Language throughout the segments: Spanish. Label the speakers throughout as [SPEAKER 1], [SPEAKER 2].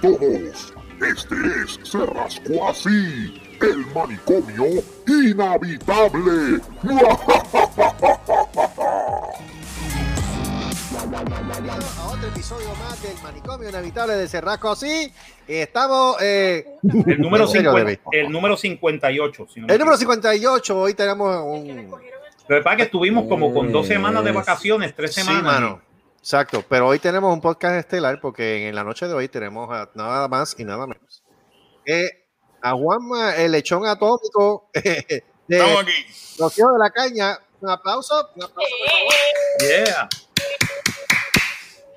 [SPEAKER 1] todos. Este es Se Rascó Así, el manicomio inhabitable.
[SPEAKER 2] a otro episodio más del manicomio inhabitable de Cerrasco así. Estamos. Eh,
[SPEAKER 3] El número,
[SPEAKER 2] ¿En serio,
[SPEAKER 3] 50
[SPEAKER 2] David?
[SPEAKER 3] el número 58. si no me
[SPEAKER 2] el número
[SPEAKER 3] equivoco.
[SPEAKER 2] 58, hoy tenemos un.
[SPEAKER 3] Lo que pasa es que estuvimos como con dos semanas de vacaciones, tres
[SPEAKER 2] Sí,
[SPEAKER 3] semanas.
[SPEAKER 2] mano. Exacto, pero hoy tenemos un podcast estelar porque en la noche de hoy tenemos a nada más y nada menos. que a Juanma, el lechón atómico de
[SPEAKER 4] Estamos aquí.
[SPEAKER 2] Rocío de la Caña. Un aplauso, un aplauso.
[SPEAKER 3] Yeah.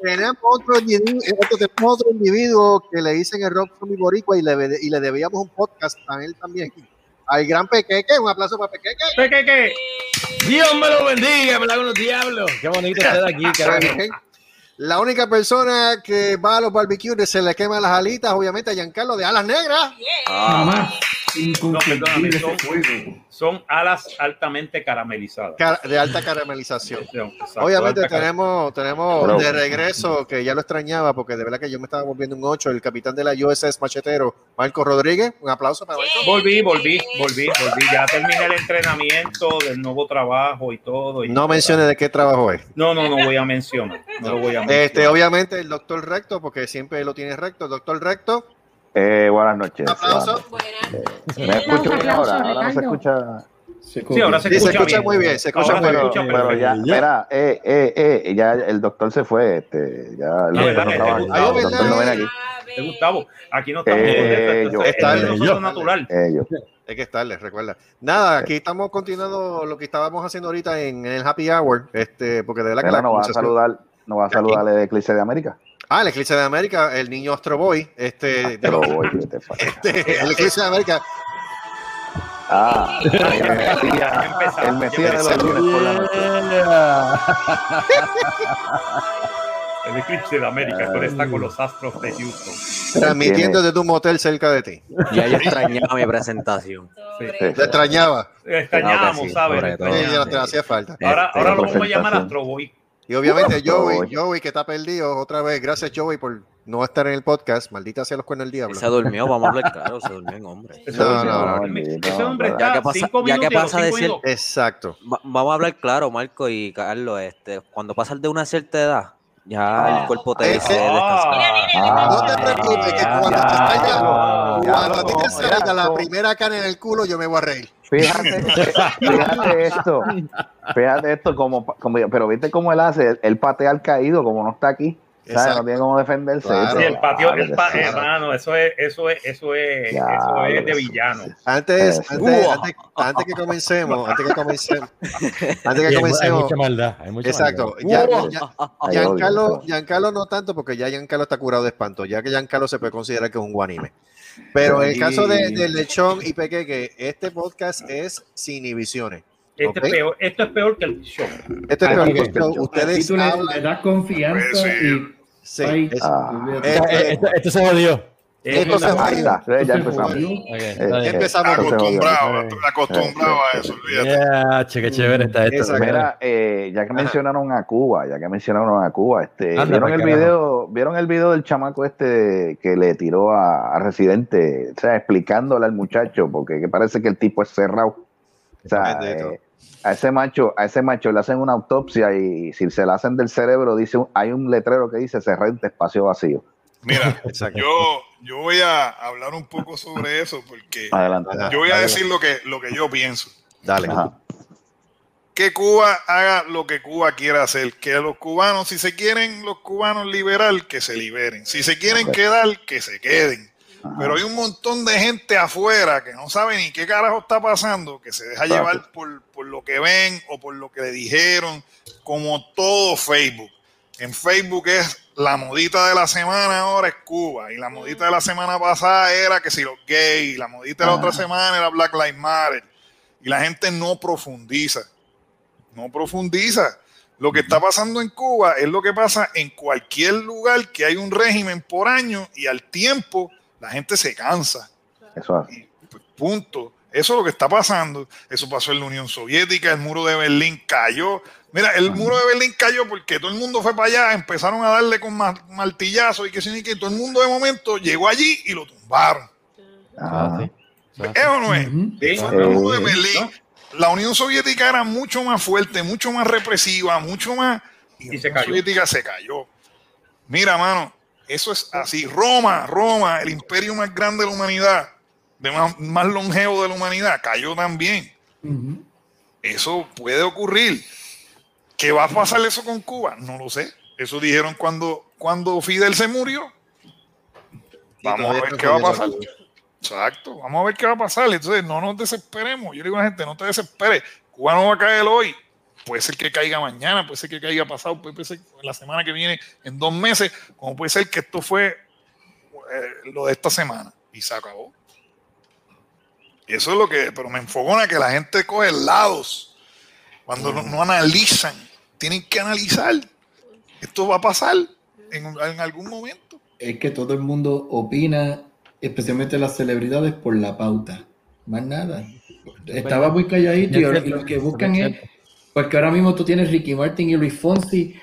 [SPEAKER 2] Tenemos otro individuo, eh, otro, tenemos otro individuo que le dicen el rock mi boricua y le, y le debíamos un podcast a él también. Al gran Pequeque, un aplauso para Pequeque.
[SPEAKER 3] ¿Qué, qué, qué?
[SPEAKER 5] Dios me lo bendiga, me la hago los diablos. Qué bonito estar aquí, carajo.
[SPEAKER 2] La única persona que va a los barbecues se le queman las alitas, obviamente a Giancarlo de Alas Negras.
[SPEAKER 3] No, perdóname,
[SPEAKER 6] Inconfundible
[SPEAKER 3] son, alas altamente caramelizadas.
[SPEAKER 2] Car- de alta caramelización.
[SPEAKER 3] Exacto,
[SPEAKER 2] Obviamente
[SPEAKER 3] alta
[SPEAKER 2] tenemos, tenemos de regreso, que ya lo extrañaba, porque de verdad que yo me estaba volviendo un 8, el capitán de la USS Machetero, Marco Rodríguez. Un aplauso para Marco.
[SPEAKER 3] Volví, volví, volví, volví. Ya terminé el entrenamiento del nuevo trabajo y todo. y-
[SPEAKER 2] No menciones de qué trabajo es.
[SPEAKER 3] No, no, no voy a mencionar. No lo voy a mencionar.
[SPEAKER 2] Este, obviamente el doctor Recto, porque siempre lo tiene recto. Doctor Recto,
[SPEAKER 7] Eh, buenas noches.
[SPEAKER 2] un aplauso.
[SPEAKER 7] ¿Me escucho bien ahora? Ahora no se escucha.
[SPEAKER 6] Se
[SPEAKER 3] Sí, ahora se
[SPEAKER 2] Sí, se
[SPEAKER 3] escucha,
[SPEAKER 2] escucha
[SPEAKER 3] bien.
[SPEAKER 2] muy bien, se escucha
[SPEAKER 3] Ahora
[SPEAKER 2] muy
[SPEAKER 3] se
[SPEAKER 2] bien.
[SPEAKER 3] escucha
[SPEAKER 7] Pero ya, mira, eh, eh, eh, ya el doctor se fue, este, ya el
[SPEAKER 3] No,
[SPEAKER 7] doctor
[SPEAKER 3] ¿verdad?
[SPEAKER 7] no trabaja,
[SPEAKER 3] Gustavo,
[SPEAKER 7] el doctor no viene aquí.
[SPEAKER 3] Eh, Gustavo, aquí no estamos
[SPEAKER 7] Eh, yo-
[SPEAKER 3] es
[SPEAKER 2] eh, yo-
[SPEAKER 3] natural.
[SPEAKER 7] Ellos.
[SPEAKER 2] Hay que estarle, recuerda. Nada, aquí estamos continuando lo que estábamos haciendo ahorita en, en el Happy Hour, este, porque de verdad que la
[SPEAKER 7] no va a saludar, no va a saludar el Eclipse de América.
[SPEAKER 2] Ah, el Eclipse de América, el niño Astro Boy, este,
[SPEAKER 7] vete, fa-
[SPEAKER 2] este, el Eclipse de América.
[SPEAKER 7] Ah, el Mesías,
[SPEAKER 3] empezamos,
[SPEAKER 7] el Mesías de los lunes por la noche.
[SPEAKER 3] El eclipse de América conecta con los astros de Houston.
[SPEAKER 2] Transmitiendo desde un motel cerca de ti.
[SPEAKER 8] Ya yo extrañaba mi presentación.
[SPEAKER 3] Sí.
[SPEAKER 7] Sí.
[SPEAKER 2] Te extrañaba.
[SPEAKER 3] Extrañábamos,
[SPEAKER 8] Claro que sí,
[SPEAKER 3] ¿sabes?
[SPEAKER 8] sobre todo.
[SPEAKER 2] Sí, ya
[SPEAKER 3] Extrañábamos.
[SPEAKER 2] te hacía falta.
[SPEAKER 3] Ahora,
[SPEAKER 8] Este,
[SPEAKER 3] ahora lo vamos a llamar. Astro Boy.
[SPEAKER 2] Y obviamente Joey,
[SPEAKER 7] Joey.
[SPEAKER 2] Que está perdido otra vez. Gracias Joey por no estar en el podcast. Maldita sea los cuernos del diablo.
[SPEAKER 8] Se durmió, vamos a hablar claro, se durmió en hombre.
[SPEAKER 3] Ese
[SPEAKER 2] No,
[SPEAKER 3] hombre-
[SPEAKER 2] no,
[SPEAKER 7] no,
[SPEAKER 3] Ese
[SPEAKER 7] no,
[SPEAKER 3] hombre
[SPEAKER 7] no,
[SPEAKER 3] está
[SPEAKER 8] ya que pasa-
[SPEAKER 3] cinco
[SPEAKER 8] ya que pasa de
[SPEAKER 3] minutos-
[SPEAKER 2] Exacto.
[SPEAKER 8] Va- vamos a hablar claro, Marco y Carlos. Este, cuando pasas de una cierta edad, ya
[SPEAKER 7] Ah,
[SPEAKER 8] el cuerpo te dice.
[SPEAKER 3] Ah,
[SPEAKER 2] No te preocupes, que cuando te salga, cuando a ti te salga la primera cana en el culo, yo me voy a reír.
[SPEAKER 7] Fíjate, fíjate esto, fíjate esto, como, como, pero viste cómo él hace, él patea al caído, como no está aquí.
[SPEAKER 2] Exacto.
[SPEAKER 7] No tiene cómo defenderse.
[SPEAKER 2] Claro.
[SPEAKER 3] Sí, el patio, el
[SPEAKER 7] que
[SPEAKER 3] pa- hermano, eso es, eso es, eso es,
[SPEAKER 7] Ya,
[SPEAKER 3] eso es de villano.
[SPEAKER 2] Antes, antes, antes, antes que comencemos, antes que comencemos, antes que
[SPEAKER 5] hay, mu- hay
[SPEAKER 2] comencemos,
[SPEAKER 5] mucha maldad. Hay mucha
[SPEAKER 2] exacto.
[SPEAKER 5] maldad.
[SPEAKER 2] Ya,
[SPEAKER 8] Uah.
[SPEAKER 2] ya-
[SPEAKER 7] Ay,
[SPEAKER 2] Giancarlo, Giancarlo no tanto, porque ya Giancarlo está curado de espanto, ya que Giancarlo se puede considerar que es un guanime. Pero en el caso de, de Lechón y Pequeque, este podcast es sin inhibiciones.
[SPEAKER 3] Este
[SPEAKER 2] Ok.
[SPEAKER 3] es peor, esto es peor que el show.
[SPEAKER 2] Este es peor que el show. Ustedes
[SPEAKER 6] tú le, le das confianza
[SPEAKER 4] Pues sí.
[SPEAKER 6] y
[SPEAKER 2] Sí,
[SPEAKER 6] Ay,
[SPEAKER 2] es-
[SPEAKER 7] Ah.
[SPEAKER 2] Eh,
[SPEAKER 5] Eh, Esto, esto se jodió.
[SPEAKER 2] Esto se
[SPEAKER 7] Ahí
[SPEAKER 2] jodió.
[SPEAKER 7] está, ya
[SPEAKER 6] Esto
[SPEAKER 7] empezamos.
[SPEAKER 6] jodió.
[SPEAKER 5] Ok,
[SPEAKER 7] Eh,
[SPEAKER 5] bien.
[SPEAKER 2] Empezamos
[SPEAKER 4] Acostumbrado, acostumbrado a eso, olvídate.
[SPEAKER 5] Yeah, che, qué chévere está esto.
[SPEAKER 7] Mira, eh, ya que mencionaron a Cuba, ya que mencionaron a Cuba, este,
[SPEAKER 5] Anda,
[SPEAKER 7] ¿vieron
[SPEAKER 5] pa'l
[SPEAKER 7] el video, vieron el video del chamaco este que le tiró a, a Residente, o sea, explicándole al muchacho, porque que parece que el tipo es cerrado. O sea, eh, a ese macho, a ese macho le hacen una autopsia y si se la hacen del cerebro, dice un- hay un letrero que dice cerrente espacio vacío.
[SPEAKER 4] Mira,
[SPEAKER 2] Exacto.
[SPEAKER 4] yo, yo voy a hablar un poco sobre eso porque
[SPEAKER 7] Adelante.
[SPEAKER 4] Yo voy a decir lo que, lo que yo pienso.
[SPEAKER 2] Dale.
[SPEAKER 7] Ajá.
[SPEAKER 4] Que Cuba haga lo que Cuba quiera hacer. Que los cubanos, si se quieren los cubanos liberar, que se liberen. Si se quieren quedar, que se queden.
[SPEAKER 7] Ajá.
[SPEAKER 4] Pero hay un montón de gente afuera que no sabe ni qué carajo está pasando, que se deja llevar por, por lo que ven o por lo que le dijeron, como todo Facebook. En Facebook es la modita de la semana ahora es Cuba y la modita de la semana pasada era que si los gays, la modita de la
[SPEAKER 7] Ah.
[SPEAKER 4] otra semana era Black Lives Matter y la gente no profundiza, no profundiza. Lo que está pasando en Cuba es lo que pasa en cualquier lugar que hay un régimen por año y al tiempo la gente se cansa.
[SPEAKER 7] Eso es.
[SPEAKER 4] Y, pues, punto. Eso es lo que está pasando. Eso pasó en la Unión Soviética, el muro de Berlín cayó. Mira, el muro de Berlín cayó porque todo el mundo fue para allá, empezaron a darle con ma- martillazos y que sí, ni que todo el mundo de momento llegó allí y lo tumbaron.
[SPEAKER 7] Ah,
[SPEAKER 5] sí.
[SPEAKER 4] ¿Es o no es?
[SPEAKER 3] Sí,
[SPEAKER 4] Fue el muro de. Berlín. La Unión Soviética era mucho más fuerte, mucho más represiva, mucho más. Y, la Unión
[SPEAKER 3] cayó.
[SPEAKER 4] Soviética se cayó. Mira, mano, eso es así. Roma, Roma, el imperio más grande de la humanidad, de más, más longevo de la humanidad, cayó también. Eso puede ocurrir. ¿Qué va a pasar eso con Cuba? No lo sé. Eso dijeron cuando, cuando Fidel se murió. Vamos a ver qué va a pasar. Exacto, vamos a ver qué va a pasar. Entonces, no nos desesperemos. Yo le digo a la gente, no te desesperes. Cuba no va a caer hoy. Puede ser que caiga mañana, puede ser que caiga pasado, puede ser la semana que viene, en dos meses, como puede ser que esto fue eh, lo de esta semana y se acabó. Eso es lo que, pero me enfogona que la gente coge lados cuando no, no analizan. Tienen que analizar. Esto va a pasar en, en algún momento.
[SPEAKER 6] Es que todo el mundo opina, especialmente las celebridades, por la pauta. Más nada. Estaba muy calladito y, ahora- y lo que buscan es, porque ahora mismo tú tienes Ricky Martin y Luis Fonsi.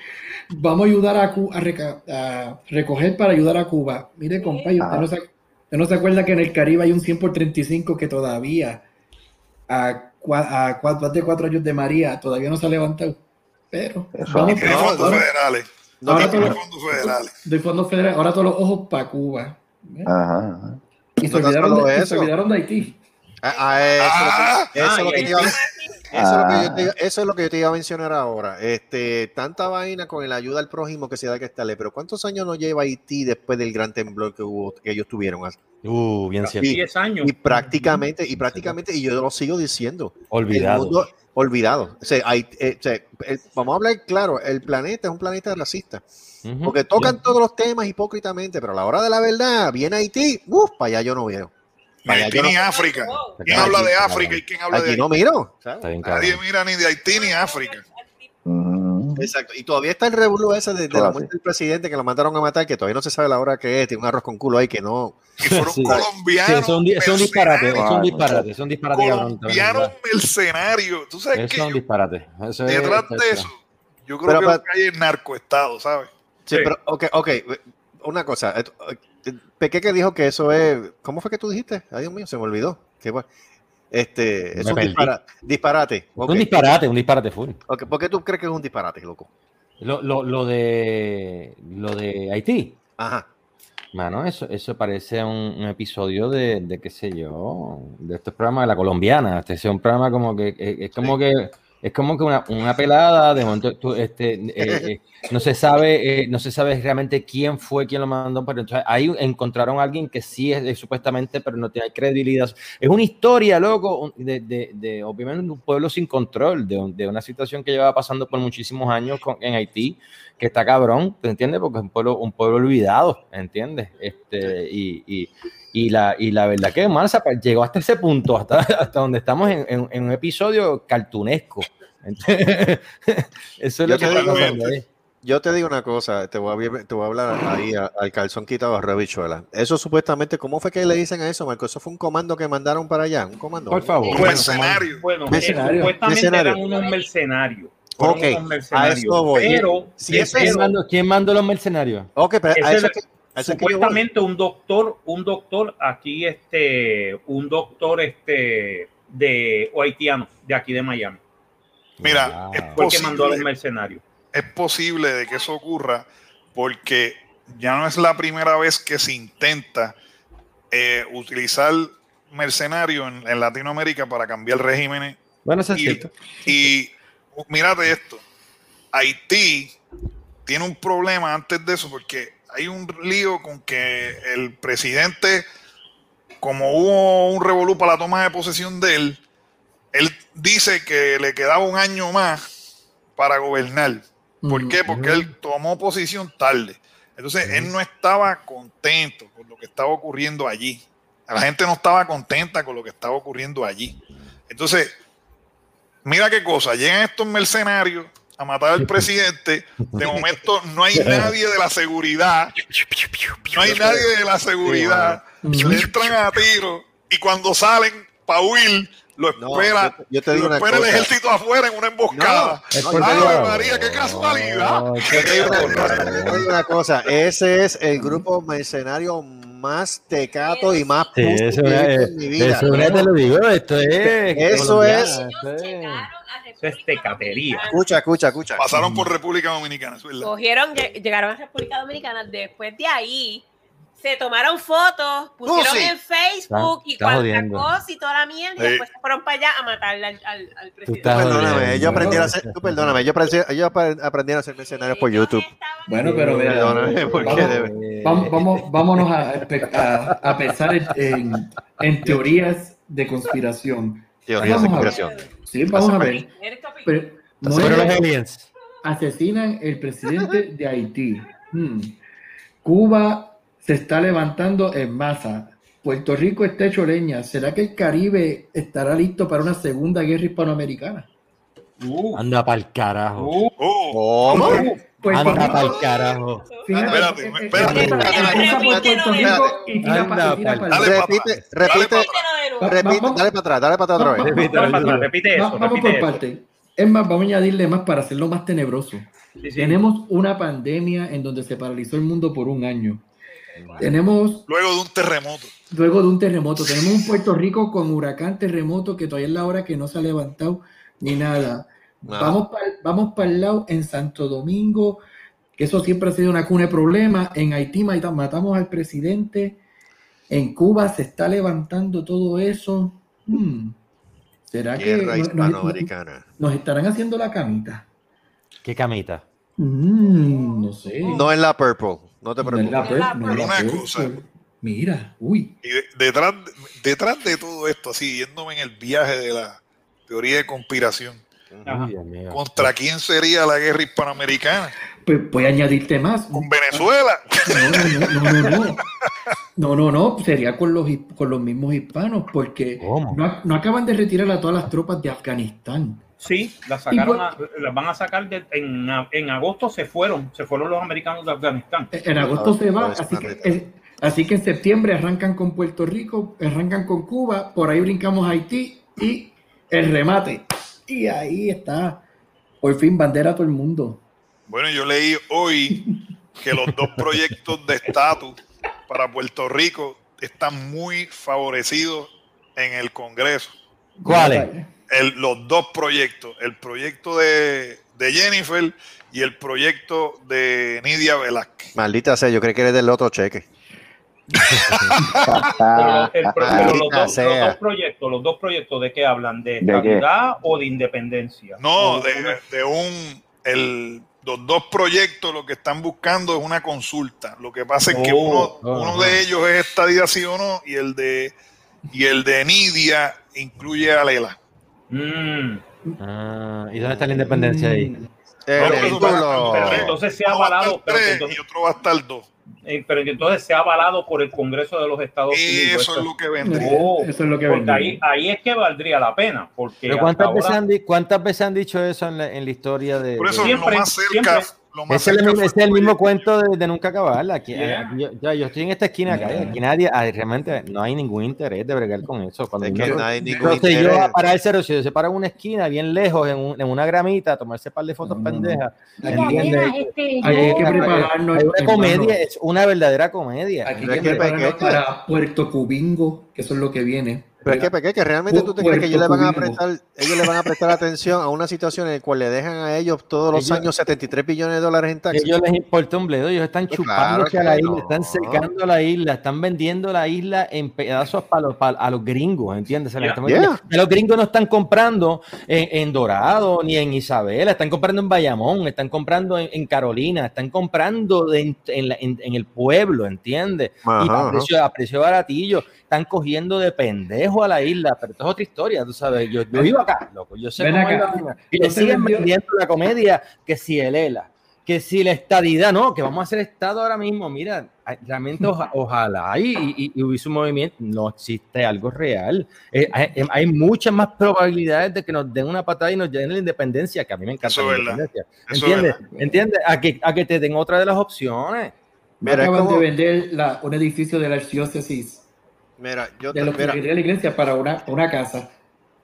[SPEAKER 6] Vamos a ayudar a, Cu- a, reca- a recoger para ayudar a Cuba. Mire, compadre, usted no, se, usted no se acuerda que en el Caribe hay un 100 por 35 que todavía, a, a cua- más de cuatro años de María, todavía no se ha levantado. Pero
[SPEAKER 7] Eso.
[SPEAKER 6] vamos
[SPEAKER 2] no,
[SPEAKER 4] fondos
[SPEAKER 6] ahora-
[SPEAKER 4] federales.
[SPEAKER 2] No,
[SPEAKER 6] ahora
[SPEAKER 2] no,
[SPEAKER 6] todo-
[SPEAKER 4] Tiene fondos federales.
[SPEAKER 6] de fondos federales, ahora todos los ojos para Cuba. ¿eh?
[SPEAKER 7] Ajá, ajá.
[SPEAKER 6] Y se,
[SPEAKER 2] No
[SPEAKER 6] olvidaron de, y se olvidaron de Haití.
[SPEAKER 2] Ah, ah, eso,
[SPEAKER 4] Ah,
[SPEAKER 2] eso es lo que
[SPEAKER 3] ah,
[SPEAKER 2] iba a- eso es lo que yo te
[SPEAKER 7] Ah.
[SPEAKER 2] iba- eso es lo que yo te iba a mencionar ahora. Este, tanta vaina con la ayuda al prójimo que se da que estarle, pero ¿cuántos años nos lleva Haití después del gran temblor que hubo, que ellos tuvieron?
[SPEAKER 5] Uh, bien cierto.
[SPEAKER 2] Y-
[SPEAKER 3] 10 años.
[SPEAKER 2] Y prácticamente, y prácticamente, y yo lo sigo diciendo, el
[SPEAKER 5] Olvidado.
[SPEAKER 2] mundo olvidado. O sea, hay- eh, o sea, el- vamos a hablar claro, el planeta es un planeta racista,
[SPEAKER 5] Ujú.
[SPEAKER 2] porque tocan todos los temas hipócritamente, pero a la hora de la verdad, viene Haití, uff, para allá yo no veo.
[SPEAKER 4] Haití ni
[SPEAKER 2] no,
[SPEAKER 4] África. ¿Quién habla de África y quién habla de
[SPEAKER 2] aquí
[SPEAKER 4] Haití?
[SPEAKER 2] no miro.
[SPEAKER 4] Nadie mira ni de Haití ni África.
[SPEAKER 7] Ujú.
[SPEAKER 2] Exacto. Y todavía está el revuelo ese de, la muerte del presidente que lo mandaron a matar, que todavía no se sabe la hora que es, tiene un arroz con culo ahí que no.
[SPEAKER 4] Y fueron
[SPEAKER 5] Sí. Sí,
[SPEAKER 4] colombianos.
[SPEAKER 5] es un, di- es un disparate, es un
[SPEAKER 7] Ay,
[SPEAKER 5] disparate, es un disparate, cabrón.
[SPEAKER 4] Colombianos mercenarios. Tú sabes
[SPEAKER 5] Eso
[SPEAKER 4] que
[SPEAKER 5] es un disparate. Eso es-
[SPEAKER 4] detrás de
[SPEAKER 5] eso-
[SPEAKER 4] yo creo
[SPEAKER 2] Pero
[SPEAKER 4] que lo que hay es narcoestado, ¿sabes?
[SPEAKER 2] Sí,
[SPEAKER 3] Sí.
[SPEAKER 2] pero, ok, ok. Una cosa. Eh, Pequeque dijo que eso es. ¿Cómo fue que tú dijiste? Ay, Dios mío, se me olvidó. Qué bueno. Este,
[SPEAKER 5] Me
[SPEAKER 2] es un dispara- disparate.
[SPEAKER 5] Un disparate, un disparate full.
[SPEAKER 2] ¿Por qué tú crees que es un disparate, loco?
[SPEAKER 5] Lo, lo, lo de lo de Haití,
[SPEAKER 2] Ajá.
[SPEAKER 5] mano, eso, eso parece un, un episodio de, de qué sé yo, de estos programas de la colombiana. Este es un programa como que es, es como que es como que una, una pelada, de momento tú, este, eh, eh, no se sabe, eh, no se sabe realmente quién fue quien lo mandó, pero entonces ahí encontraron a alguien que sí es, de- supuestamente, pero no tiene credibilidad. Es una historia, loco, de, de, de, obviamente un pueblo sin control, de, de una situación que lleva pasando por muchísimos años con- en Haití, que está cabrón, ¿te entiendes? Porque es un pueblo, un pueblo olvidado, ¿entiendes? Este, y, y, y la, y la verdad que Marza pues, llegó hasta ese punto, hasta, hasta donde estamos en, en- en un episodio cartunesco. Eso es
[SPEAKER 2] Yo
[SPEAKER 5] lo que
[SPEAKER 2] te
[SPEAKER 5] está
[SPEAKER 2] digo-
[SPEAKER 5] pasando ahí.
[SPEAKER 2] Yo te digo una cosa, te voy a, te voy a hablar ahí a- al calzón quitado a Rebichuela. Eso supuestamente, ¿cómo fue que le dicen a eso, Marco? Eso fue un comando que mandaron para allá, un comando.
[SPEAKER 5] Por favor.
[SPEAKER 4] Un mercenario.
[SPEAKER 3] Bueno, eh,
[SPEAKER 6] Mercenario.
[SPEAKER 3] supuestamente
[SPEAKER 2] Mercenario.
[SPEAKER 3] eran unos mercenarios.
[SPEAKER 2] Ok,
[SPEAKER 3] unos mercenarios.
[SPEAKER 2] a eso voy.
[SPEAKER 3] Pero,
[SPEAKER 2] Si
[SPEAKER 5] ¿Quién
[SPEAKER 2] es-
[SPEAKER 5] mandó, quién mandó los mercenarios?
[SPEAKER 2] Ok, pero a eso
[SPEAKER 3] es-
[SPEAKER 2] es que-
[SPEAKER 3] supuestamente un doctor, un doctor aquí, este, un doctor este de o haitiano de aquí de Miami,
[SPEAKER 4] Mira,
[SPEAKER 5] Wow.
[SPEAKER 4] es
[SPEAKER 3] fue el que mandó a los
[SPEAKER 4] posible,
[SPEAKER 3] mercenarios.
[SPEAKER 4] es posible de que eso ocurra porque ya no es la primera vez que se intenta eh, utilizar mercenarios en, en Latinoamérica para cambiar regímenes
[SPEAKER 5] Bueno, eso es
[SPEAKER 4] Y-
[SPEAKER 5] cierto.
[SPEAKER 4] Y mírate esto, Haití tiene un problema antes de eso porque hay un lío con que el presidente, como hubo un revolú para la toma de posesión de él, él dice que le quedaba un año más para gobernar. ¿Por qué? Porque él tomó posición tarde. Entonces, él no estaba contento con lo que estaba ocurriendo allí. La gente no estaba contenta con lo que estaba ocurriendo allí. Entonces, mira qué cosa, llegan estos mercenarios a matar al presidente, de momento no hay nadie de la seguridad, no hay nadie de la seguridad, le entran a tiro y cuando salen para huir, lo
[SPEAKER 2] No,
[SPEAKER 4] espera,
[SPEAKER 2] yo- yo te digo
[SPEAKER 4] lo
[SPEAKER 2] una
[SPEAKER 4] espera el
[SPEAKER 2] cosa.
[SPEAKER 4] ejército afuera en una emboscada.
[SPEAKER 5] Es
[SPEAKER 2] No,
[SPEAKER 5] por
[SPEAKER 2] yo te
[SPEAKER 4] ¡Ave
[SPEAKER 2] digo-
[SPEAKER 5] Dios.
[SPEAKER 4] María, qué casualidad!
[SPEAKER 5] No,
[SPEAKER 2] Yo te digo una cosa, yo te digo una cosa, ese es el grupo mercenario más tecato y más
[SPEAKER 5] Sí, eso es,
[SPEAKER 2] en mi vida.
[SPEAKER 5] eso te lo digo, esto es.
[SPEAKER 2] Eso es-
[SPEAKER 3] Eso es tecatería.
[SPEAKER 2] Escucha, escucha, escucha.
[SPEAKER 4] Pasaron por República Dominicana, es verdad.
[SPEAKER 9] Cogieron, lle- llegaron a República Dominicana. Después de ahí, se tomaron fotos, pusieron
[SPEAKER 2] sí.
[SPEAKER 9] en Facebook y
[SPEAKER 5] Está
[SPEAKER 9] cuanta
[SPEAKER 5] jodiendo.
[SPEAKER 9] cosa y toda la mierda.
[SPEAKER 4] Sí.
[SPEAKER 9] Y después se fueron para allá a matarle al, al, al presidente.
[SPEAKER 5] estás
[SPEAKER 2] Perdóname, yo aprendí a hacer, tú perdóname, yo aprendí, yo apre- aprendí a hacer mercenarios por YouTube.
[SPEAKER 6] Bueno, pero mira,
[SPEAKER 2] Perdóname, porque
[SPEAKER 6] vamos,
[SPEAKER 2] debe-
[SPEAKER 6] vamos, vamos- vámonos a, a, a pensar en, en- en teorías de conspiración.
[SPEAKER 2] Teorías de
[SPEAKER 6] Vamos a ver.
[SPEAKER 2] conspiración.
[SPEAKER 6] Sí, vamos a ver. Pero,
[SPEAKER 5] los aliens.
[SPEAKER 6] asesinan el presidente de Haití. Hmm. Cuba se está levantando en masa. Puerto Rico está hecho leña. ¿Será que el Caribe estará listo para una segunda guerra hispanoamericana?
[SPEAKER 3] Uh,
[SPEAKER 5] Anda pa'l carajo.
[SPEAKER 3] uh,
[SPEAKER 4] Oh,
[SPEAKER 2] ¿Cómo?
[SPEAKER 5] Anda
[SPEAKER 6] Rico-
[SPEAKER 5] pa'l carajo.
[SPEAKER 4] Espérate, espérate.
[SPEAKER 6] para para el-
[SPEAKER 2] Repite, repite, repite,
[SPEAKER 6] vamos-
[SPEAKER 2] dale para atrás, dale para atrás otra vez.
[SPEAKER 5] Repite,
[SPEAKER 3] para eso,
[SPEAKER 6] Va- vamos por parte. Es más, vamos a añadirle más para hacerlo más tenebroso.
[SPEAKER 3] Sí, sí.
[SPEAKER 6] Tenemos una pandemia en donde se paralizó el mundo por un año. Tenemos
[SPEAKER 4] Luego de un terremoto.
[SPEAKER 6] luego de un terremoto. Tenemos un Puerto Rico con huracán, terremoto, que todavía es la hora que no se ha levantado ni nada. Vamos para vamos para el lado en Santo Domingo, que eso siempre ha sido una cuna de problemas. En Haití mata- matamos al presidente. En Cuba se está levantando todo eso. Hmm. ¿Será que
[SPEAKER 2] Guerra
[SPEAKER 6] nos- nos,
[SPEAKER 2] hispanoamericana.
[SPEAKER 6] nos estarán haciendo la camita?
[SPEAKER 5] ¿Qué camita?
[SPEAKER 6] Mm, no sé.
[SPEAKER 2] No es la purple, no te
[SPEAKER 6] No es la
[SPEAKER 2] preocupes.
[SPEAKER 6] no es la
[SPEAKER 4] Una
[SPEAKER 6] per-
[SPEAKER 4] cosa.
[SPEAKER 6] Mira, uy.
[SPEAKER 4] Y de- detrás, detrás de todo esto, así, yéndome en el viaje de la teoría de conspiración, ¿contra quién sería la guerra hispanoamericana?
[SPEAKER 6] Pues voy a añadirte más.
[SPEAKER 4] ¿Con Venezuela?
[SPEAKER 6] No, no, no, no, no. No, no, no, sería con los, con los mismos hispanos, porque
[SPEAKER 5] ¿Cómo?
[SPEAKER 6] no, no acaban de retirar a todas las tropas de Afganistán.
[SPEAKER 3] Sí, las sacaron, a- las van a sacar de- en, en agosto se fueron, se fueron los americanos de Afganistán.
[SPEAKER 6] En agosto se va,
[SPEAKER 2] Pues,
[SPEAKER 6] así que,
[SPEAKER 2] Marreta.
[SPEAKER 6] eh, así que en septiembre arrancan con Puerto Rico, arrancan con Cuba, por ahí brincamos a Haití y el remate. Y ahí está, por fin bandera a todo el mundo.
[SPEAKER 4] Bueno, yo leí hoy que los dos proyectos de estatus para Puerto Rico están muy favorecidos en el Congreso.
[SPEAKER 5] ¿Cuáles?
[SPEAKER 4] El- los dos proyectos, el proyecto de, de Jennifer y el proyecto de Nidia Velázquez.
[SPEAKER 2] Maldita sea, yo creo que eres del otro cheque.
[SPEAKER 3] Pero, el- pero los, dos,
[SPEAKER 2] sea.
[SPEAKER 3] los dos proyectos, los dos proyectos de qué hablan, de
[SPEAKER 7] ¿De qué?
[SPEAKER 3] estabilidad o de independencia.
[SPEAKER 4] No, de, de un, el, los dos proyectos lo que están buscando es una consulta. Lo que pasa es que
[SPEAKER 3] Oh,
[SPEAKER 4] uno, uno
[SPEAKER 5] ajá.
[SPEAKER 4] de ellos es estadía sí o no y el de y el de Nidia incluye a Lela.
[SPEAKER 3] Mm,
[SPEAKER 5] Ah, ¿Y dónde está la independencia ahí?
[SPEAKER 4] Pero
[SPEAKER 3] entonces se ha avalado, pero
[SPEAKER 4] tres
[SPEAKER 3] entonces-
[SPEAKER 4] y otro va a estar dos.
[SPEAKER 3] eh, pero entonces se ha avalado por el Congreso de los Estados Unidos.
[SPEAKER 4] Eso es lo que vendría.
[SPEAKER 3] Oh,
[SPEAKER 6] Eso es lo que
[SPEAKER 3] porque
[SPEAKER 6] vendría.
[SPEAKER 3] ahí, ahí es que valdría la pena. Porque
[SPEAKER 5] ¿Pero cuántas, veces
[SPEAKER 3] ahora-
[SPEAKER 5] han, di- ¿Cuántas veces han dicho eso en la, en la historia de.?
[SPEAKER 4] Por eso
[SPEAKER 5] de-
[SPEAKER 3] Siempre,
[SPEAKER 4] lo más cerca,
[SPEAKER 3] siempre.
[SPEAKER 4] Lo más
[SPEAKER 5] Ese es el, mismo- es el mismo cuento de, de nunca acabar. Aquí,
[SPEAKER 3] Yeah.
[SPEAKER 5] aquí yo, ya, yo estoy en esta esquina acá. y Aquí nadie, ah, realmente no hay ningún interés de bregar con eso. Cuando
[SPEAKER 2] Es
[SPEAKER 5] uno-
[SPEAKER 2] que no hay ningún
[SPEAKER 5] entonces yo
[SPEAKER 2] interés.
[SPEAKER 5] a pararse, pero si se para en una esquina bien lejos, en, un- en una gramita, a tomarse un par de fotos
[SPEAKER 6] no.
[SPEAKER 5] pendejas.
[SPEAKER 10] Este,
[SPEAKER 6] hay que
[SPEAKER 10] yo-
[SPEAKER 6] prepararnos.
[SPEAKER 5] Hay una comedia, es una verdadera comedia.
[SPEAKER 6] Aquí hay que
[SPEAKER 2] que
[SPEAKER 6] prepararnos para Puerto Cubingo, que eso es lo que viene.
[SPEAKER 2] Pero es que, Peque, que realmente tú te crees que ellos le van a prestar, ellos le van a prestar atención a una situación en la cual le dejan a ellos todos los
[SPEAKER 5] Ellos-
[SPEAKER 2] años 73 billones de dólares en
[SPEAKER 5] A
[SPEAKER 2] taxes.
[SPEAKER 5] ellos les importa un bledo, ellos están
[SPEAKER 2] Pues claro
[SPEAKER 5] a la isla, están secando la isla, están vendiendo la isla en pedazos para los, para- a los gringos, ¿entiendes?
[SPEAKER 3] Yeah.
[SPEAKER 5] Los gringos no están comprando en, en Dorado ni en Isabela, están comprando en Bayamón, están comprando en, en Carolina, están comprando de- en, en la- en- el pueblo, ¿entiendes? y precio, a precio baratillo, están cogiendo de pendejo a la isla, pero esto es otra historia, tú sabes, yo, yo vivo acá, loco, yo sé
[SPEAKER 6] Ven
[SPEAKER 5] cómo
[SPEAKER 6] acá.
[SPEAKER 5] es la. Y
[SPEAKER 6] se
[SPEAKER 5] siguen vendiendo la comedia que si el ELA, que si la estadidad, no, que vamos a hacer estado ahora mismo, mira, realmente oja- ojalá y, y- y hubiese un movimiento, no existe algo real. Eh, hay, hay muchas más probabilidades de que nos den una patada y nos den la independencia, que a mí me encanta
[SPEAKER 4] Eso
[SPEAKER 5] la
[SPEAKER 4] es verdad.
[SPEAKER 5] independencia.
[SPEAKER 4] Eso
[SPEAKER 5] ¿Entiendes? A que, a que te den otra de las opciones.
[SPEAKER 6] Me acaban
[SPEAKER 2] como-
[SPEAKER 6] de vender la- un edificio de la archidiócesis
[SPEAKER 2] Mira, yo
[SPEAKER 6] de lo que
[SPEAKER 2] mira,
[SPEAKER 6] quería la iglesia para una, una casa.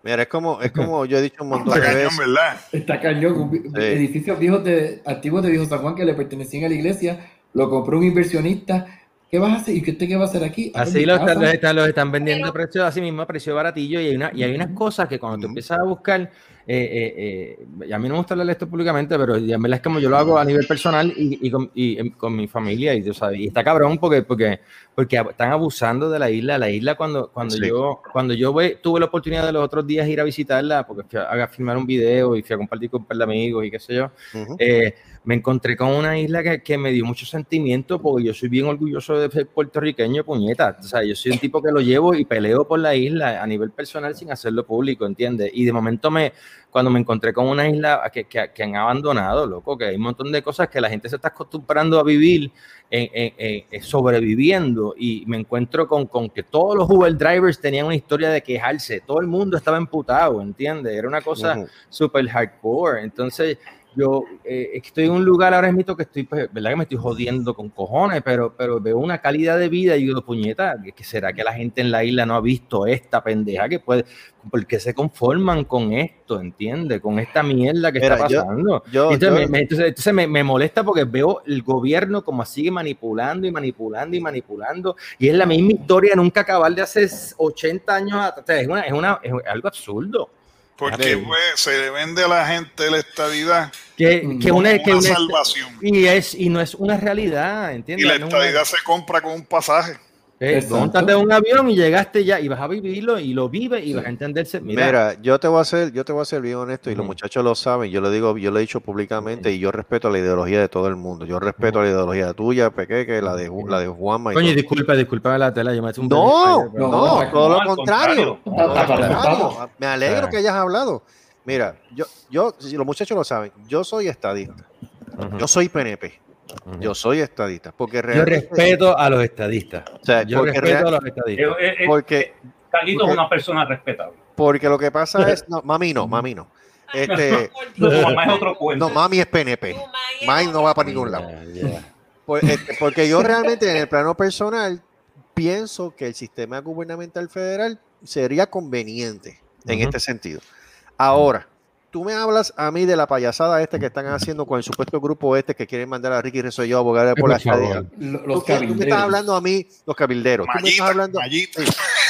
[SPEAKER 2] Mira, es como, es como yo he dicho un montón
[SPEAKER 4] Está
[SPEAKER 2] de
[SPEAKER 4] cañón,
[SPEAKER 2] veces.
[SPEAKER 4] ¿verdad?
[SPEAKER 6] Está cañón. un- Edificios viejos de, antiguos de Viejo San Juan que le pertenecían a la iglesia, lo compró un inversionista. ¿Qué vas a hacer? ¿Y qué usted qué va a hacer aquí? Ah,
[SPEAKER 5] Así los, están, los están- los están vendiendo a precio, así mismo, a precio baratillo. Y hay, una, y hay unas cosas que cuando tú empiezas a buscar, eh, eh, eh, y a mí no me gusta hablar de esto públicamente, pero ya en verdad es como yo lo hago a nivel personal y, y con, y, em, con mi familia. Y, tú sabes, y está cabrón porque, porque, porque están abusando de la isla. La isla, cuando, cuando
[SPEAKER 2] Sí.
[SPEAKER 5] yo, cuando yo ve- tuve la oportunidad de los otros días ir a visitarla, porque fui a, a filmar un video y fui a compartir con un par de amigos y qué sé yo. Eh, me encontré con una isla que, que me dio mucho sentimiento porque yo soy bien orgulloso de ser puertorriqueño, puñeta. O sea, yo soy un tipo que lo llevo y peleo por la isla a nivel personal sin hacerlo público, ¿entiendes? Y de momento me, cuando me encontré con una isla que, que- que han abandonado, loco, que hay un montón de cosas que la gente se está acostumbrando a vivir en- en- en sobreviviendo y me encuentro con, con que todos los Uber drivers tenían una historia de quejarse, todo el mundo estaba emputado, ¿entiendes? Era una cosa
[SPEAKER 2] Ujú.
[SPEAKER 5] super hardcore. Entonces, yo eh, estoy en un lugar ahora mismo que estoy, pues, ¿verdad? Que me estoy jodiendo con cojones, pero, pero veo una calidad de vida y digo, puñeta, ¿qué- ¿qué será que la gente en la isla no ha visto esta pendeja que puede, por qué se conforman con esto, ¿entiendes? Con esta mierda que
[SPEAKER 2] Mira,
[SPEAKER 5] está
[SPEAKER 2] yo-
[SPEAKER 5] pasando.
[SPEAKER 2] yo-
[SPEAKER 5] Y entonces,
[SPEAKER 2] yo-
[SPEAKER 5] me, me- entonces, entonces me, me molesta porque veo el gobierno como sigue manipulando y manipulando y manipulando y es la misma historia nunca acabar de hace 80 años atrás. O sea, es, una, es, una, es algo absurdo.
[SPEAKER 4] Porque pues, se le vende a la gente la estadidad
[SPEAKER 5] Que, que una, que
[SPEAKER 4] una salvación.
[SPEAKER 5] y es y no es una realidad,
[SPEAKER 4] Y
[SPEAKER 5] ¿entiendes?
[SPEAKER 4] la
[SPEAKER 5] No es una-
[SPEAKER 4] estadidad se compra con un pasaje.
[SPEAKER 5] Eh,
[SPEAKER 6] Exacto.
[SPEAKER 5] móntate en un avión y llegaste ya y vas a vivirlo y lo vives y vas a entenderse. Mira,
[SPEAKER 2] Mira, yo te voy a ser, yo te voy a ser bien honesto y los muchachos lo saben. Yo lo digo, yo lo he dicho públicamente y yo respeto la ideología de todo el mundo. Yo respeto la ideología tuya, Pequeque, la de la de Juanma. y
[SPEAKER 5] coño,
[SPEAKER 2] todo.
[SPEAKER 5] disculpa, disculpa la tela, yo me he hecho un
[SPEAKER 2] No, no,
[SPEAKER 6] no,
[SPEAKER 2] todo
[SPEAKER 3] no,
[SPEAKER 2] lo contrario. Me alegro que hayas hablado. Mira, yo, yo, si los muchachos lo saben, yo soy estadista. Yo soy PNP. Yo soy estadista. Porque
[SPEAKER 5] Yo
[SPEAKER 2] realmente.
[SPEAKER 5] respeto a los estadistas.
[SPEAKER 2] o sea,
[SPEAKER 5] Yo
[SPEAKER 2] porque,
[SPEAKER 5] respeto
[SPEAKER 2] real-
[SPEAKER 5] a los
[SPEAKER 3] Eh,
[SPEAKER 5] estadistas.
[SPEAKER 3] eh, eh,
[SPEAKER 2] porque,
[SPEAKER 3] Carlito es una persona respetable.
[SPEAKER 2] porque lo que pasa es. No, mami no, mami no. Este,
[SPEAKER 3] Tu mamá es otro cuento.
[SPEAKER 2] no, mami es PNP. Mine no va para ningún lado. Pues, este, porque yo realmente en el plano personal pienso que el sistema gubernamental federal sería conveniente en este sentido. Ahora, tú me hablas a mí de la payasada este que están haciendo con el supuesto grupo este que quieren mandar a Ricky Rosselló a abogar por la estadía. Tú,
[SPEAKER 6] Los
[SPEAKER 2] que- tú me estás hablando a mí, los cabilderos. Tú me estás hablando, sí, tú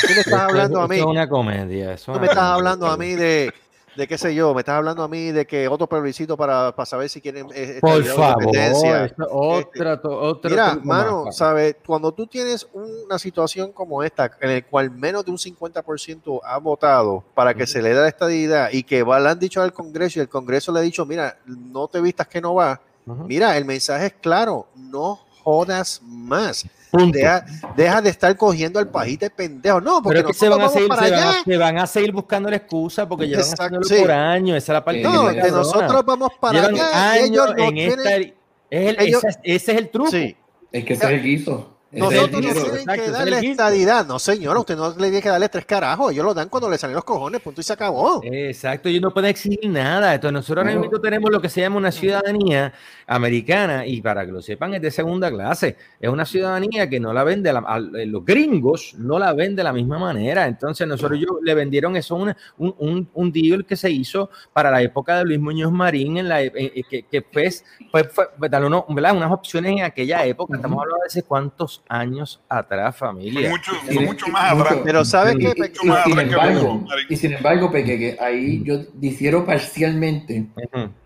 [SPEAKER 2] me estás hablando a mí.
[SPEAKER 5] Es una comedia. eso es
[SPEAKER 2] Tú me estás hablando a mí de, de qué sé yo, me estás hablando a mí de que otro plebiscito para, para saber si quieren eh,
[SPEAKER 5] Por
[SPEAKER 2] estabilidad o
[SPEAKER 5] favor,
[SPEAKER 2] independencia.
[SPEAKER 5] eso es otra, otro
[SPEAKER 2] Mira, mano. ¿sabes? Cuando tú tienes una situación como esta, en el cual menos de un 50% ha votado para que se le dé la estadidad y que va, le han dicho al Congreso y el Congreso le ha dicho, mira, no te vistas que no va, mira, el mensaje es claro, no jodas más.
[SPEAKER 5] Punto.
[SPEAKER 2] Deja, deja de estar cogiendo al país de pendejo. No, porque
[SPEAKER 5] Pero es que se van, a seguir, se, van a, se van a seguir buscando la excusa porque llevan
[SPEAKER 2] Exacto,
[SPEAKER 5] haciéndolo
[SPEAKER 2] sí.
[SPEAKER 5] por años. Esa es la parte
[SPEAKER 6] No,
[SPEAKER 5] que
[SPEAKER 2] nosotros vamos para
[SPEAKER 5] Llevan
[SPEAKER 2] allá
[SPEAKER 5] años
[SPEAKER 2] ellos no
[SPEAKER 5] en esta.
[SPEAKER 2] tienen...
[SPEAKER 5] Es el-
[SPEAKER 2] ellos-
[SPEAKER 5] ese, ese es el truco.
[SPEAKER 2] Sí,
[SPEAKER 6] Es que ese es el guiso.
[SPEAKER 2] Nosotros nos
[SPEAKER 6] dinero.
[SPEAKER 2] tienen que darle estadidad. No, señor, usted no le tiene que darle tres carajos. Ellos lo dan cuando le salen los cojones, punto y se acabó.
[SPEAKER 5] Exacto, ellos no pueden exigir nada. Entonces, nosotros ahora
[SPEAKER 6] No.
[SPEAKER 5] mismo tenemos lo que se llama una ciudadanía americana, y para que lo sepan, es de segunda clase. Es una ciudadanía que no la vende, la- a, los gringos no la ven de la misma manera. Entonces, nosotros yo, le vendieron eso, una- un, un, un deal que se hizo para la época de Luis Muñoz Marín, en la, e- en- que, que pues, pues, fue, pues, unas opciones en aquella época. Estamos hablando de hace cuántos años atrás, familia.
[SPEAKER 4] mucho,
[SPEAKER 6] Sí,
[SPEAKER 4] mucho más atrás.
[SPEAKER 2] Pero ¿sabes
[SPEAKER 5] Sí.
[SPEAKER 2] qué?
[SPEAKER 6] Y, y- y sin embargo, y sin embargo, Peque, que ahí yo difiero parcialmente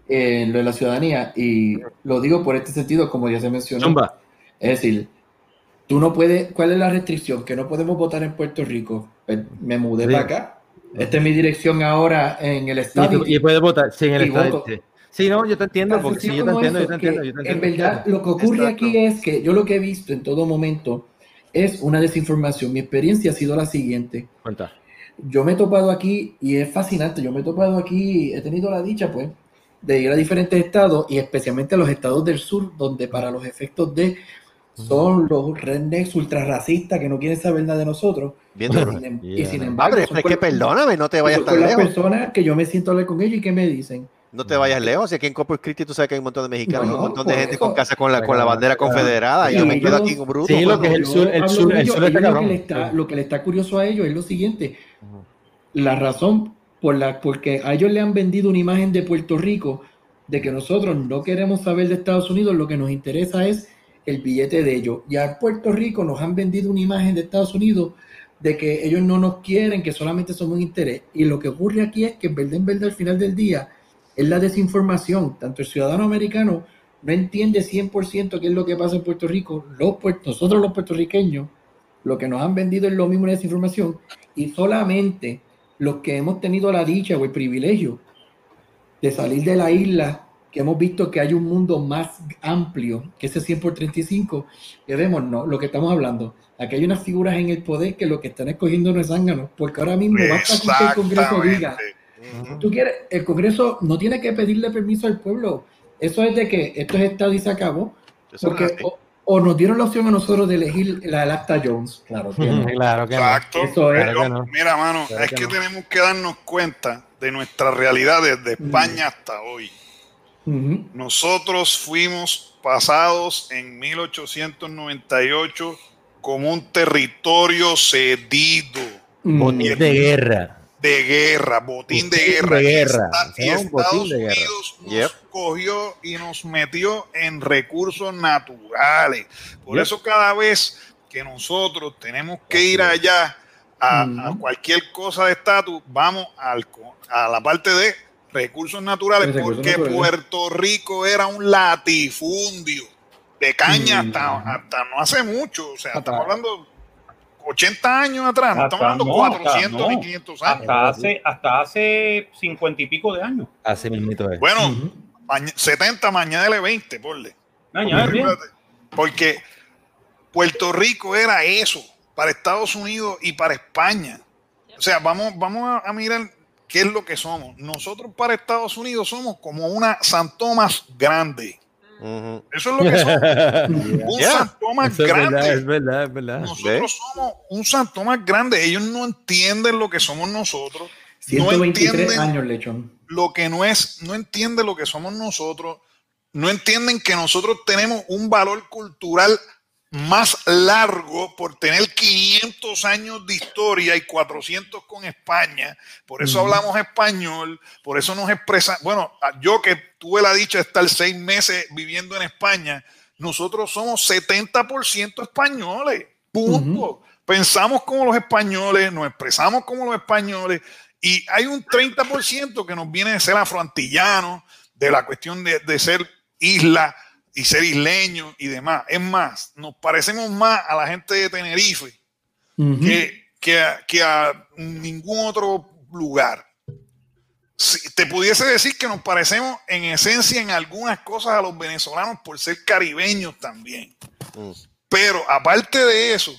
[SPEAKER 6] en lo de la ciudadanía y lo digo por este sentido, como ya se mencionó.
[SPEAKER 5] Zumba.
[SPEAKER 6] Es decir, tú no puedes, ¿cuál es la restricción? Que no podemos votar en Puerto Rico. Pues, me mudé
[SPEAKER 5] Sí.
[SPEAKER 6] para acá. Esta es mi dirección ahora en el
[SPEAKER 5] Y,
[SPEAKER 6] estado.
[SPEAKER 5] y puedes votar sin el
[SPEAKER 6] Y
[SPEAKER 5] estado.
[SPEAKER 6] voto.
[SPEAKER 5] Sí. Sí, no, yo te entiendo, porque sí, yo te entiendo, yo te entiendo,
[SPEAKER 6] que
[SPEAKER 5] yo te
[SPEAKER 6] En
[SPEAKER 5] entiendo.
[SPEAKER 6] verdad, lo que ocurre
[SPEAKER 2] Exacto.
[SPEAKER 6] aquí es que yo lo que he visto en todo momento es una desinformación. Mi experiencia ha sido la siguiente.
[SPEAKER 5] Cuenta.
[SPEAKER 6] Yo me he topado aquí y es fascinante. Yo me he topado aquí, he tenido la dicha, pues, de ir a diferentes estados y especialmente a los estados del sur, donde para los efectos de son los rednecks ultrarracistas que no quieren saber nada de nosotros.
[SPEAKER 2] Bien
[SPEAKER 6] Y
[SPEAKER 2] duro.
[SPEAKER 6] sin, em- y sin embargo, son
[SPEAKER 2] es que
[SPEAKER 6] con-
[SPEAKER 2] perdóname, no te vayas
[SPEAKER 6] son
[SPEAKER 2] tan
[SPEAKER 6] las
[SPEAKER 2] lejos.
[SPEAKER 6] personas que yo me siento a hablar con ellos y que me dicen.
[SPEAKER 2] No te vayas lejos. Si aquí en Corpus Christi tú sabes que hay un montón de mexicanos,
[SPEAKER 6] No,
[SPEAKER 2] un montón de gente
[SPEAKER 6] eso.
[SPEAKER 2] con casa con la, con la bandera confederada. Y yo me quedo aquí con bruto.
[SPEAKER 5] Sí, lo
[SPEAKER 2] mano.
[SPEAKER 5] que es el sur, el sur, el sur está
[SPEAKER 6] lo, que le está, lo que le está curioso a ellos es lo siguiente. La razón por la, porque a ellos le han vendido una imagen de Puerto Rico de que nosotros no queremos saber de Estados Unidos, lo que nos interesa es el billete de ellos. Y a Puerto Rico nos han vendido una imagen de Estados Unidos de que ellos no nos quieren, que solamente somos un interés. Y lo que ocurre aquí es que en verdad, en verdad, al final del día, es la desinformación. Tanto el ciudadano americano no entiende 100% qué es lo que pasa en Puerto Rico. Los, nosotros los puertorriqueños, lo que nos han vendido es lo mismo la desinformación. Y solamente los que hemos tenido la dicha o el privilegio de salir de la isla, que hemos visto que hay un mundo más amplio que ese 100 por 35, que vemos, no, lo que estamos hablando. Aquí hay unas figuras en el poder que lo que están escogiendo no es zánganos, porque ahora mismo basta con que el Congreso diga, Tú quieres, el Congreso no tiene que pedirle permiso al pueblo. Eso es de que esto es Estado y se acabó.
[SPEAKER 2] Eso
[SPEAKER 6] Porque o, o nos dieron la opción a nosotros de elegir la del Acta Jones. Claro, que no.
[SPEAKER 5] Claro que no.
[SPEAKER 4] Exacto.
[SPEAKER 6] Eso es.
[SPEAKER 4] Pero,
[SPEAKER 5] Claro que no.
[SPEAKER 4] Mira, mano,
[SPEAKER 5] Claro
[SPEAKER 4] es
[SPEAKER 5] que
[SPEAKER 4] tenemos que darnos cuenta de nuestra realidad desde España hasta hoy. Nosotros fuimos pasados en 1898 como un territorio cedido
[SPEAKER 6] Mm.
[SPEAKER 5] Botín de guerra.
[SPEAKER 4] De guerra, botín de guerra.
[SPEAKER 5] de
[SPEAKER 4] Y
[SPEAKER 5] guerra.
[SPEAKER 4] Y,
[SPEAKER 5] un botín
[SPEAKER 4] Estados
[SPEAKER 5] de guerra.
[SPEAKER 4] Unidos nos
[SPEAKER 2] Yep.
[SPEAKER 4] cogió y nos metió en recursos naturales. Por
[SPEAKER 5] Yep.
[SPEAKER 4] eso cada vez que nosotros tenemos que ir allá a,
[SPEAKER 6] Mm.
[SPEAKER 4] a cualquier cosa de estatus, vamos al co- a la parte de recursos naturales,
[SPEAKER 6] recursos
[SPEAKER 4] porque
[SPEAKER 6] naturales.
[SPEAKER 4] Puerto Rico era un latifundio de caña
[SPEAKER 6] Mm.
[SPEAKER 4] hasta, hasta no hace mucho. O sea,
[SPEAKER 6] Hasta-
[SPEAKER 4] estamos hablando 80 años atrás, no
[SPEAKER 3] Hasta-
[SPEAKER 4] estamos hablando
[SPEAKER 3] no,
[SPEAKER 4] 400
[SPEAKER 3] hasta-
[SPEAKER 4] ni
[SPEAKER 3] no.
[SPEAKER 4] 500 años.
[SPEAKER 3] Hasta hace, hasta hace 50 y pico de años.
[SPEAKER 5] Así mismito es.
[SPEAKER 4] Bueno,
[SPEAKER 6] Ujú.
[SPEAKER 4] maña- 70, mañana 20, ponle.
[SPEAKER 3] Añade bien.
[SPEAKER 4] Porque Puerto Rico era eso para Estados Unidos y para España. O sea, vamos, vamos a, a mirar qué es lo que somos. Nosotros para Estados Unidos somos como una San Tomás grande. Eso es lo que somos. Un
[SPEAKER 2] Yeah.
[SPEAKER 4] San Tomás
[SPEAKER 5] Eso es verdad,
[SPEAKER 4] grande.
[SPEAKER 5] es verdad, es verdad.
[SPEAKER 4] Nosotros somos un San Tomás grande. Ellos no entienden lo que somos nosotros. No
[SPEAKER 6] 123
[SPEAKER 4] entienden
[SPEAKER 6] años, lechón.
[SPEAKER 4] lo que no es, no entiende lo que somos nosotros, no entienden que nosotros tenemos un valor cultural más largo por tener 500 años de historia y 400 con España. Por eso
[SPEAKER 6] Ujú.
[SPEAKER 4] hablamos español, por eso nos expresa. Bueno, yo que tuve la dicha de estar seis meses viviendo en España, nosotros somos 70% españoles. Punto. Pensamos como los españoles, nos expresamos como los españoles y hay un 30% que nos viene de ser afroantillano, de la cuestión de, de ser isla y ser isleño y demás. Es más, nos parecemos más a la gente de Tenerife que, que a, que a ningún otro lugar. Si- te pudiese decir que nos parecemos en esencia en algunas cosas a los venezolanos por ser caribeños también. Pero aparte de eso,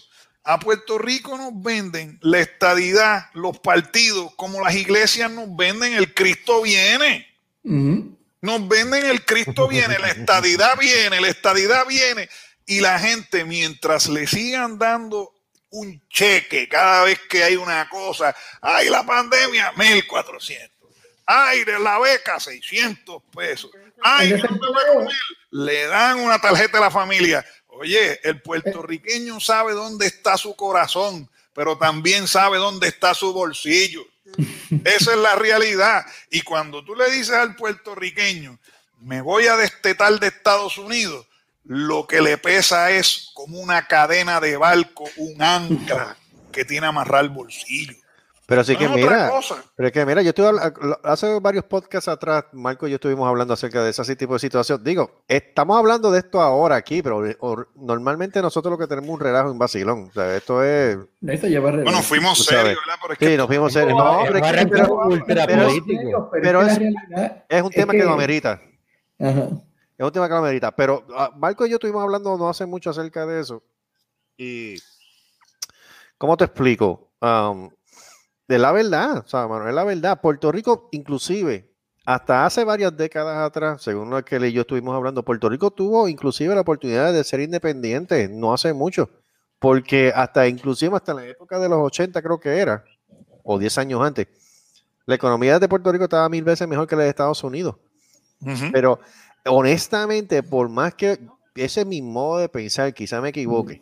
[SPEAKER 4] a Puerto Rico nos venden la estadidad, los partidos, como las iglesias nos venden el Cristo viene. Nos venden el Cristo viene, la estadidad viene, la estadidad viene. Y la gente, mientras le sigan dando un cheque cada vez que hay una cosa, ay, la pandemia, 1400. Ay, de la beca, 600 pesos. Ay. Le dan una tarjeta a la familia. Oye, el puertorriqueño sabe dónde está su corazón, pero también sabe dónde está su bolsillo. Esa es la realidad. Y cuando tú le dices al puertorriqueño, me voy a destetar de Estados Unidos, lo que le pesa es como una cadena de barco, un ancla que tiene amarrar el bolsillo.
[SPEAKER 2] Pero sí
[SPEAKER 4] No
[SPEAKER 2] que mira, pero es que mira, yo estuve hace varios podcasts atrás, Marco y yo estuvimos hablando acerca de ese tipo de situación. Digo, estamos hablando de esto ahora aquí, pero or- normalmente nosotros lo que tenemos es un relajo en vacilón. O sea, esto es.
[SPEAKER 4] Bueno, fuimos serios, ¿verdad? Pero es
[SPEAKER 2] Sí, nos fuimos serios. No, pero es, que-
[SPEAKER 5] Arranca
[SPEAKER 2] pero pero-
[SPEAKER 5] político.
[SPEAKER 6] pero,
[SPEAKER 2] pero
[SPEAKER 6] es
[SPEAKER 2] un tema que,
[SPEAKER 6] que-
[SPEAKER 2] lo amerita.
[SPEAKER 6] Ajá.
[SPEAKER 2] Es un tema que lo amerita. Pero ah, Marco y yo estuvimos hablando no hace mucho acerca de eso. Y. ¿Cómo te explico? Um, de la verdad, o sea, mano, es la verdad. Puerto Rico, inclusive, hasta hace varias décadas atrás, según lo que él y yo estuvimos hablando, Puerto Rico tuvo inclusive la oportunidad de ser independiente, no hace mucho, porque hasta inclusive hasta la época de los 80 creo que era, o 10 años antes, la economía de Puerto Rico estaba mil veces mejor que la de Estados Unidos. Pero honestamente, por más que ese es mi modo de pensar, quizá me equivoque.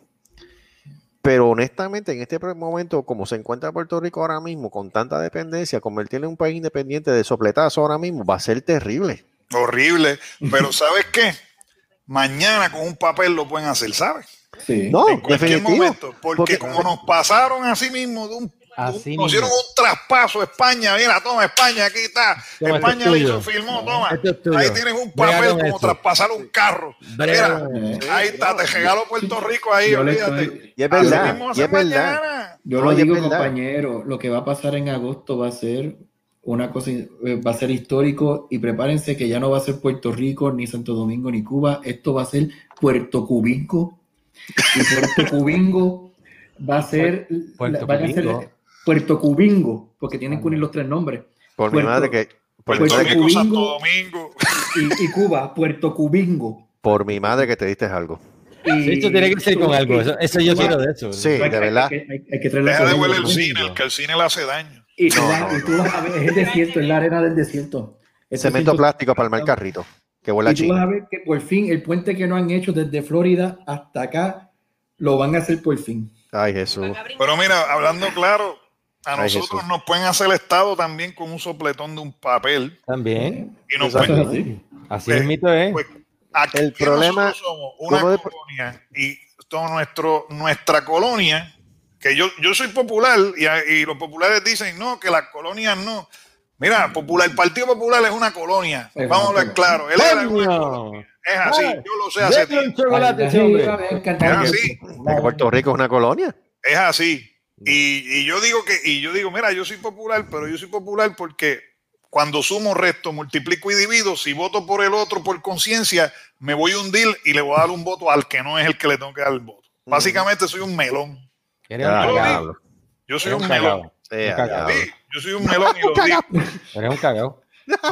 [SPEAKER 2] Pero honestamente, en este momento, como se encuentra Puerto Rico ahora mismo, con tanta dependencia, convertirlo en un país independiente de sopletazo ahora mismo, va a ser terrible.
[SPEAKER 4] Horrible. Pero ¿sabes qué? Mañana con un papel lo pueden hacer, ¿sabes?
[SPEAKER 6] Sí.
[SPEAKER 2] No,
[SPEAKER 4] en cualquier
[SPEAKER 2] definitivo.
[SPEAKER 4] momento. Porque,
[SPEAKER 2] Porque-
[SPEAKER 4] como nos pasaron así mismo de un.
[SPEAKER 5] Así
[SPEAKER 4] nos hicieron un traspaso a España, mira, toma España, aquí está.
[SPEAKER 5] Toma,
[SPEAKER 4] España
[SPEAKER 5] esto es
[SPEAKER 4] hizo, filmó, toma.
[SPEAKER 5] Esto es tuyo.
[SPEAKER 4] Ahí tienes un papel como
[SPEAKER 5] esto.
[SPEAKER 4] traspasar un carro. Mira, ahí está, te regaló Puerto Rico ahí,
[SPEAKER 6] Yo
[SPEAKER 4] olvídate.
[SPEAKER 6] estoy-
[SPEAKER 2] Y es
[SPEAKER 4] Así
[SPEAKER 2] verdad,
[SPEAKER 4] mismo va a
[SPEAKER 2] y
[SPEAKER 4] ser
[SPEAKER 2] es verdad.
[SPEAKER 4] mañana.
[SPEAKER 6] Yo lo digo,
[SPEAKER 2] verdad.
[SPEAKER 6] compañero, lo que va a pasar en agosto va a ser una cosa, eh, va a ser histórico y prepárense que ya no va a ser Puerto Rico, ni Santo Domingo, ni Cuba, esto va a ser Puerto Cubingo. Y Puerto Cubingo va a ser,
[SPEAKER 5] Puerto
[SPEAKER 6] van a ser
[SPEAKER 5] Cubingo.
[SPEAKER 6] Puerto Cubingo, porque tienen que unir los tres nombres.
[SPEAKER 2] Por mi madre que, por, mi
[SPEAKER 4] Puerto
[SPEAKER 2] madre,
[SPEAKER 6] Puerto
[SPEAKER 4] Rico, Santo
[SPEAKER 6] Cubingo.
[SPEAKER 4] Domingo.
[SPEAKER 6] Y, y Cuba, Puerto Cubingo.
[SPEAKER 2] por mi madre que te diste algo.
[SPEAKER 6] Y,
[SPEAKER 5] Sí, Esto tiene que ser con algo. Eso, eso yo quiero de eso.
[SPEAKER 2] Sí,
[SPEAKER 6] hay,
[SPEAKER 2] de verdad.
[SPEAKER 6] hay que- hay- hay que
[SPEAKER 4] Deja de huele el cine, el que el cine le hace daño.
[SPEAKER 6] Y, tú
[SPEAKER 2] No,
[SPEAKER 6] vas-
[SPEAKER 2] no,
[SPEAKER 6] y tú vas a ver, es el desierto, es la arena del desierto. Esto
[SPEAKER 2] Cemento plástico para el carrito. Que huele a
[SPEAKER 6] Y tú vas a
[SPEAKER 2] chino.
[SPEAKER 6] ver que por fin el puente que no han hecho desde Florida hasta acá lo van a hacer por fin.
[SPEAKER 2] Ay, Jesús.
[SPEAKER 4] Pero mira, hablando claro, a
[SPEAKER 2] Ay,
[SPEAKER 4] nosotros
[SPEAKER 2] Jesús.
[SPEAKER 4] nos pueden hacer el Estado también con un sopletón de un papel.
[SPEAKER 5] También.
[SPEAKER 4] Y nos pueden,
[SPEAKER 6] así.
[SPEAKER 5] Así
[SPEAKER 4] Eh,
[SPEAKER 5] es mito, ¿eh?
[SPEAKER 4] pues, aquí
[SPEAKER 2] El problema-
[SPEAKER 4] nosotros somos una
[SPEAKER 2] de-
[SPEAKER 4] colonia y todo nuestro, nuestra colonia, que yo, yo soy popular y, y los populares dicen no, que las colonias no. Mira, popular, el Partido Popular es una colonia. Vamos a hablar claro. Él era una. Es así, yo lo sé hace tiempo. Es así,
[SPEAKER 2] Puerto Rico es una colonia.
[SPEAKER 4] es así. Y, y yo digo que, y yo digo, mira, yo soy popular, pero yo soy popular porque cuando sumo, resto, multiplico y divido, si voto por el otro por conciencia, me voy a hundir y le voy a dar un voto al que no es el que le tengo que dar el voto. Básicamente soy un melón.
[SPEAKER 5] Eres un
[SPEAKER 4] Yo digo. Yo soy
[SPEAKER 5] Eres
[SPEAKER 4] un
[SPEAKER 5] un
[SPEAKER 4] melón. Sí, yo soy un melón y lo digo.
[SPEAKER 5] Eres un cagao.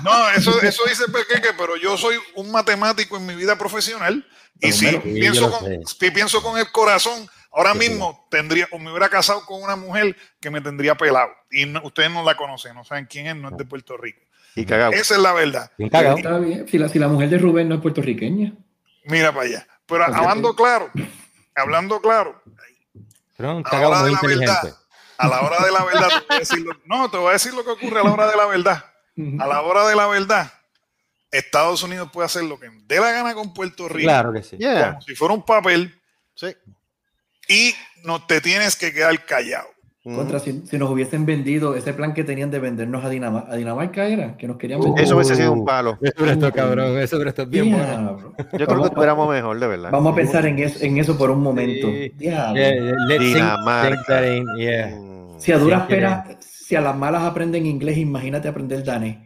[SPEAKER 4] No, eso, eso dice Pequeque, pero yo soy un matemático en mi vida profesional y si pienso, con, si pienso con el corazón, ahora mismo tendría, o me hubiera casado con una mujer que me tendría pelado y no- ustedes no la conocen, no saben quién es, no es de Puerto Rico.
[SPEAKER 2] Y cagado.
[SPEAKER 4] Esa es la verdad.
[SPEAKER 6] Está bien. Si la, si la mujer de Rubén no es puertorriqueña.
[SPEAKER 4] Mira para allá. Pero
[SPEAKER 6] Porque
[SPEAKER 4] hablando claro, hablando claro,
[SPEAKER 5] Pero un
[SPEAKER 4] a la hora
[SPEAKER 5] muy
[SPEAKER 4] de la verdad, a la hora de la verdad, te voy a decir lo- no, te voy a decir lo que ocurre a la hora de la verdad. A la hora de la verdad, Estados Unidos puede hacer lo que dé la gana con Puerto Rico.
[SPEAKER 5] Claro que sí.
[SPEAKER 2] Yeah.
[SPEAKER 4] como si fuera un papel
[SPEAKER 2] Sí.
[SPEAKER 4] y no te tienes que quedar callado.
[SPEAKER 6] Contra, si, si nos hubiesen vendido ese plan que tenían de vendernos a Dinamarca, a Dinamarca era, que nos querían vender.
[SPEAKER 2] Eso hubiese sido un palo.
[SPEAKER 5] Eso esto, cabrón. Eso esto bien bueno.
[SPEAKER 6] Diablo.
[SPEAKER 2] Yo creo que
[SPEAKER 6] Vamos-
[SPEAKER 2] estuviéramos mejor, de verdad.
[SPEAKER 6] Vamos a pensar en eso, en eso por un momento.
[SPEAKER 5] Sí. Yeah, yeah, think-
[SPEAKER 2] Dinamarca.
[SPEAKER 5] think that in- yeah.
[SPEAKER 2] Mm,
[SPEAKER 6] Si a duras penas, si a las malas aprenden inglés, imagínate aprender danés.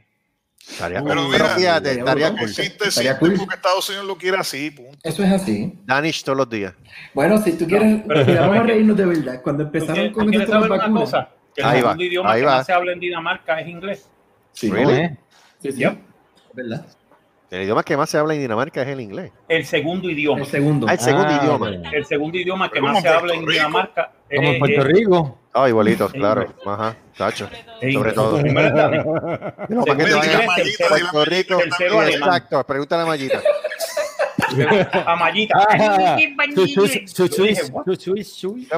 [SPEAKER 2] Estaría
[SPEAKER 4] Pero
[SPEAKER 2] cool.
[SPEAKER 4] mira,
[SPEAKER 2] Pero fíjate,
[SPEAKER 6] estaría
[SPEAKER 2] cool.
[SPEAKER 4] Existe,
[SPEAKER 6] Estaría cool.
[SPEAKER 4] porque Estados Unidos lo quiere así, punto.
[SPEAKER 6] Eso es así.
[SPEAKER 2] Danish todos los días.
[SPEAKER 6] Bueno, si tú quieres,
[SPEAKER 3] pero-
[SPEAKER 6] mira, vamos a reírnos de verdad. Cuando
[SPEAKER 3] ¿Tú
[SPEAKER 6] empezaron con esto de vacunas.
[SPEAKER 3] cosa? Que el
[SPEAKER 2] Ahí va,
[SPEAKER 3] segundo idioma
[SPEAKER 2] ahí
[SPEAKER 3] que
[SPEAKER 2] va.
[SPEAKER 3] más se habla en Dinamarca es inglés.
[SPEAKER 6] Sí,
[SPEAKER 2] Really?
[SPEAKER 5] ¿Eh?
[SPEAKER 6] sí, sí.
[SPEAKER 3] Yep.
[SPEAKER 6] ¿Verdad?
[SPEAKER 2] El idioma que más se habla en Dinamarca es el inglés.
[SPEAKER 3] El segundo idioma.
[SPEAKER 6] El segundo.
[SPEAKER 2] Ah, el segundo
[SPEAKER 5] Ah,
[SPEAKER 2] idioma.
[SPEAKER 3] El segundo idioma que más se habla en. Dinamarca
[SPEAKER 5] Como en
[SPEAKER 3] es-
[SPEAKER 5] Puerto
[SPEAKER 3] es-
[SPEAKER 5] Rico.
[SPEAKER 2] Ah, igualito,
[SPEAKER 3] Sí,
[SPEAKER 2] claro. Ajá, tacho.
[SPEAKER 3] es
[SPEAKER 2] Sobre todo.
[SPEAKER 3] Es
[SPEAKER 4] Mallita, a
[SPEAKER 2] Puerto Rico. Exacto, pregúntale a Mayita.
[SPEAKER 3] A Mallita.
[SPEAKER 5] Ah,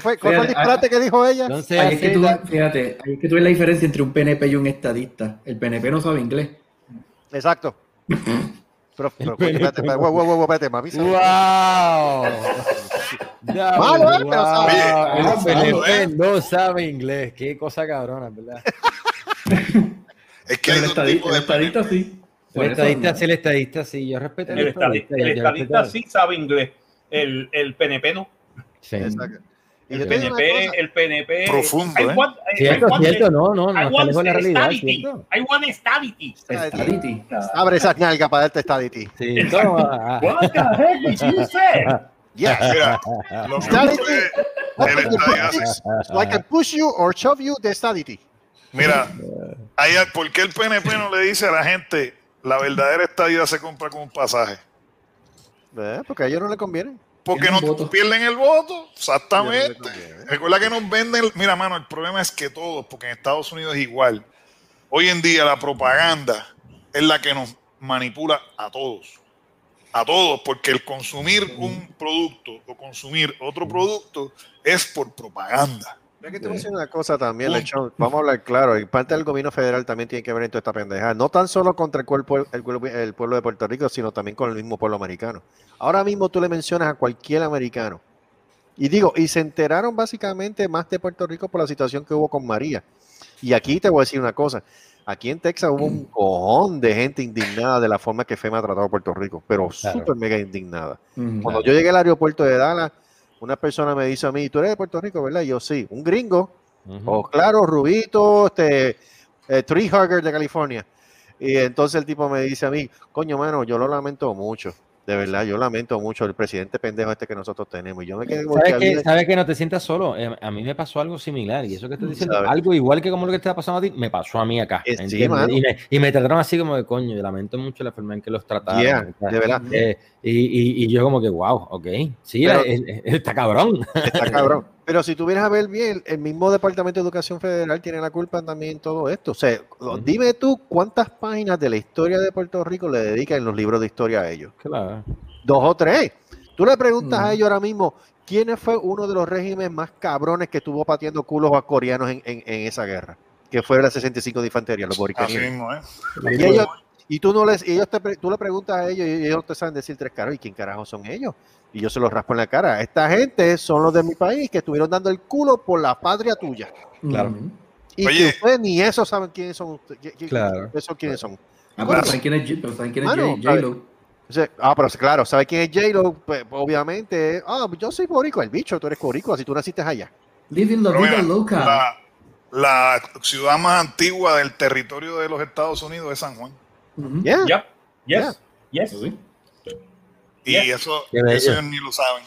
[SPEAKER 2] fue? ¿Cuál fue el disparate que dijo ella?
[SPEAKER 6] Ahí es que tú, fíjate, ahí es que tú ves la diferencia entre un PNP y un estadista. El PNP no sabe inglés.
[SPEAKER 2] Exacto. Pero, pero, espérate, espérate, wow, wow, wow, espérate, mami.
[SPEAKER 5] ¡Wow! Ya,
[SPEAKER 2] Malo, ¿eh?
[SPEAKER 5] wow.
[SPEAKER 2] Pero sabe.
[SPEAKER 5] El
[SPEAKER 4] ¿eh?
[SPEAKER 5] no sabe inglés. Qué cosa cabrona, ¿verdad?
[SPEAKER 4] Es que
[SPEAKER 6] el, estadista, el sí.
[SPEAKER 5] El estadista, sí, el estadista, sí. Yo respeto
[SPEAKER 3] El estadista, el estadista sí sabe inglés. El, el PNP no.
[SPEAKER 5] Sí.
[SPEAKER 2] Exacto.
[SPEAKER 3] El PNP,
[SPEAKER 2] cosa,
[SPEAKER 3] el PNP.
[SPEAKER 4] Profundo,
[SPEAKER 3] I
[SPEAKER 4] ¿eh?
[SPEAKER 3] want- I- I
[SPEAKER 5] Cierto,
[SPEAKER 3] want-
[SPEAKER 5] cierto, no, no,
[SPEAKER 3] I
[SPEAKER 5] no está
[SPEAKER 3] want
[SPEAKER 5] lejos de la realidad,
[SPEAKER 3] stability.
[SPEAKER 5] ¿cierto?
[SPEAKER 3] Stability.
[SPEAKER 2] Abre esa nalga para darte stadity.
[SPEAKER 5] Sí, toma.
[SPEAKER 3] What the heck did you say?
[SPEAKER 2] Yes.
[SPEAKER 4] Mira, lo
[SPEAKER 2] Stability. So I can push you or shove you the stadity.
[SPEAKER 4] Mira, ahí, ¿por qué el PNP no le dice a la gente la verdadera estadía se compra con un pasaje?
[SPEAKER 2] Eh, Porque a ellos no le conviene.
[SPEAKER 4] Porque no
[SPEAKER 6] Pierden voto.
[SPEAKER 4] pierden el voto, exactamente. Recuerda que nos venden, mira, mano, el problema es que todos, porque en Estados Unidos es igual. Hoy en día la propaganda es la que nos manipula a todos. a todos, porque el consumir un producto o consumir otro producto es por propaganda.
[SPEAKER 2] Es que te voy a decir una cosa también. Lechón. Vamos a hablar claro. Y parte del gobierno federal también tiene que ver en toda esta pendeja. No tan solo contra el, cuerpo, el, el pueblo de Puerto Rico, sino también con el mismo pueblo americano. Ahora mismo tú le mencionas a cualquier americano. Y digo, y se enteraron básicamente más de Puerto Rico por la situación que hubo con María. Y aquí te voy a decir una cosa. Aquí en Texas hubo un cojón de gente indignada de la forma que FEMA ha tratado a Puerto Rico, pero
[SPEAKER 5] Claro.
[SPEAKER 2] súper mega indignada.
[SPEAKER 6] Mm.
[SPEAKER 2] Cuando yo llegué al aeropuerto de Dallas, una persona me dice a mí, tú eres de Puerto Rico, ¿verdad? Y yo sí, un gringo, o claro, Rubito, este, eh, Tree Hugger de California. Y entonces el tipo me dice a mí, coño, mano, yo lo lamento mucho. De verdad, yo lamento mucho el presidente pendejo este que nosotros tenemos. Y yo me quedé
[SPEAKER 5] ¿Sabes que,
[SPEAKER 2] boquiabierto.
[SPEAKER 5] ¿Sabes que no te sientas solo? Eh, a mí me pasó algo similar y eso que estás diciendo,
[SPEAKER 2] ¿Sabes?
[SPEAKER 5] algo igual que como lo que te está pasando a ti, me pasó a mí acá.
[SPEAKER 2] Eh, sí,
[SPEAKER 5] y, me, y me trataron así como de coño, yo lamento mucho la forma en que los trataron.
[SPEAKER 2] Yeah, de verdad.
[SPEAKER 5] eh, y, y- y yo como que, wow, ok, sí,
[SPEAKER 2] Pero-
[SPEAKER 5] eh, eh, está cabrón.
[SPEAKER 2] Está cabrón. Pero si tú vienes a ver bien, el mismo Departamento de Educación Federal tiene la culpa también en todo esto. O sea, dime tú cuántas páginas de la historia de Puerto Rico le dedican en los libros de historia a ellos.
[SPEAKER 5] Claro.
[SPEAKER 2] Dos o tres. Tú le preguntas a ellos ahora mismo, ¿quién fue uno de los regímenes más cabrones que estuvo pateando culos a coreanos en, en- en esa guerra? Que fue la 65 de Infantería, los
[SPEAKER 4] Así
[SPEAKER 2] boricanos.
[SPEAKER 4] mismo, ¿eh?
[SPEAKER 2] Y, ellos- y tú no les, y ellos te, pre- tú le preguntas a ellos y ellos no te saben decir tres caras, ¿y quién carajo son ellos? Y yo se los raspo en la cara. Esta gente son los de mi país que estuvieron dando el culo por la patria tuya.
[SPEAKER 5] Claro.
[SPEAKER 6] Mm.
[SPEAKER 2] Y
[SPEAKER 4] Oye.
[SPEAKER 2] que ustedes ni eso saben quiénes son ustedes.
[SPEAKER 5] Claro.
[SPEAKER 2] Esos quiénes son.
[SPEAKER 6] Ah, pero ¿saben quién es, J- pero ¿saben quién es
[SPEAKER 2] Mano,
[SPEAKER 6] J- J-Lo?
[SPEAKER 2] O sea, ah, pero claro, ¿sabe quién es J-Lo? Pues, obviamente, ah, yo soy boricua, el bicho, tú eres boricua, si tú naciste allá.
[SPEAKER 6] Living la vida loca.
[SPEAKER 4] La, la ciudad más antigua del territorio de los Estados Unidos es San Juan.
[SPEAKER 6] Ujú.
[SPEAKER 2] Yeah.
[SPEAKER 3] Yep. Yes. Yes.
[SPEAKER 6] Sí.
[SPEAKER 4] Y
[SPEAKER 3] Yeah.
[SPEAKER 4] eso, eso ellos ni lo saben.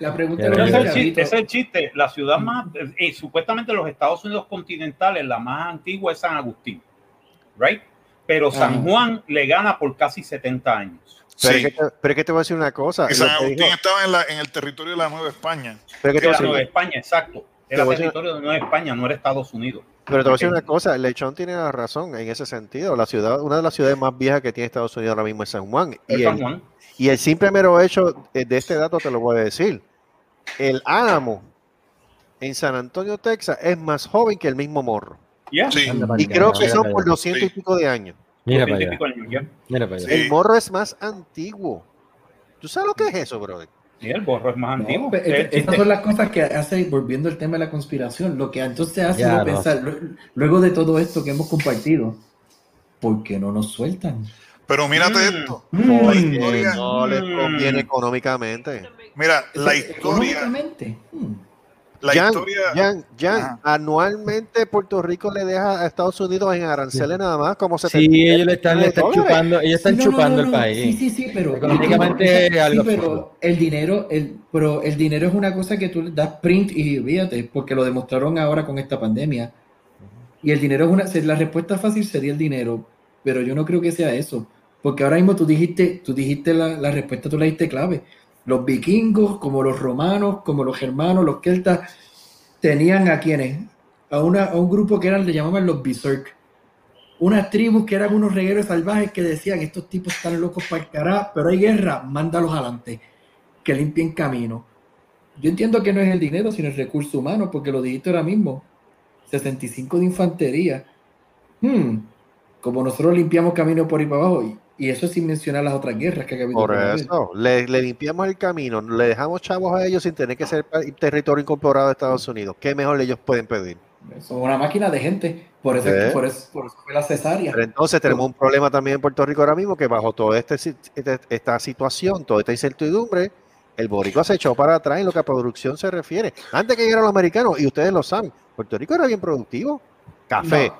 [SPEAKER 6] La pregunta
[SPEAKER 3] es el chiste, es el chiste. La ciudad más, eh, supuestamente los Estados Unidos continentales, la más antigua es San Agustín, right? Pero San
[SPEAKER 6] Ajá.
[SPEAKER 3] Juan le gana por casi 70 años.
[SPEAKER 2] Pero,
[SPEAKER 4] Sí.
[SPEAKER 2] es que, te- pero es que te voy a decir una cosa.
[SPEAKER 4] San Agustín
[SPEAKER 2] dijo-
[SPEAKER 4] estaba en, la, en el territorio de la Nueva España.
[SPEAKER 2] pero es que te voy a
[SPEAKER 3] Era
[SPEAKER 2] decir-
[SPEAKER 3] Nueva España, exacto. Era territorio de Nueva España, no era Estados Unidos.
[SPEAKER 2] Pero te voy a decir una cosa, Lechón tiene la razón en ese sentido. La ciudad, una de las ciudades más viejas que tiene Estados Unidos ahora mismo es San Juan. Y
[SPEAKER 3] San
[SPEAKER 2] el,
[SPEAKER 3] Juan.
[SPEAKER 2] y el simple mero hecho eh, de este dato te lo voy a decir. El Álamo en San Antonio, Texas, es más joven que el mismo morro.
[SPEAKER 3] Yeah.
[SPEAKER 4] Sí.
[SPEAKER 2] Y creo que son
[SPEAKER 5] mira
[SPEAKER 2] por
[SPEAKER 5] para allá.
[SPEAKER 2] 200 y
[SPEAKER 4] Sí.
[SPEAKER 2] pico de años.
[SPEAKER 5] Mira para
[SPEAKER 3] y
[SPEAKER 5] allá. Mira para allá.
[SPEAKER 4] Sí.
[SPEAKER 2] El morro es más antiguo. ¿Tú sabes lo que es eso, brother?
[SPEAKER 3] Sí, el borro es más
[SPEAKER 6] No,
[SPEAKER 3] antiguo.
[SPEAKER 6] pero
[SPEAKER 3] Es el
[SPEAKER 6] es- estas son las cosas que hace, volviendo al tema de la conspiración, lo que entonces hace
[SPEAKER 5] Ya, no.
[SPEAKER 6] pensar, lu- luego de todo esto que hemos compartido, ¿por qué no nos sueltan?
[SPEAKER 4] Pero mírate
[SPEAKER 3] Mm.
[SPEAKER 4] esto.
[SPEAKER 6] Mm.
[SPEAKER 4] La historia,
[SPEAKER 2] No les
[SPEAKER 3] Mm.
[SPEAKER 2] conviene económicamente.
[SPEAKER 4] mira, la historia,
[SPEAKER 6] económicamente, mm.
[SPEAKER 4] La
[SPEAKER 2] Jan,
[SPEAKER 4] historia,
[SPEAKER 2] Jan, Jan, anualmente Puerto Rico le deja a Estados Unidos en aranceles nada más como se
[SPEAKER 5] Sí, ellos le están, le están chupando, ellos están
[SPEAKER 6] Sí, no,
[SPEAKER 5] chupando
[SPEAKER 6] no,
[SPEAKER 5] el
[SPEAKER 6] no.
[SPEAKER 5] país.
[SPEAKER 6] Sí, sí, sí, pero
[SPEAKER 5] Económicamente
[SPEAKER 6] sí,
[SPEAKER 5] algo
[SPEAKER 6] pero el dinero, el, pero el dinero es una cosa que tú le das print y fíjate, porque lo demostraron ahora con esta pandemia. Y el dinero es una, la respuesta fácil sería el dinero, pero yo no creo que sea eso, porque ahora mismo tú dijiste, tú dijiste la, la respuesta, tú la diste clave. Los vikingos, como los romanos, como los germanos, los celtas, tenían a quienes, a, una, a un grupo que eran, le llamaban los berserk unas tribus que eran unos regueros salvajes que decían, estos tipos están locos para el carajo, pero hay guerra, mándalos adelante, que limpien camino. Yo entiendo que no es el dinero, sino el recurso humano, porque lo dijiste ahora mismo, 65 de infantería. Hmm, Como nosotros limpiamos camino por ahí para abajo, y, eso sin mencionar las otras guerras que ha habido.
[SPEAKER 2] Por eso, le, le limpiamos el camino, le dejamos chavos a ellos sin tener que ser territorio incorporado de Estados Unidos. ¿Qué mejor ellos pueden pedir?
[SPEAKER 6] Son una máquina de gente, por eso,
[SPEAKER 2] ¿Eh?
[SPEAKER 6] por eso, por eso fue la cesárea.
[SPEAKER 2] Pero entonces tenemos un problema también en Puerto Rico ahora mismo que bajo toda este este- esta situación, toda esta incertidumbre, el boricua se echó para atrás en lo que a producción se refiere. Antes que llegaran los americanos, y ustedes lo saben, Puerto Rico era bien productivo. Café,
[SPEAKER 6] No,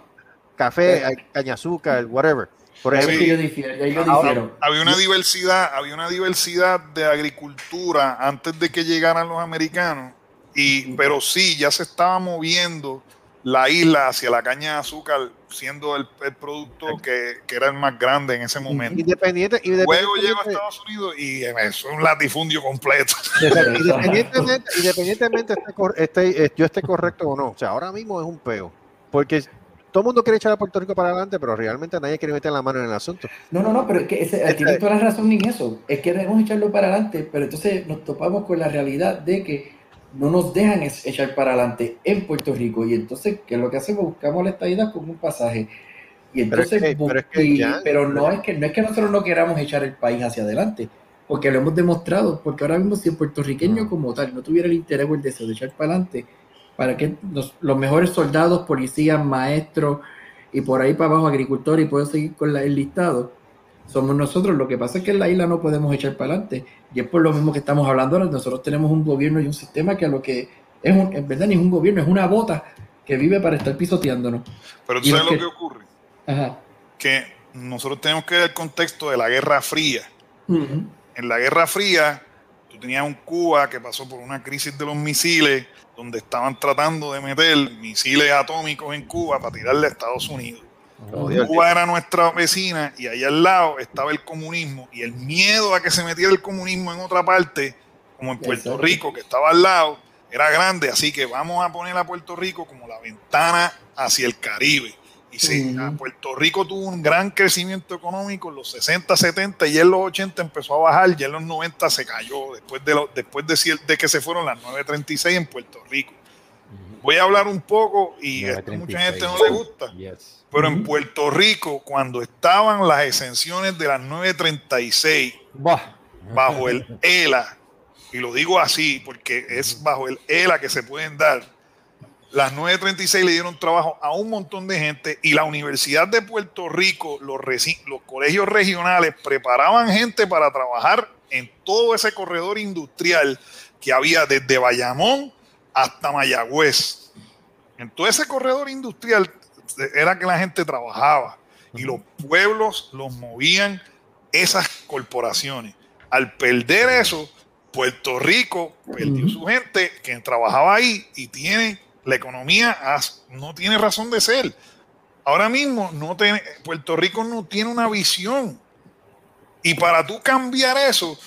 [SPEAKER 2] café,
[SPEAKER 6] Eh.
[SPEAKER 2] caña azúcar, whatever. Por
[SPEAKER 6] que yo difiero, yo
[SPEAKER 4] Ahora,
[SPEAKER 6] difiero.
[SPEAKER 4] había una diversidad, había una diversidad de agricultura antes de que llegaran los americanos, y, pero sí, ya se estaba moviendo la isla hacia la caña de azúcar, siendo el, el producto que, que era el más grande en ese momento.
[SPEAKER 2] independiente,
[SPEAKER 4] Luego llegó a
[SPEAKER 2] independientemente,
[SPEAKER 4] Estados Unidos y eso es un latifundio completo.
[SPEAKER 2] independientemente, independientemente esté esté- eh, yo esté correcto o no, o sea, ahora mismo es un peo, porque todo el mundo quiere echar a Puerto Rico para adelante, pero realmente nadie quiere meter la mano en el asunto.
[SPEAKER 6] No, no, no, pero es que ese,
[SPEAKER 2] Este-
[SPEAKER 6] toda la razón en eso. Es que debemos echarlo para adelante, pero entonces nos topamos con la realidad de que no nos dejan echar para adelante en Puerto Rico. Y entonces, ¿qué es lo que hacemos? Buscamos la estadidad como un pasaje. Y
[SPEAKER 2] Pero es
[SPEAKER 6] entonces,
[SPEAKER 2] que- pero es que
[SPEAKER 6] y-
[SPEAKER 2] ya-
[SPEAKER 6] pero no es que no es que nosotros no queramos echar el país hacia adelante, porque lo hemos demostrado, porque ahora mismo si el puertorriqueño como tal no tuviera el interés o el deseo de echar para adelante, para que los, los mejores soldados, policías, maestros y por ahí para abajo agricultores y puedo seguir con la- el listado, somos nosotros. Lo que pasa es que en la isla no podemos echar para adelante. Y es por lo mismo que estamos hablando ahora. Nosotros tenemos un gobierno y un sistema que a lo que es un, en verdad ni es un gobierno, es una bota que vive para estar pisoteándonos.
[SPEAKER 4] Pero tú
[SPEAKER 6] Y
[SPEAKER 4] sabes lo
[SPEAKER 6] que-
[SPEAKER 4] que ocurre.
[SPEAKER 6] Ajá.
[SPEAKER 4] Que nosotros tenemos que ver el contexto de la Guerra Fría. En la Guerra Fría, tú tenías un Cuba que pasó por una crisis de los misiles, donde estaban tratando de meter misiles atómicos en Cuba para tirarle a Estados Unidos. Cuba era nuestra vecina y allá al lado estaba el comunismo y el miedo a que se metiera el comunismo en otra parte, como en Puerto. Rico, que estaba al lado, era grande. Así que vamos a poner a Puerto Rico como la ventana hacia el Caribe. Y sí,
[SPEAKER 6] Ujú.
[SPEAKER 4] a Puerto Rico tuvo un gran crecimiento económico en los 60, 70 y en los 80 empezó a bajar, ya en los 90 se cayó después de, lo- después de, que se fueron las 936 en Puerto Rico. Voy a hablar un poco y esto a mucha gente no le gusta.
[SPEAKER 5] Yes.
[SPEAKER 4] Pero en. Puerto Rico, cuando estaban las exenciones de las 936
[SPEAKER 5] Buah.
[SPEAKER 4] bajo el ELA, y lo digo así porque es bajo el ELA que se pueden dar, las 936 le dieron trabajo a un montón de gente y la Universidad de Puerto Rico, los, colegios regionales preparaban gente para trabajar en todo ese corredor industrial que había desde Bayamón hasta Mayagüez. En todo ese corredor industrial era que la gente trabajaba y los pueblos los movían esas corporaciones. Al perder eso, Puerto Rico perdió su gente que trabajaba ahí y tiene la economía no tiene razón de ser. Ahora mismo no tiene, Puerto Rico no tiene una visión. Y para tú cambiar eso,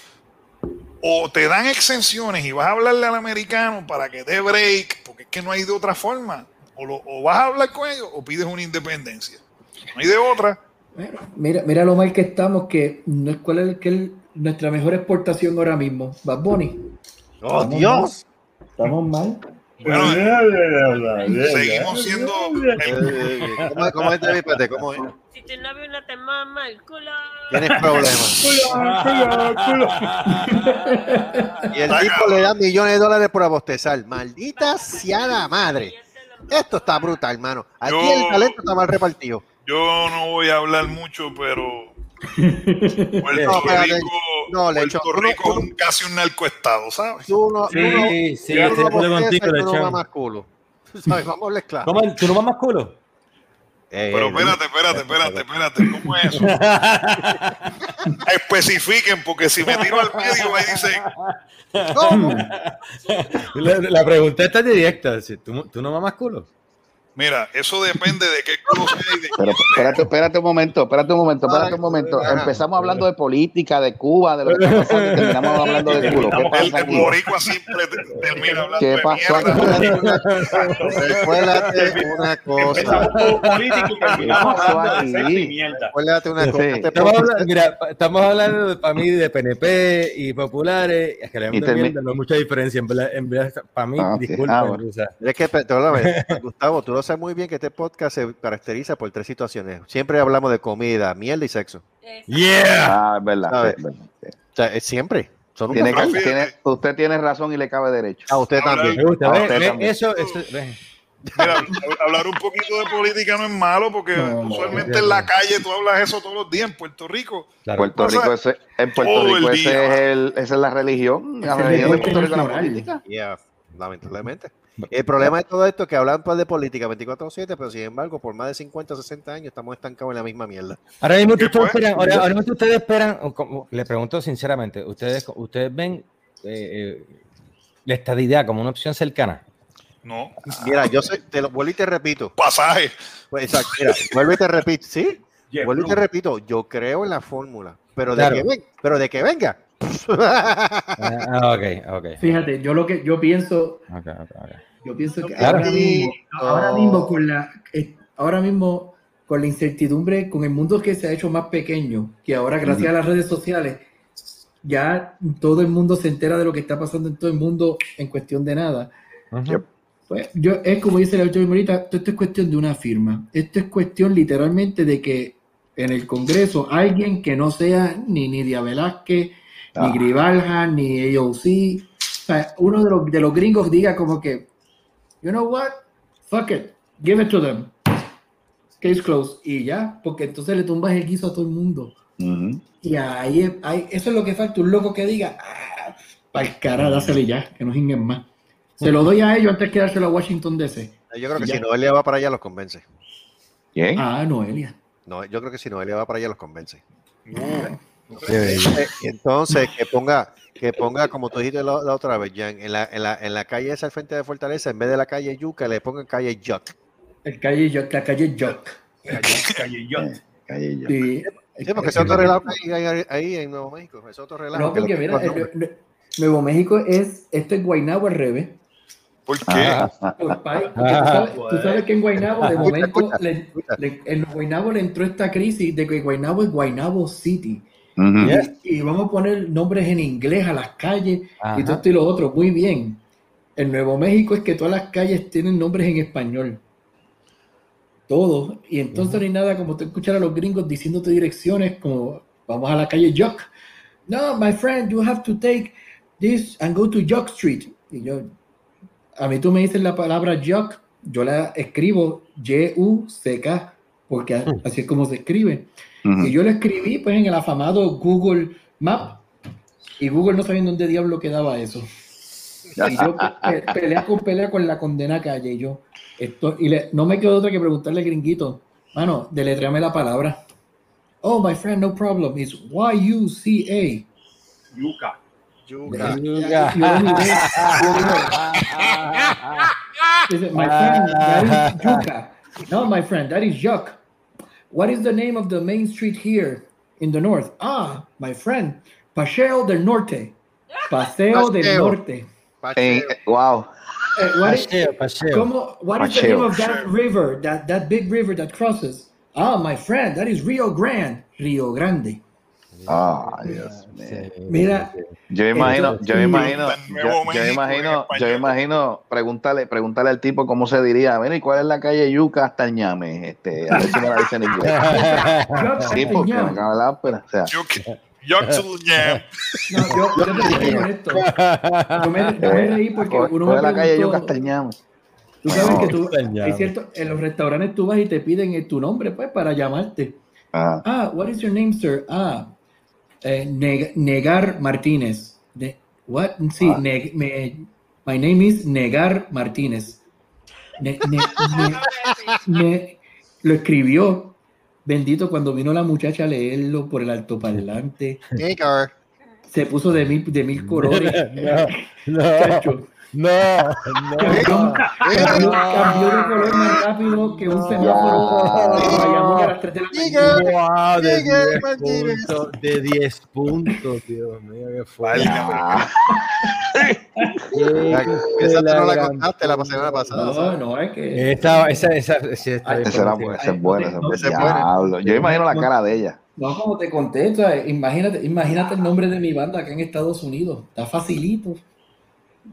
[SPEAKER 4] o te dan exenciones y vas a hablarle al americano para que dé break, porque es que no hay de otra forma. O, lo- o vas a hablar con ellos o pides una independencia. No hay de otra.
[SPEAKER 6] Mira, mira lo mal que estamos, que no es cuál es que es nuestra mejor exportación ahora mismo. Bad Bunny.
[SPEAKER 2] ¡Oh,
[SPEAKER 6] Estamos
[SPEAKER 2] Dios!
[SPEAKER 6] mal, Estamos mal.
[SPEAKER 4] Bueno, seguimos siendo
[SPEAKER 2] ¿Cómo, cómo es, David? Espérate, ¿cómo es?
[SPEAKER 9] Si tu novio no te mama el culo.
[SPEAKER 2] Tienes problemas. Y el tipo le da millones de dólares por abostezar. Maldita sea la madre. Esto está brutal, hermano. Aquí
[SPEAKER 4] Yo-
[SPEAKER 2] el talento está mal repartido.
[SPEAKER 4] yo no voy a hablar mucho, pero Puerto. Rico,
[SPEAKER 2] No,
[SPEAKER 4] Puerto Rico es un- casi un narcoestado, ¿sabes?
[SPEAKER 2] Tú no, tú no,
[SPEAKER 5] Sí, sí,
[SPEAKER 2] tú
[SPEAKER 5] estoy
[SPEAKER 2] no
[SPEAKER 5] de acuerdo
[SPEAKER 2] abostezas
[SPEAKER 5] contigo,
[SPEAKER 2] y tú no
[SPEAKER 5] Lechón.
[SPEAKER 2] mamas culo. Tú sabes, Vamos a hablar claro.
[SPEAKER 5] ¿Cómo? ¿Tú no mamas culo?
[SPEAKER 2] Eh,
[SPEAKER 4] Pero
[SPEAKER 2] eh,
[SPEAKER 4] espérate, espérate, espérate, espérate, ¿cómo es eso? Especifiquen, porque si me tiro al medio, ahí dicen,
[SPEAKER 2] ¿Cómo?
[SPEAKER 5] La, la pregunta está directa. si ¿Tú, ¿Tú no mamas culo?
[SPEAKER 4] Mira, eso depende de qué culo sea y de
[SPEAKER 7] Pero espérate, espérate un momento, espérate un momento, espérate un momento. Empezamos hablando de política, de Cuba, de lo que está pasando y terminamos hablando de culo. ¿Qué
[SPEAKER 4] el,
[SPEAKER 7] pasa
[SPEAKER 4] el boricua siempre termina hablando
[SPEAKER 7] ¿Qué
[SPEAKER 4] de
[SPEAKER 7] pasó
[SPEAKER 4] mierda.
[SPEAKER 2] Recuérdate una cosa.
[SPEAKER 3] Empezamos con político y terminamos
[SPEAKER 7] ¿Qué pasó
[SPEAKER 3] hablando de sexo y
[SPEAKER 7] aquí?
[SPEAKER 3] mierda.
[SPEAKER 2] Recuérdate una cosa. Este
[SPEAKER 5] Estamos
[SPEAKER 2] podcast-
[SPEAKER 5] hablando, mira, estamos hablando para mí de PNP y populares. Es que le no hay mucha diferencia. En verdad, en verdad, para mí,
[SPEAKER 7] Ah, ok.
[SPEAKER 5] disculpen.
[SPEAKER 7] Ah, bueno.
[SPEAKER 5] o sea,
[SPEAKER 2] Es que, perdóname, Gustavo, tú lo sabes muy bien que este podcast se caracteriza por tres situaciones. Siempre hablamos de comida, mierda y sexo.
[SPEAKER 5] ¡Yeah!
[SPEAKER 7] Ah, es verdad.
[SPEAKER 2] ¿Sabes?
[SPEAKER 7] sí, es verdad, sí.
[SPEAKER 2] O sea, es siempre. Son un
[SPEAKER 7] Tiene
[SPEAKER 2] café.
[SPEAKER 7] que- tiene- usted tiene razón y le cabe derecho.
[SPEAKER 2] A usted también.
[SPEAKER 5] Ve, ve, eso, eso, ve.
[SPEAKER 4] Mira, hab- hablar un poquito de política no es malo, porque
[SPEAKER 6] No,
[SPEAKER 4] usualmente
[SPEAKER 5] no.
[SPEAKER 4] en la calle tú hablas eso todos los días en Puerto Rico.
[SPEAKER 5] Claro.
[SPEAKER 7] Puerto Rico, ese, en Puerto
[SPEAKER 4] todo
[SPEAKER 7] Rico ese es el, esa es la religión. La religión de Puerto Rico es la política.
[SPEAKER 2] Yeah, lamentablemente. El problema de todo esto es que hablan pues, de política 24-7, pero sin embargo, por más de 50 o 60 años estamos estancados en la misma mierda.
[SPEAKER 5] Ahora mismo
[SPEAKER 4] ¿Qué
[SPEAKER 5] ustedes
[SPEAKER 4] fue?
[SPEAKER 5] esperan, ahora, ahora mismo ustedes esperan, le pregunto sinceramente, ¿ustedes, ustedes ven eh, eh, la estadidad como una opción cercana?
[SPEAKER 4] No,
[SPEAKER 2] Mira, yo sé, te lo vuelvo y te repito.
[SPEAKER 4] pasaje.
[SPEAKER 2] Pues, exacto, mira, vuelvo y te repito, ¿sí? Vuelvo y te repito, yo creo en la fórmula, pero de
[SPEAKER 5] Claro.
[SPEAKER 2] que ven, pero de que venga.
[SPEAKER 5] Ah, ok, ok.
[SPEAKER 6] Fíjate, yo lo que yo pienso,
[SPEAKER 5] ok, ok, ok.
[SPEAKER 6] Yo pienso que
[SPEAKER 5] Claro.
[SPEAKER 6] ahora mismo, ahora mismo con la eh, ahora mismo con la incertidumbre, con el mundo que se ha hecho más pequeño, que ahora gracias a las redes sociales ya todo el mundo se entera de lo que está pasando en todo el mundo en cuestión de nada. Pues yo, es como dice el autor ahorita, esto es cuestión de una firma. Esto es cuestión literalmente de que en el Congreso alguien que no sea ni Nidia Velázquez,
[SPEAKER 7] Ah.
[SPEAKER 6] ni Gribalja, ni AOC, o sea, uno de los, de los gringos diga como que, you know what, fuck it, give it to them. Case closed. Y ya, porque entonces le tumbas el guiso a todo el mundo. Y ahí, ahí- eso es lo que falta, un loco que diga, ah, pa'l cara, dásele ya, que no jinguen más. Se lo doy a ellos antes que dárselo a Washington DC.
[SPEAKER 2] Yo creo que
[SPEAKER 6] Ya.
[SPEAKER 2] si Noelia va para allá, los convence.
[SPEAKER 7] ¿Quién?
[SPEAKER 6] Ah, Noelia.
[SPEAKER 2] No, yo creo que si Noelia va para allá, los convence. Entonces, que ponga, que ponga, como tú dijiste la, la otra vez, Jan, en la, en, la, en la calle esa al frente de Fortaleza, en vez de la calle Yuca, le pongan calle Yuck.
[SPEAKER 6] El calle Jock, la calle Jock.
[SPEAKER 3] Calle- John.
[SPEAKER 7] Calle yo.
[SPEAKER 6] Sí.
[SPEAKER 2] Sí, porque ese otro relajo que hay ahí, ahí en Nuevo México, ese otro relajo.
[SPEAKER 6] No,
[SPEAKER 2] que
[SPEAKER 6] porque mira, el- el- Nuevo México es, esto es Guaynabo al revés.
[SPEAKER 4] ¿Por qué?
[SPEAKER 7] Ah,
[SPEAKER 6] pai, porque tú, sabes, tú sabes que en Guaynabo de
[SPEAKER 2] Escucha,
[SPEAKER 6] momento,
[SPEAKER 2] escucha,
[SPEAKER 6] le-
[SPEAKER 2] escucha.
[SPEAKER 6] le- en Guaynabo le entró esta crisis de que Guaynabo es Guaynabo City.
[SPEAKER 5] Yes.
[SPEAKER 6] Y vamos a poner nombres en inglés a las calles y
[SPEAKER 5] Ajá.
[SPEAKER 6] todo esto y lo otro. Muy bien. En Nuevo México es que todas las calles tienen nombres en español. Todos. Y entonces no hay nada como tú escuchar a los gringos diciéndote direcciones como vamos a la calle Jock. No, my friend, you have to take this and go to Jock Street. Y yo, a mí tú me dices la palabra Jock, yo la escribo Y-U-C-K, porque así es como se escribe.
[SPEAKER 7] Ujú.
[SPEAKER 6] Y yo lo escribí pues en el afamado Google Map y Google no sabía en dónde diablo quedaba eso. Y yo pe- pe- pelea con pelea con la condena calle y yo esto y le- no me quedó otra que preguntarle al gringuito, mano, deletréame la palabra. Oh, my friend, no problem. It's Y-U-C-A.
[SPEAKER 3] Yuca.
[SPEAKER 2] Yuca.
[SPEAKER 6] Y yo lo miré, yo digo, Dice, my friend, that is Yuca. No, my friend, that is Yuck. What is the name of the main street here in the north? Ah, my friend, Paseo del Norte. Paseo del Norte.
[SPEAKER 2] Paseo.
[SPEAKER 6] Norte.
[SPEAKER 7] Eh, wow.
[SPEAKER 6] Eh, what is-
[SPEAKER 5] Paseo, paseo.
[SPEAKER 6] ¿cómo- what is the name of that river, that, that big river that crosses? Ah, my friend, that is Rio Grande. Rio Grande.
[SPEAKER 7] Ah, Dios mío.
[SPEAKER 6] Mira,
[SPEAKER 7] Yo me imagino, yo me imagino, yo, yo imagino, yo imagino, pregúntale, pregúntale al tipo cómo se diría, mira, ¿y cuál es la calle Yuca hasta el ñame? Este, a ver si me la dice en inglés. Sí, porque me acaba la ópera. O sea,
[SPEAKER 6] no, yo, yo te soy honesto. Yo me, yo me reí porque
[SPEAKER 7] ¿cuál
[SPEAKER 6] uno
[SPEAKER 7] cuál
[SPEAKER 6] me
[SPEAKER 7] es la calle Yuca hasta el ñame?
[SPEAKER 6] Tú sabes que tú, hay cierto, en los restaurantes tú vas y te piden tu nombre, pues, para llamarte.
[SPEAKER 7] Ajá.
[SPEAKER 6] Ah, what is your name, sir? Ah, eh, Neg- Negar Martínez. Ne- what? Sí,
[SPEAKER 7] Ah.
[SPEAKER 6] neg- me- my name is Negar Martínez. Ne- ne- ne- ne- lo escribió, bendito, cuando vino la muchacha a leerlo por el altoparlante.
[SPEAKER 2] Negar.
[SPEAKER 6] Se puso de mil, de mil colores.
[SPEAKER 5] No,
[SPEAKER 6] Chacho.
[SPEAKER 5] No, no,
[SPEAKER 6] Cambió, cambió- cambió de color más rápido que un semáforo a las 3 de la mañana.
[SPEAKER 5] Wow, de
[SPEAKER 2] Miguel
[SPEAKER 5] 10
[SPEAKER 2] Martínez.
[SPEAKER 5] puntos, de 10 puntos, Dios mío, qué.
[SPEAKER 7] Ah,
[SPEAKER 2] Esa no la contaste la semana pasada.
[SPEAKER 6] No,
[SPEAKER 2] ¿sabes?
[SPEAKER 6] no, es que.
[SPEAKER 5] Esa, esa, esa, sí, está
[SPEAKER 6] Ay,
[SPEAKER 5] bien
[SPEAKER 7] esa, era,
[SPEAKER 5] por
[SPEAKER 7] esa es buena, esa es buena. Yo imagino la cara de ella.
[SPEAKER 6] No, como te conté, o sea, imagínate, imagínate el nombre de mi banda acá en Estados Unidos. Está facilito.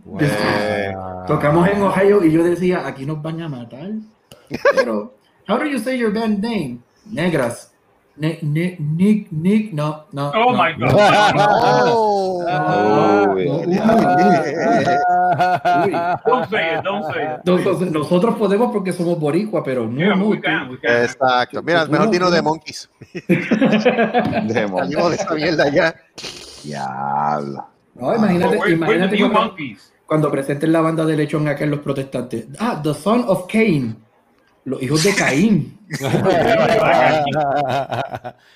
[SPEAKER 5] Wow.
[SPEAKER 6] Tocamos en Ohio y yo decía, aquí nos van a matar. Pero, how do you say your band name? Negras. Ne- ne- Nick, Nick, no, no.
[SPEAKER 3] Oh
[SPEAKER 6] no.
[SPEAKER 3] my God.
[SPEAKER 2] Oh.
[SPEAKER 6] No, no.
[SPEAKER 3] Don't say it, don't say it.
[SPEAKER 6] Nosotros, nosotros podemos porque somos boricua, pero no,
[SPEAKER 3] Yeah, we
[SPEAKER 6] tú-
[SPEAKER 3] can, we can.
[SPEAKER 2] Exacto. Mira,
[SPEAKER 6] Tú
[SPEAKER 2] mejor
[SPEAKER 6] no,
[SPEAKER 2] dino de. Monkeys.
[SPEAKER 7] Demon.
[SPEAKER 2] Salimos de esa mierda ya.
[SPEAKER 7] Diablo.
[SPEAKER 6] No, imagínate, imagínate cuando, cuando presenten la banda de lechón acá en los protestantes. Ah, The Son of Cain. Los hijos de Caín.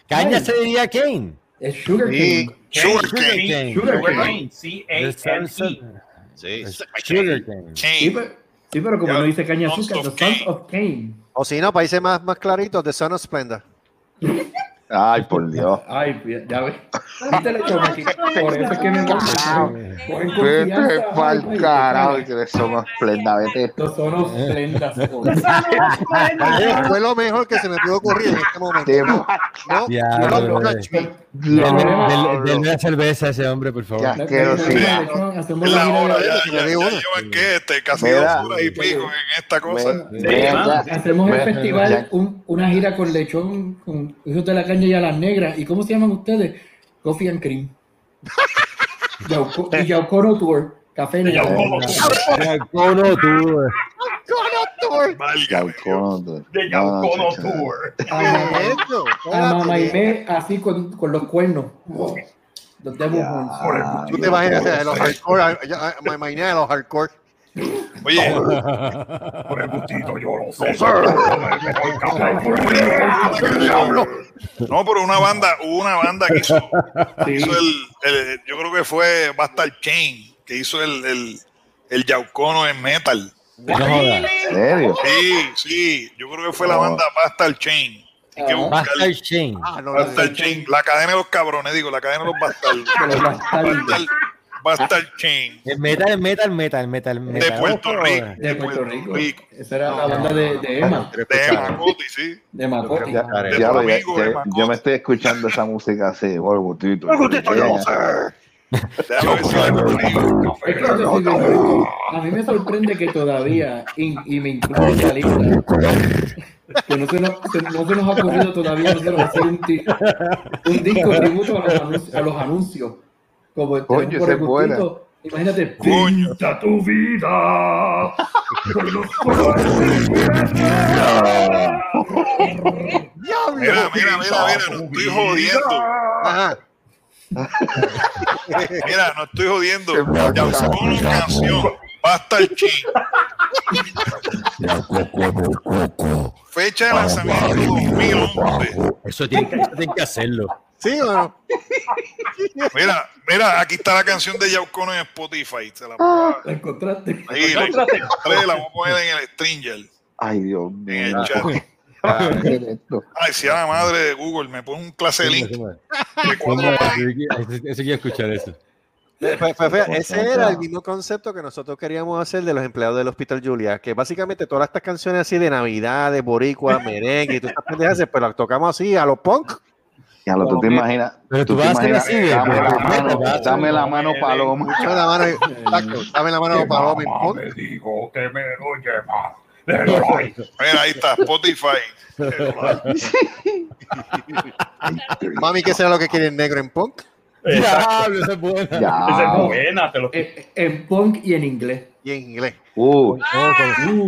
[SPEAKER 5] Caña se diría Kane.
[SPEAKER 6] Es Sugar. King.
[SPEAKER 4] Sugar cane.
[SPEAKER 5] cane.
[SPEAKER 6] Sugar cane.
[SPEAKER 3] cane. C-A-N-E.
[SPEAKER 5] Sugar cane.
[SPEAKER 6] Sí,
[SPEAKER 4] Cane.
[SPEAKER 6] pero, como
[SPEAKER 4] Ya,
[SPEAKER 6] no dice caña azúcar, The Sons
[SPEAKER 4] Cain.
[SPEAKER 6] of Cain.
[SPEAKER 2] O si no, países más, más claritos, The Son of Splendor.
[SPEAKER 7] Ay, por Dios.
[SPEAKER 6] Ay, ya ves. Viste la chamaquita. Por eso es que me
[SPEAKER 7] Vete pa'l carajo, que somos esplenda, vete.
[SPEAKER 6] Estos son los prendas.
[SPEAKER 2] Fue lo mejor que se me pudo ocurrir en este momento. No, no, no,
[SPEAKER 5] denme una cerveza a ese hombre, por favor.
[SPEAKER 7] Ya.
[SPEAKER 6] Hacemos
[SPEAKER 4] Es
[SPEAKER 6] la
[SPEAKER 4] hora, ya, llevan que este, casi dos horas y pico en esta cosa.
[SPEAKER 6] Hacemos el festival, una gira con lechón, con hijos de la caña y a las negras. ¿Y cómo se llaman ustedes? Coffee and Cream. Yauco- y Yaucono Tour. Café negro.
[SPEAKER 7] Yaucono, tú.
[SPEAKER 3] De
[SPEAKER 7] No, no,
[SPEAKER 3] Yaucono. Tour.
[SPEAKER 6] A a Mamaimé así con, con los cuernos. Los Devil Horns.
[SPEAKER 2] Tú te imaginas los hardcore, me imaginé a los hardcore.
[SPEAKER 4] Oye,
[SPEAKER 1] Por el gustito yo lo sé.
[SPEAKER 4] no, pero una banda, hubo una banda que hizo,
[SPEAKER 6] Sí.
[SPEAKER 4] hizo el, el- yo creo que fue Bastard Chain, que hizo el, el, el Yaucono en metal.
[SPEAKER 5] No jodas.
[SPEAKER 7] ¿En serio?
[SPEAKER 4] Sí, sí, yo creo que fue la banda Bastard Chain. Que
[SPEAKER 6] Ah.
[SPEAKER 5] Bastard Shane.
[SPEAKER 2] Ah, no,
[SPEAKER 4] Bastard Chain, la cadena de los cabrones, digo, la cadena de los bastardos.
[SPEAKER 6] De los bastardos.
[SPEAKER 4] Bastard, Bastard Chain.
[SPEAKER 5] El metal, metal, metal, metal,
[SPEAKER 4] De
[SPEAKER 5] metal.
[SPEAKER 4] Puerto
[SPEAKER 5] Ojo,
[SPEAKER 4] Rico.
[SPEAKER 6] De Puerto Rico. Esa era la banda de, de Emma.
[SPEAKER 4] De Macotti, sí.
[SPEAKER 6] De.
[SPEAKER 7] Ya,
[SPEAKER 2] De
[SPEAKER 7] ya ya-
[SPEAKER 4] amigo,
[SPEAKER 7] ya-
[SPEAKER 4] de
[SPEAKER 7] yo me estoy escuchando esa música así, el.
[SPEAKER 1] El yo sé.
[SPEAKER 6] Honesto. A mí me sorprende que todavía, y, y me incluye en la lista, que no se, nos, que no se nos ha ocurrido todavía hacer un, un disco tributo a los anuncios. A los anuncios como el
[SPEAKER 7] Coño,
[SPEAKER 6] por
[SPEAKER 7] esa
[SPEAKER 6] el
[SPEAKER 7] es buena.
[SPEAKER 6] gustito. Imagínate,
[SPEAKER 4] Coño.
[SPEAKER 1] Pinta tu vida con los colores.
[SPEAKER 4] Mira, mira, mira, mira, no estoy jodiendo.
[SPEAKER 2] Ajá.
[SPEAKER 4] Mira, no estoy jodiendo.
[SPEAKER 7] Qué bacán.
[SPEAKER 4] Yaucono canción. Bastard Chain. Fecha de lanzamiento 2011.
[SPEAKER 5] Eso tiene que, eso tiene que hacerlo.
[SPEAKER 2] ¿Sí o no?
[SPEAKER 4] Mira, mira, aquí está la canción de Yaucono en Spotify. Se la, pongo
[SPEAKER 6] la encontraste.
[SPEAKER 4] ahí, la, la vamos a poner en el Stringer,
[SPEAKER 7] Ay, Dios
[SPEAKER 4] en
[SPEAKER 7] mío.
[SPEAKER 4] el chat.
[SPEAKER 7] ¿Qué es esto?
[SPEAKER 4] Ay, si a la madre de Google me pone un clase de link
[SPEAKER 5] Eso quiero escuchar eso.
[SPEAKER 2] Pues, pues, pues, ese era el mismo concepto que nosotros queríamos hacer de los empleados del Hospital Julia, que básicamente todas estas canciones así de Navidad, de Boricua, merengue y todas estas pendejas, pero las tocamos así a los punk.
[SPEAKER 7] Ya lo, tú te imaginas.
[SPEAKER 5] Pero tú
[SPEAKER 7] te
[SPEAKER 5] vas a hacer
[SPEAKER 7] imaginas,
[SPEAKER 5] así,
[SPEAKER 7] Dame la mano, dame la mano, paloma.
[SPEAKER 2] Dame la mano, exacto, dame la mano punk.
[SPEAKER 1] me dijo que me lo lleva.
[SPEAKER 4] Mira, ahí está, Spotify.
[SPEAKER 2] Mami, ¿qué será lo que quiere el negro en punk?
[SPEAKER 5] Diablo, esa es buena.
[SPEAKER 3] Esa es
[SPEAKER 7] Ya.
[SPEAKER 3] buena, te lo
[SPEAKER 6] Eh, En punk y en inglés.
[SPEAKER 2] Y en inglés.
[SPEAKER 7] Uh,
[SPEAKER 5] ¿Cómo,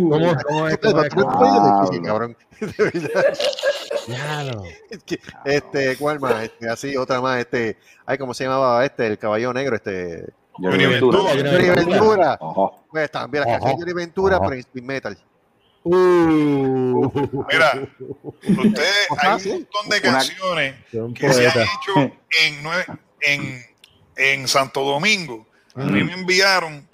[SPEAKER 5] cómo, cómo es? ¿Cómo es?
[SPEAKER 2] Difícil, cabrón. Este, ¿cuál más? Este, así, otra más, este, ay, ¿cómo se llamaba este? El caballo negro, este.
[SPEAKER 7] Johnny
[SPEAKER 4] Ventura.
[SPEAKER 2] Johnny Ventura. Pues también la canción de Johnny Ventura, pero en speed metal.
[SPEAKER 5] Uh,
[SPEAKER 4] Mira, ustedes, hay un montón de canciones que se han hecho en, en, en Santo Domingo. A mí me enviaron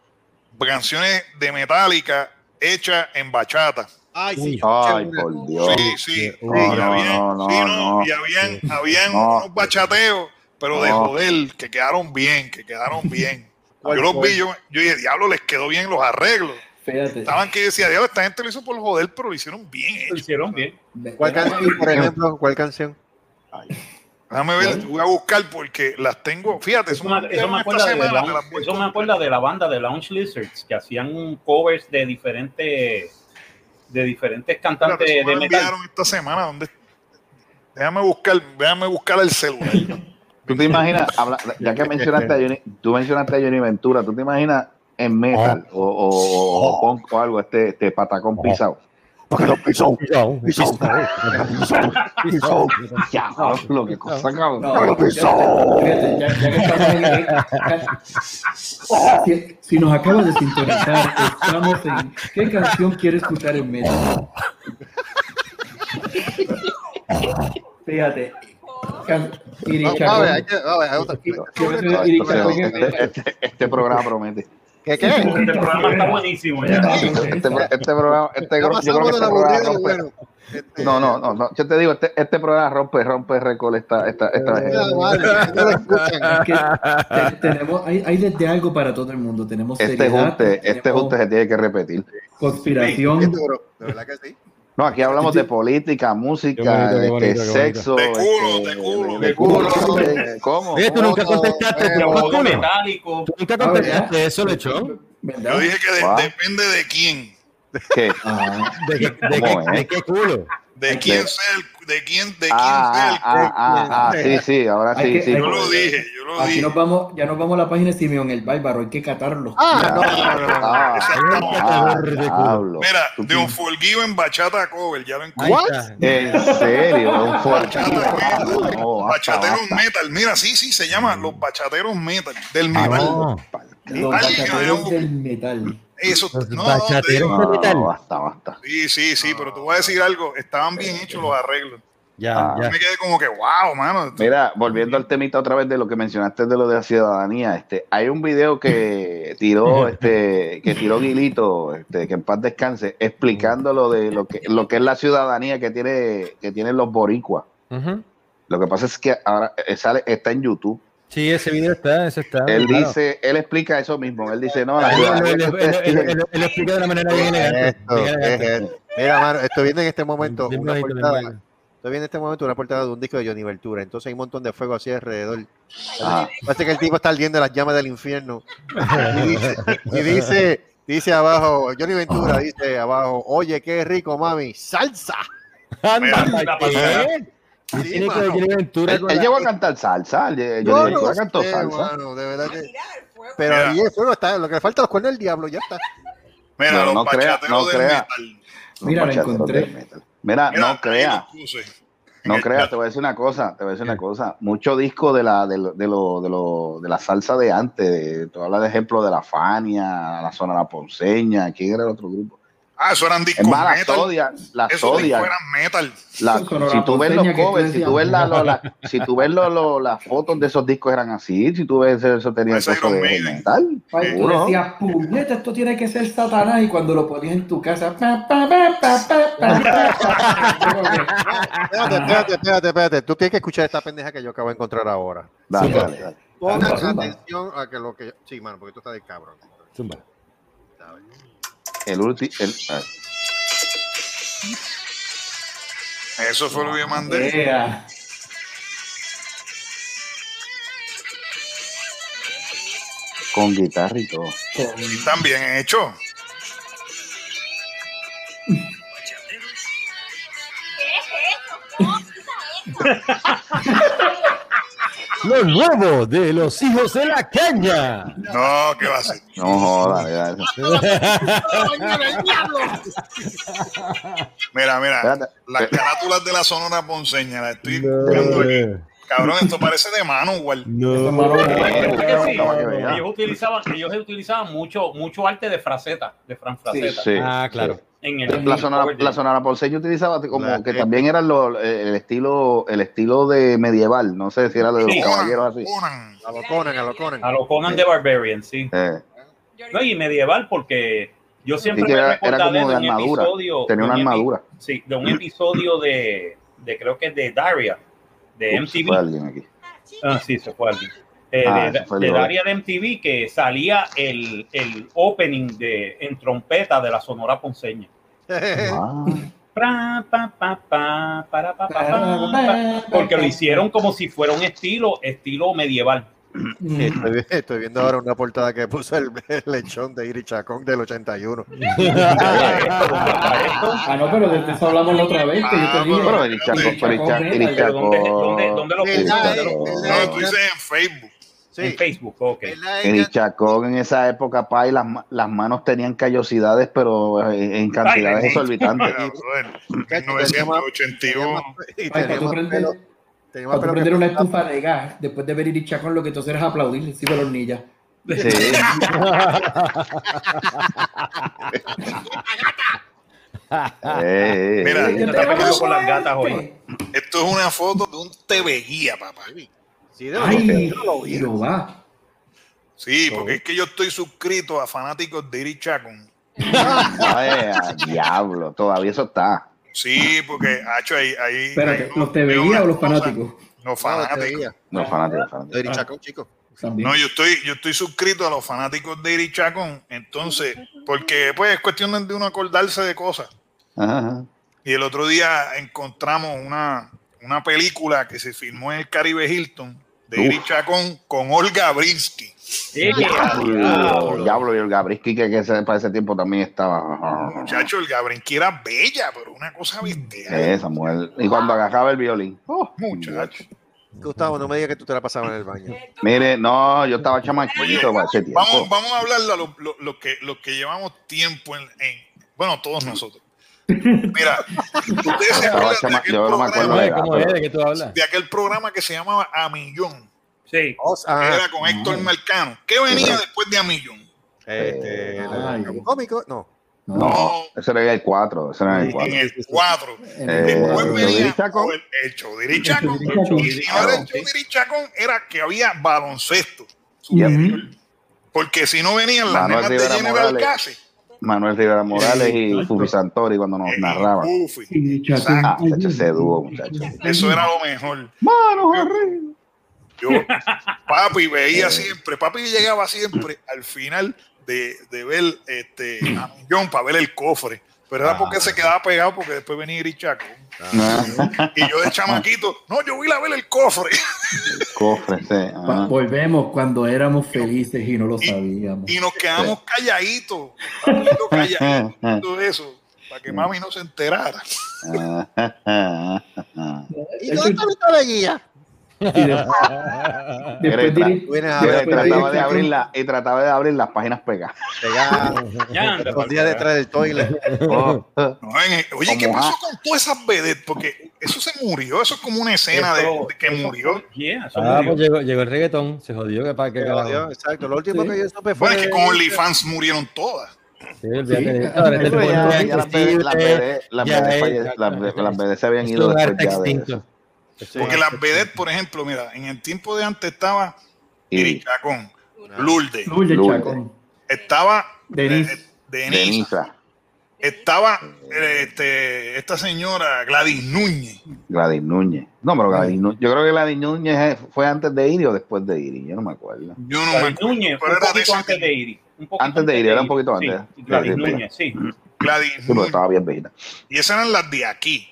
[SPEAKER 4] canciones de Metallica hechas en bachata.
[SPEAKER 2] Ay,
[SPEAKER 5] sí,
[SPEAKER 7] Ay, por Dios.
[SPEAKER 4] Sí, sí.
[SPEAKER 5] No,
[SPEAKER 4] y
[SPEAKER 7] no,
[SPEAKER 4] habían,
[SPEAKER 7] no, no,
[SPEAKER 4] sí, no,
[SPEAKER 7] no.
[SPEAKER 4] y habían, habían
[SPEAKER 7] No.
[SPEAKER 4] unos bachateos, pero de joder, que quedaron bien, que quedaron bien. Yo
[SPEAKER 2] ¿Cuál
[SPEAKER 4] los vi, yo, yo dije, diablo, les quedó bien los arreglos.
[SPEAKER 6] Fíjate.
[SPEAKER 4] Estaban que decía, diablo, esta gente lo hizo por joder, pero lo hicieron bien
[SPEAKER 3] Lo
[SPEAKER 4] hecho.
[SPEAKER 3] hicieron bien.
[SPEAKER 2] ¿Cuál canción, por ejemplo? ¿Cuál canción?
[SPEAKER 4] Déjame ver, voy a buscar porque las tengo. Fíjate,
[SPEAKER 3] Eso me, eso me acuerda
[SPEAKER 4] semana,
[SPEAKER 3] la- eso me acuerda de la banda de Lounge Lizards que hacían covers de diferentes de diferentes cantantes
[SPEAKER 4] eso me
[SPEAKER 3] de
[SPEAKER 4] lo
[SPEAKER 3] metal.
[SPEAKER 4] enviaron esta semana. ¿dónde? Déjame buscar, déjame buscar el celular.
[SPEAKER 7] ¿Tú te imaginas, habla- ya que mencionaste a Johnny, tú mencionaste a Johnny Ventura, ¿tú te imaginas en metal o, o, o, o punk o algo este, este patacón pisado?
[SPEAKER 1] Porque lo pisó.
[SPEAKER 5] Pisón, pisón, pisón.
[SPEAKER 7] Ya, lo que cosa cabrón.
[SPEAKER 6] No,
[SPEAKER 1] Pero
[SPEAKER 6] fíjate,
[SPEAKER 1] pisó.
[SPEAKER 6] fíjate, ya, ya que estamos en, en- si, si nos acaba de sintonizar, estamos en ¿qué canción quiere escuchar en metal? Fíjate,
[SPEAKER 7] este, este- este programa promete.
[SPEAKER 2] ¿Qué qué?
[SPEAKER 3] Este programa está buenísimo ya.
[SPEAKER 7] Este, este programa, este, yo creo que este programa rompe-
[SPEAKER 2] bueno. Este,
[SPEAKER 7] No, no, no, no, yo te digo, este, este programa rompe, rompe récord esta, esta, esta vez.
[SPEAKER 6] Es que te- tenemos, hay, hay desde algo para todo el mundo. Tenemos
[SPEAKER 7] Este
[SPEAKER 6] seriedad,
[SPEAKER 7] junte, este junte se tiene que repetir.
[SPEAKER 6] conspiración.
[SPEAKER 2] Duro, de verdad que sí.
[SPEAKER 7] No, aquí hablamos de política, música,
[SPEAKER 5] Qué bonito, qué
[SPEAKER 7] este,
[SPEAKER 5] bonito,
[SPEAKER 7] sexo.
[SPEAKER 4] De culo,
[SPEAKER 7] este,
[SPEAKER 4] de culo.
[SPEAKER 7] de culo. ¿Cómo?
[SPEAKER 5] Oye, tú nunca contestaste, ¿tú
[SPEAKER 2] Pero,
[SPEAKER 3] metálico.
[SPEAKER 5] ¿Tú nunca contestaste eso, lechón?
[SPEAKER 4] Yo dije que de- depende de quién.
[SPEAKER 7] ¿Qué?
[SPEAKER 6] Ah,
[SPEAKER 5] ¿De, qué- de,
[SPEAKER 7] ¿Cómo
[SPEAKER 5] qué,
[SPEAKER 7] es?
[SPEAKER 5] de qué culo?
[SPEAKER 4] De quién sea el, de quién, de quién
[SPEAKER 7] Ah, ah,
[SPEAKER 4] el
[SPEAKER 7] ah, ah, ah, sí, sí, ahora sí,
[SPEAKER 6] que-
[SPEAKER 7] sí.
[SPEAKER 4] Yo lo dije, yo lo
[SPEAKER 6] aquí
[SPEAKER 4] dije.
[SPEAKER 6] nos vamos, ya nos vamos a la página de Simeón el Bárbaro, hay que catarlo.
[SPEAKER 2] Ah.
[SPEAKER 7] Ah, ah.
[SPEAKER 4] Mira, de un Forgiven Bachata Cover, ya lo encontré.
[SPEAKER 7] En serio, un. No, basta,
[SPEAKER 4] Bachateros
[SPEAKER 7] basta.
[SPEAKER 4] metal. Mira, sí, sí, se llama los bachateros metal. Del
[SPEAKER 7] Ah,
[SPEAKER 4] metal.
[SPEAKER 6] Los bachateros del metal.
[SPEAKER 4] Eso, no, te digo.
[SPEAKER 7] No, no, basta, basta.
[SPEAKER 4] Sí, sí, sí, pero te voy a decir algo. Estaban bien hechos los arreglos.
[SPEAKER 5] ya,
[SPEAKER 7] Ah.
[SPEAKER 5] ya.
[SPEAKER 4] Me quedé como que, wow, mano.
[SPEAKER 7] Mira, volviendo al temita otra vez de lo que mencionaste de lo de la ciudadanía, este, hay un video que tiró, este, que tiró Guilito, este, que en paz descanse, explicando lo de lo que, lo que es la ciudadanía que tiene, que tienen los boricuas. Lo que pasa es que ahora eh, sale, está en YouTube.
[SPEAKER 5] Sí, ese video está, ese está.
[SPEAKER 7] Él
[SPEAKER 5] claro.
[SPEAKER 7] dice, él explica eso mismo. Él dice, no, la
[SPEAKER 5] Él, lo explica de una manera bien elegante.
[SPEAKER 2] Esto, Mira, mano, estoy viendo en este momento
[SPEAKER 5] Bien
[SPEAKER 2] una
[SPEAKER 5] bien
[SPEAKER 2] portada. Estoy viendo en este momento una portada de un disco de Johnny Ventura. Entonces hay un montón de fuego así alrededor.
[SPEAKER 7] Ah.
[SPEAKER 2] Parece que el tipo está ardiendo en las llamas del infierno. Y dice, y dice, dice abajo, Johnny Ventura dice abajo, oye, qué rico, mami, salsa.
[SPEAKER 5] Anda,
[SPEAKER 3] Mira,
[SPEAKER 5] ¿qué? ¿Qué
[SPEAKER 2] Sí,
[SPEAKER 5] tiene que ver
[SPEAKER 2] mano.
[SPEAKER 5] Johnny Ventura
[SPEAKER 7] Él, él
[SPEAKER 5] la-
[SPEAKER 7] llegó a cantar salsa.
[SPEAKER 2] Yo
[SPEAKER 7] Ventura
[SPEAKER 2] no
[SPEAKER 7] cantó
[SPEAKER 2] sé,
[SPEAKER 7] salsa.
[SPEAKER 2] mano, de verdad que-. Pero
[SPEAKER 4] Mira.
[SPEAKER 2] ahí el fuego está, lo que le falta es los cuernos del diablo, ya está.
[SPEAKER 4] Mira,
[SPEAKER 7] No,
[SPEAKER 4] los
[SPEAKER 7] no crea, no
[SPEAKER 4] del
[SPEAKER 7] crea.
[SPEAKER 6] Mira,
[SPEAKER 7] bachateros
[SPEAKER 6] encontré.
[SPEAKER 7] Mira,
[SPEAKER 4] Mira,
[SPEAKER 7] no crea. No creas, te voy a decir una cosa, te voy a decir una cosa. Mucho disco de la, de lo, de lo, de lo- de la salsa de antes, de, tú hablas de ejemplo de la Fania, la zona la Ponceña, ¿quién era el otro grupo?
[SPEAKER 4] Ah, eso eran
[SPEAKER 7] Es
[SPEAKER 4] discos
[SPEAKER 7] más,
[SPEAKER 4] metal.
[SPEAKER 7] Sodia, la
[SPEAKER 4] Esos discos eran metal.
[SPEAKER 7] la- si tú ves los covers, si tú ves, la, lo- la- si tú ves lo- lo- las fotos de esos discos eran así, si tú ves eso tenía
[SPEAKER 4] Pues Iron
[SPEAKER 7] de
[SPEAKER 4] Maiden.
[SPEAKER 7] metal,
[SPEAKER 6] Ay, tú decías, puñeta, esto tiene que ser Satanás, y cuando lo ponías en tu casa,
[SPEAKER 2] Espérate, espérate, espérate, espérate. Tú tienes que escuchar esta pendeja que yo acabo de encontrar ahora.
[SPEAKER 7] Dale,
[SPEAKER 6] Sí,
[SPEAKER 7] dale, dale.
[SPEAKER 2] Pongan atención a que lo que. Sí, mano, porque tú estás de cabrón.
[SPEAKER 5] Zumba.
[SPEAKER 7] El último, el, ah,
[SPEAKER 4] Eso fue lo que yo mandé.
[SPEAKER 6] yeah.
[SPEAKER 7] con guitarra y todo.
[SPEAKER 4] Y también hecho.
[SPEAKER 5] Lo nuevo de los hijos de la caña.
[SPEAKER 4] No, ¿qué va a ser?
[SPEAKER 7] No jodas.
[SPEAKER 4] Mira, mira. Las carátulas de la Sonora Ponceña, las estoy buscando aquí. Cabrón, esto parece de mano, igual.
[SPEAKER 6] Eso, mano,
[SPEAKER 3] Es que sí,
[SPEAKER 7] Para que vea.
[SPEAKER 3] ellos utilizaban, ellos utilizaban mucho, mucho arte de fraseta, de Fran Fraceta.
[SPEAKER 7] Sí,
[SPEAKER 5] Ah, claro.
[SPEAKER 3] En el,
[SPEAKER 7] La sonora, la sonora utilizaba como
[SPEAKER 2] La-
[SPEAKER 7] que también era lo- el estilo el estilo de medieval, no sé si era de los
[SPEAKER 3] Sí.
[SPEAKER 7] caballeros así.
[SPEAKER 4] Conan.
[SPEAKER 2] A lo Conan, a lo Conan.
[SPEAKER 3] A lo Conan de Barbarian, sí.
[SPEAKER 7] Eh,
[SPEAKER 3] No, y medieval porque yo siempre
[SPEAKER 7] Sí, que
[SPEAKER 3] me
[SPEAKER 7] era- como de
[SPEAKER 3] un
[SPEAKER 7] armadura.
[SPEAKER 3] episodio.
[SPEAKER 7] tenía una armadura.
[SPEAKER 3] Sí, de un episodio de, de creo que es de Daria, de
[SPEAKER 7] Ups, se
[SPEAKER 3] MTV.
[SPEAKER 7] fue alguien aquí.
[SPEAKER 3] Ah, sí, se fue alguien. Eh,
[SPEAKER 7] Ah,
[SPEAKER 3] de,
[SPEAKER 7] se fue
[SPEAKER 3] de MTV que salía el, el opening de, en trompeta de la Sonora Ponceña. Porque lo hicieron como si fuera un estilo, estilo medieval.
[SPEAKER 2] Estoy, vi- estoy viendo ahora una portada que puso el, el lechón de Iri Chacón del 81.
[SPEAKER 6] Ah, no, pero de eso hablamos la otra vez, que yo te dije.
[SPEAKER 7] pero
[SPEAKER 3] ¿dónde,
[SPEAKER 7] Chaco,
[SPEAKER 3] dónde, dónde lo puso?
[SPEAKER 4] No, tú dices en Facebook.
[SPEAKER 2] Sí,
[SPEAKER 3] En Facebook, ok.
[SPEAKER 2] la ella-
[SPEAKER 7] Chacón en esa época, pa, y las, las manos tenían callosidades, pero eh, en cantidades
[SPEAKER 3] Ay,
[SPEAKER 7] exorbitantes.
[SPEAKER 2] Más-
[SPEAKER 4] 1981.
[SPEAKER 2] y
[SPEAKER 6] Ay,
[SPEAKER 2] tenía
[SPEAKER 6] para tú
[SPEAKER 2] más
[SPEAKER 6] prender, una estufa de gas, después de ver Iricha con lo que tú haces es aplaudir, sí, pero hornilla.
[SPEAKER 7] Sí. Eh, eh,
[SPEAKER 4] Mira,
[SPEAKER 7] eh.
[SPEAKER 3] Yo te peleando con las gatas hoy.
[SPEAKER 4] Esto es una foto de un TV guía, papá.
[SPEAKER 2] Sí, de los
[SPEAKER 6] Ay.
[SPEAKER 4] Sí, porque es que yo estoy suscrito a fanáticos de Iri Chacón.
[SPEAKER 7] Ay, a diablo, todavía eso está.
[SPEAKER 4] Sí, porque, hacho, ahí, ahí,
[SPEAKER 6] Espérate,
[SPEAKER 4] ahí
[SPEAKER 6] ¿los TV
[SPEAKER 4] veo
[SPEAKER 6] o los fanáticos?
[SPEAKER 4] Los
[SPEAKER 2] te
[SPEAKER 4] fanáticos.
[SPEAKER 2] veía.
[SPEAKER 7] No, fanáticos, fanáticos.
[SPEAKER 2] Eric Chacón, chico.
[SPEAKER 6] También.
[SPEAKER 4] No, yo estoy, yo estoy suscrito a los fanáticos de Iri Chacón. Entonces, porque pues es cuestión de uno acordarse de cosas.
[SPEAKER 7] Ajá, ajá.
[SPEAKER 4] Y el otro día encontramos una, una película que se filmó en el Caribe Hilton de Iri Chacón con Olga Brinsky.
[SPEAKER 3] Sí,
[SPEAKER 7] Diablo, diablo, y el Gabriski que, que ese- para ese tiempo también estaba.
[SPEAKER 4] Muchacho, Olga Brinsky era bella, pero una cosa bestial.
[SPEAKER 7] Esa mujer. Y cuando agarraba el violín. Oh,
[SPEAKER 4] Muchacho.
[SPEAKER 2] Gustavo, no me digas que tú te la pasabas en el baño.
[SPEAKER 7] Mire, no, yo estaba chamaquito para ese tiempo.
[SPEAKER 4] Vamos, vamos a hablarle a los lo, lo que, lo que llevamos tiempo en, en- Bueno, todos nosotros. Mira, ustedes se acuerdan de aquel,
[SPEAKER 7] yo no me acuerdo
[SPEAKER 4] programa,
[SPEAKER 7] de
[SPEAKER 5] ¿Cómo es? ¿De qué tú hablas?
[SPEAKER 4] de aquel programa que se llamaba A Millón,
[SPEAKER 3] sí.
[SPEAKER 4] Era con Héctor Marcano. ¿Qué venía después de A Millón?
[SPEAKER 2] Este,
[SPEAKER 6] Ay.
[SPEAKER 2] ¿algún cómico? No.
[SPEAKER 6] No.
[SPEAKER 7] No, ese era el 4. Ese era el
[SPEAKER 4] En
[SPEAKER 7] 4.
[SPEAKER 4] el 4.
[SPEAKER 6] En
[SPEAKER 7] Eh,
[SPEAKER 6] el-
[SPEAKER 4] Después
[SPEAKER 7] ¿Lo
[SPEAKER 4] venía el, el show de Iri Chacón.
[SPEAKER 6] El show de Iri
[SPEAKER 4] Y si no era el Chacón, era que había baloncesto. Porque si no venían las nenas de General
[SPEAKER 7] Morales.
[SPEAKER 4] Case.
[SPEAKER 7] Manuel Rivera Morales y. Fufi Santori cuando nos narraban.
[SPEAKER 6] Sí.
[SPEAKER 7] Ah, ese dúo, muchacho.
[SPEAKER 4] Eso era lo mejor.
[SPEAKER 7] Manos arriba.
[SPEAKER 4] Yo, papi, veía siempre, papi llegaba siempre al final de, de ver este, a Millón para ver el cofre. Pero era porque se quedaba pegado porque después venía Iri Chacón. Y yo de chamaquito, no, yo voy a ver el cofre.
[SPEAKER 7] Cofre, ah.
[SPEAKER 6] Volvemos cuando éramos felices y no lo sabíamos.
[SPEAKER 4] Y nos quedamos calladitos, calladitos, todo eso, para que mami no se enterara.
[SPEAKER 2] ¿Y dónde está la guía?
[SPEAKER 6] Después,
[SPEAKER 7] trataba de abrir la, y trataba de abrir las páginas pegadas.
[SPEAKER 2] pegar,
[SPEAKER 3] Ya,
[SPEAKER 2] escondida detrás del toilet.
[SPEAKER 7] Oh,
[SPEAKER 4] No, en- oye, ¿qué pasó con todas esas vedettes? Porque eso se murió, eso es como una escena de,
[SPEAKER 3] Eso-
[SPEAKER 4] de que
[SPEAKER 3] eso-
[SPEAKER 4] murió.
[SPEAKER 3] yeah, eso
[SPEAKER 5] Ah,
[SPEAKER 3] murió.
[SPEAKER 5] pues llegó, llegó el reggaetón, se jodió que para.
[SPEAKER 2] Dios, Exacto, lo último
[SPEAKER 6] Sí.
[SPEAKER 2] que yo supe fue.
[SPEAKER 4] Bueno, es que con OnlyFans murieron todas.
[SPEAKER 6] Sí,
[SPEAKER 5] este
[SPEAKER 7] las BD BD BD BD BD se habían ido después ya de
[SPEAKER 5] extinto.
[SPEAKER 7] eso.
[SPEAKER 4] Porque las vedettes, por ejemplo, mira, en el tiempo de antes estaba Iri Chacón, Lourdes,
[SPEAKER 6] Lourdes
[SPEAKER 7] Lourdes.
[SPEAKER 6] Chacón.
[SPEAKER 4] estaba
[SPEAKER 6] Denise.
[SPEAKER 4] eh,
[SPEAKER 7] Denisa,
[SPEAKER 4] estaba este, esta señora Gladys Núñez.
[SPEAKER 7] Gladys Núñez. No, pero Gladys Núñez. Yo creo que Gladys Núñez fue antes de Iri o después de Iri. Yo no me acuerdo.
[SPEAKER 4] Yo no me
[SPEAKER 3] Gladys
[SPEAKER 4] acuerdo,
[SPEAKER 3] Núñez,
[SPEAKER 4] pero
[SPEAKER 3] un
[SPEAKER 4] era
[SPEAKER 3] poquito antes de. Iri. Un poquito
[SPEAKER 7] Antes de Iri, era un poquito
[SPEAKER 3] Sí,
[SPEAKER 7] antes.
[SPEAKER 3] sí, Gladys
[SPEAKER 7] Sí, sí,
[SPEAKER 3] Núñez, sí.
[SPEAKER 4] Gladys
[SPEAKER 7] Sí,
[SPEAKER 4] Núñez.
[SPEAKER 7] estaba bien viejita.
[SPEAKER 4] Y esas eran las de aquí.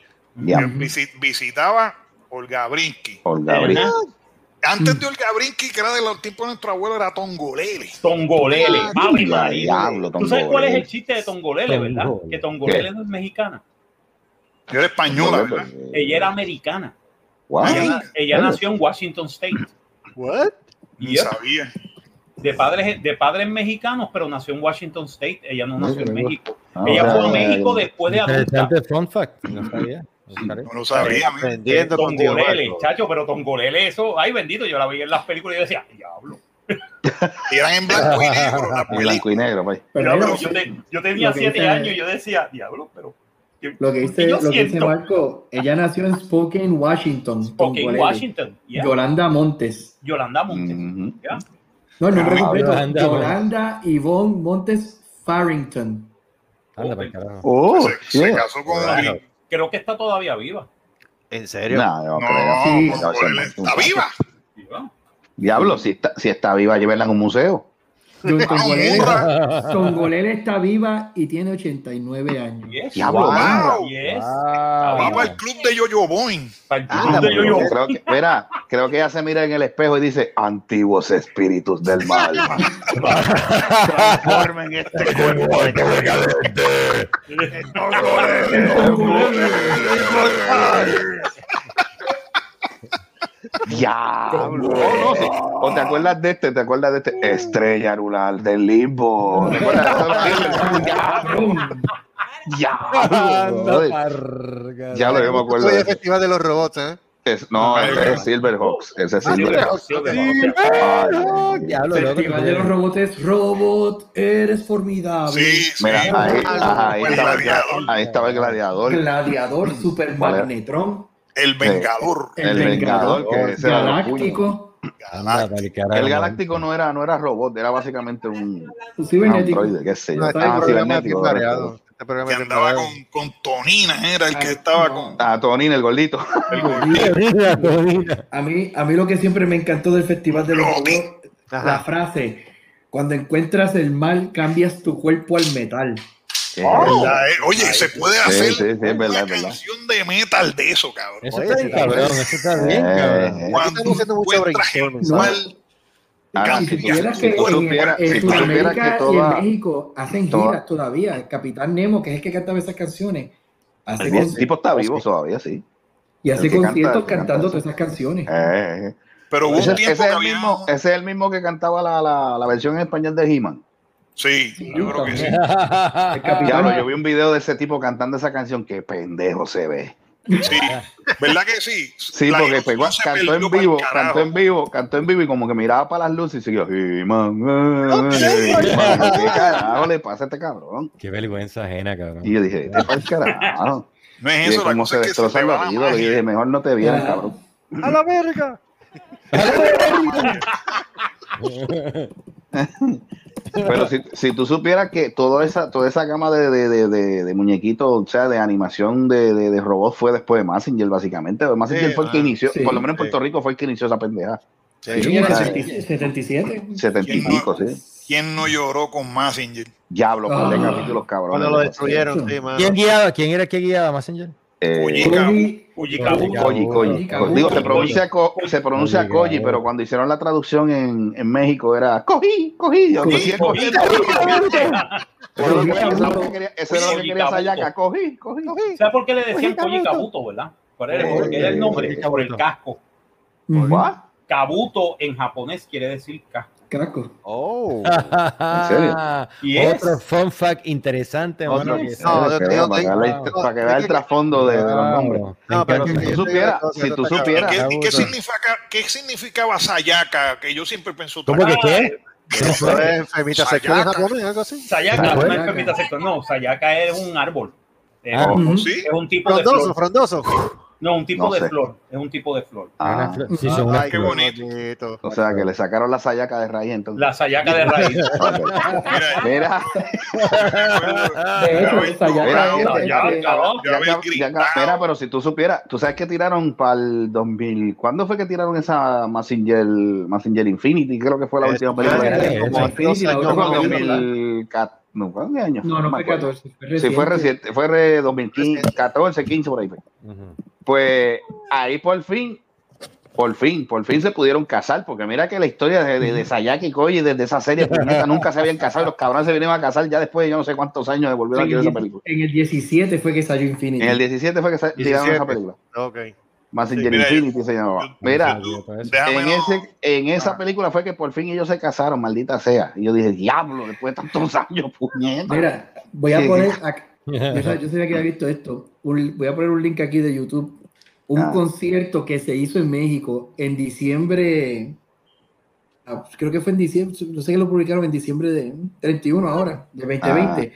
[SPEAKER 4] Visitaba Olga Brinsky.
[SPEAKER 7] Olga Briz.
[SPEAKER 4] Antes de Olga Brinsky, que era de los tiempos de nuestro abuelo, era Tongolele.
[SPEAKER 3] Tongolele, María.
[SPEAKER 7] diablo,
[SPEAKER 3] ¿Tú sabes cuál es el chiste de Tongolele, verdad?
[SPEAKER 5] Tongolele.
[SPEAKER 3] Que Tongolele no es mexicana.
[SPEAKER 4] Yo era española, ¿verdad?
[SPEAKER 3] Ella era americana.
[SPEAKER 7] Wow.
[SPEAKER 3] Ella, nació en Washington State.
[SPEAKER 2] ¿What?
[SPEAKER 4] Ni
[SPEAKER 3] Yep.
[SPEAKER 4] sabía.
[SPEAKER 3] De padres, de padres mexicanos, pero nació en Washington State. Ella no nació en México.
[SPEAKER 7] Ah,
[SPEAKER 3] Ella fue a México después de adulta.
[SPEAKER 5] Fun fact. No sabía. No
[SPEAKER 4] lo sabía.
[SPEAKER 2] Aprendiendo.
[SPEAKER 3] Tongolele,
[SPEAKER 2] Marco.
[SPEAKER 3] chacho, pero Tongolele, eso, ay bendito, yo la veía en las películas y yo decía, diablo.
[SPEAKER 4] Y eran en blanco y negro. la
[SPEAKER 7] En
[SPEAKER 4] película.
[SPEAKER 7] blanco y negro, pues.
[SPEAKER 6] Pero
[SPEAKER 3] yo, te- yo tenía siete
[SPEAKER 6] dice-
[SPEAKER 3] años y yo decía, diablo, pero. ¿qué-
[SPEAKER 6] Lo que dice, lo que dice? Marco, ella nació en Spokane, Washington. Tongolele.
[SPEAKER 3] Washington, yeah.
[SPEAKER 6] Yolanda Montes.
[SPEAKER 3] Yolanda Montes.
[SPEAKER 6] No, el nombre
[SPEAKER 7] Ah,
[SPEAKER 6] completo.
[SPEAKER 5] Yolanda
[SPEAKER 6] Yolanda Yvonne Montes Farrington.
[SPEAKER 5] Anda carajo.
[SPEAKER 7] Oh,
[SPEAKER 4] Se, casó con
[SPEAKER 2] Claro.
[SPEAKER 3] Creo que está todavía viva.
[SPEAKER 2] ¿En serio?
[SPEAKER 7] No,
[SPEAKER 4] No,
[SPEAKER 7] creo.
[SPEAKER 6] Sí.
[SPEAKER 7] No,
[SPEAKER 4] está
[SPEAKER 7] no.
[SPEAKER 4] viva.
[SPEAKER 3] ¿viva?
[SPEAKER 7] Diablo, si está, si está viva, llévenla en un museo.
[SPEAKER 6] Tongolele. Tongolele está viva y tiene 89 años.
[SPEAKER 3] Yes.
[SPEAKER 7] Diablo,
[SPEAKER 3] Wow.
[SPEAKER 7] honra.
[SPEAKER 3] Yes.
[SPEAKER 5] Wow.
[SPEAKER 4] Va para el club de Yoyo Boing.
[SPEAKER 3] Para el
[SPEAKER 7] Ah,
[SPEAKER 3] club de yo-yo.
[SPEAKER 7] creo que, mira, creo que ella se mira en el espejo y dice, antiguos espíritus del mal.
[SPEAKER 4] Transformen este cuerpo de decadente.
[SPEAKER 7] Diablo. Oh, no, sí. O te acuerdas de este, te acuerdas de este. Estrella anular del limbo. ¿Te acuerdas? Diablo. Ya lo yo me acuerdo.
[SPEAKER 2] Soy
[SPEAKER 7] de
[SPEAKER 2] el festival de los robots, ¿eh?
[SPEAKER 7] Es- no, ese es Silverhawks. Ese es Silverhawks. Ay,
[SPEAKER 5] Diablo,
[SPEAKER 6] Festival de los robots Robot, eres formidable.
[SPEAKER 4] Sí, sí.
[SPEAKER 7] Mira, ahí, ajá, ahí, estaba, el-
[SPEAKER 4] gladiador.
[SPEAKER 7] ahí estaba el gladiador.
[SPEAKER 6] Gladiador, Super Magnetron,
[SPEAKER 4] El Vengador.
[SPEAKER 6] el,
[SPEAKER 7] El
[SPEAKER 6] Vengador,
[SPEAKER 7] Vengador, que
[SPEAKER 6] Galáctico,
[SPEAKER 5] carajo,
[SPEAKER 7] El galáctico no era, no era robot, era básicamente un,
[SPEAKER 6] Un
[SPEAKER 7] un
[SPEAKER 6] cibernético.
[SPEAKER 7] androide, qué sé yo.
[SPEAKER 2] No, este
[SPEAKER 7] Ah, cibernético.
[SPEAKER 2] Este
[SPEAKER 4] Que andaba con, con Tonina, era el que
[SPEAKER 6] Ah,
[SPEAKER 4] estaba
[SPEAKER 6] no.
[SPEAKER 4] con.
[SPEAKER 7] Ah, Tonín, el gordito.
[SPEAKER 5] Mira, mira.
[SPEAKER 6] A mí, a mí lo que siempre me encantó del Festival de los
[SPEAKER 2] Ajá.
[SPEAKER 6] la frase, cuando encuentras el mal, cambias tu cuerpo al metal.
[SPEAKER 4] ¿Verdad, eh? Oye, se puede
[SPEAKER 7] Sí,
[SPEAKER 4] hacer
[SPEAKER 7] sí, sí,
[SPEAKER 4] una
[SPEAKER 7] verdad, verdad.
[SPEAKER 4] canción de metal de eso, cabrón.
[SPEAKER 5] Eso está
[SPEAKER 2] sí,
[SPEAKER 5] bien, cabrón. Eso está bien, cabrón.
[SPEAKER 7] eh.
[SPEAKER 4] Cuando
[SPEAKER 2] Estamos haciendo mucho
[SPEAKER 6] Y
[SPEAKER 7] si
[SPEAKER 6] supieras que en, en
[SPEAKER 7] si
[SPEAKER 6] en México hacen
[SPEAKER 7] toda-
[SPEAKER 6] giras todavía. El Capitán Nemo, que es el que cantaba esas canciones, hace
[SPEAKER 7] el tipo está vivo todavía, sí.
[SPEAKER 6] y hace conciertos
[SPEAKER 7] canta
[SPEAKER 6] cantando todas esas canciones.
[SPEAKER 7] Eh, eh.
[SPEAKER 4] pero hubo
[SPEAKER 7] Ese,
[SPEAKER 4] un tiempo
[SPEAKER 7] ese
[SPEAKER 4] que
[SPEAKER 7] es el
[SPEAKER 4] había.
[SPEAKER 7] mismo, ese es el mismo que cantaba la, la, la versión en español de He-Man.
[SPEAKER 4] Sí, yo creo que sí.
[SPEAKER 6] El Capitán
[SPEAKER 7] yo vi un video de ese tipo cantando esa canción, que pendejo se ve.
[SPEAKER 4] Sí, ¿verdad que sí?
[SPEAKER 7] Sí,
[SPEAKER 4] La
[SPEAKER 7] porque pegó- cantó en vivo, cantó en vivo, cantó en vivo y como que miraba para las luces y siguió. "He-Man, eh, He-Man". ¿Qué carajo le pasa a este cabrón?
[SPEAKER 5] Qué vergüenza ajena, cabrón.
[SPEAKER 7] Y yo dije, este pa'l carajo.
[SPEAKER 4] No es eso, la
[SPEAKER 7] como se
[SPEAKER 4] es que se
[SPEAKER 7] destroza
[SPEAKER 4] te va
[SPEAKER 7] los
[SPEAKER 4] la
[SPEAKER 7] ídolos. Y dije, mejor no te vieran,
[SPEAKER 6] Ya.
[SPEAKER 7] cabrón.
[SPEAKER 2] ¡A la verga!
[SPEAKER 7] Pero si, si tú supieras que toda esa, toda esa gama de, de, de, de- de muñequitos, o sea, de animación de, de, de robots fue después de Massinger, básicamente. Massinger
[SPEAKER 2] Sí,
[SPEAKER 7] fue el que
[SPEAKER 2] ah,
[SPEAKER 7] inició,
[SPEAKER 6] sí.
[SPEAKER 7] por lo menos en Puerto Rico fue el que inició esa pendeja.
[SPEAKER 6] Sí, en el
[SPEAKER 7] Ah,
[SPEAKER 6] 77, 77.
[SPEAKER 7] Setenta y
[SPEAKER 4] ¿Quién
[SPEAKER 7] pico,
[SPEAKER 4] no,
[SPEAKER 7] sí.
[SPEAKER 4] ¿Quién no lloró con Massinger?
[SPEAKER 7] Diablo, par de
[SPEAKER 6] Ah.
[SPEAKER 7] capítulos, cabrones.
[SPEAKER 2] Cuando lo destruyeron, sí, mano.
[SPEAKER 5] ¿Quién guiaba? ¿Quién era el que guiaba Messenger?
[SPEAKER 7] Eh,
[SPEAKER 6] Koji-
[SPEAKER 5] Koji.
[SPEAKER 7] Koji, Koji.
[SPEAKER 6] Koji, Koji.
[SPEAKER 7] Digo, se pronuncia, co- se pronuncia
[SPEAKER 5] Koji,
[SPEAKER 7] Koji,
[SPEAKER 5] Koji.
[SPEAKER 7] pero cuando hicieron la traducción en, en México era cogí. cogí. Eso era lo que quería- eso era lo que
[SPEAKER 3] Koji,
[SPEAKER 7] quería
[SPEAKER 3] Kabuto.
[SPEAKER 7] Sayaka. Cogí, cogí.
[SPEAKER 3] ¿Sabes por qué le decían Koji
[SPEAKER 2] Kabuto.
[SPEAKER 3] Verdad? ¿Cuál era,
[SPEAKER 7] Eh,
[SPEAKER 3] por qué era el nombre?
[SPEAKER 2] Koji
[SPEAKER 3] Por el
[SPEAKER 2] Kabuto.
[SPEAKER 3] casco.
[SPEAKER 6] Ujú.
[SPEAKER 7] ¿What?
[SPEAKER 3] Kabuto en japonés quiere decir casco.
[SPEAKER 6] Caco.
[SPEAKER 2] Oh.
[SPEAKER 5] ¿En
[SPEAKER 7] serio?
[SPEAKER 3] Y es-
[SPEAKER 5] Otro fun fact interesante, mano, que-
[SPEAKER 2] No,
[SPEAKER 7] que
[SPEAKER 2] yo
[SPEAKER 7] vea-
[SPEAKER 2] tengo-
[SPEAKER 7] para que
[SPEAKER 2] no,
[SPEAKER 7] para que
[SPEAKER 2] es
[SPEAKER 7] vea el
[SPEAKER 2] que-
[SPEAKER 7] trasfondo de, de los nombres.
[SPEAKER 2] No, pero.
[SPEAKER 7] Si
[SPEAKER 2] que-
[SPEAKER 7] tú supieras, si tú supieras,
[SPEAKER 4] ¿Qué, y qué, significa, qué significaba Sayaka? Que yo siempre pienso
[SPEAKER 5] ¿Cómo que qué?
[SPEAKER 2] ¿Eso es enfermita sexual en
[SPEAKER 4] Sayaka.
[SPEAKER 2] japonés, algo así?
[SPEAKER 3] Sayaka, no es permita sexto, no, Sayaka es un árbol. Es,
[SPEAKER 5] Ah.
[SPEAKER 3] un- es un tipo de
[SPEAKER 2] Frondoso, frondoso.
[SPEAKER 3] No, un tipo
[SPEAKER 7] No
[SPEAKER 3] de
[SPEAKER 7] sé.
[SPEAKER 3] flor. Es un tipo de flor.
[SPEAKER 7] Ah,
[SPEAKER 5] sí, son unas
[SPEAKER 2] Ay,
[SPEAKER 4] qué
[SPEAKER 5] flores.
[SPEAKER 4] bonito.
[SPEAKER 7] o sea, que le sacaron la Sayaka de raíz entonces.
[SPEAKER 3] La Sayaka de raíz.
[SPEAKER 4] Mira,
[SPEAKER 7] Mira, pero si tú supieras, tú sabes que tiraron para el 2000, ¿cuándo fue que tiraron esa Massinger, Massinger Infinity? Creo que fue la última película.
[SPEAKER 5] ah, eh,
[SPEAKER 2] como
[SPEAKER 6] Infinity, la
[SPEAKER 2] dos
[SPEAKER 6] otra
[SPEAKER 7] Fue en
[SPEAKER 6] no,
[SPEAKER 7] 2014, no, fue un año.
[SPEAKER 6] No, no fue
[SPEAKER 7] acuerdo.
[SPEAKER 6] 14. Fue
[SPEAKER 7] Sí, fue
[SPEAKER 6] reciente.
[SPEAKER 7] fue de 2015, 14, 15 por ahí. fue. Pues ahí por fin, por fin, por fin se pudieron casar, porque mira que la historia de, de, de Sayaka y Koji desde esa serie nunca se habían casado, los cabrones se vinieron a casar ya después de yo no sé cuántos años de volver a ver esa película.
[SPEAKER 6] en el 17 fue que salió Infinity.
[SPEAKER 7] En el 17 fue que sa- tiraron
[SPEAKER 2] 17.
[SPEAKER 7] esa película.
[SPEAKER 2] Ok.
[SPEAKER 7] Massinger
[SPEAKER 4] mira,
[SPEAKER 7] Infinity se llamaba. Mira, en, ese, en esa
[SPEAKER 4] Ah.
[SPEAKER 7] película fue que por fin ellos se casaron, maldita sea. Y yo dije, diablo, después de tantos años, puñeta.
[SPEAKER 6] Mira, voy a
[SPEAKER 7] Sí,
[SPEAKER 6] poner.
[SPEAKER 7] sí.
[SPEAKER 6] Yo, sab- yo sabía que había visto esto. Un- voy a poner un link aquí de YouTube. Un
[SPEAKER 7] Ah.
[SPEAKER 6] concierto que se hizo en México en diciembre. ah, Creo que fue en diciembre. No sé que lo publicaron en diciembre de 31 ahora, de 2020.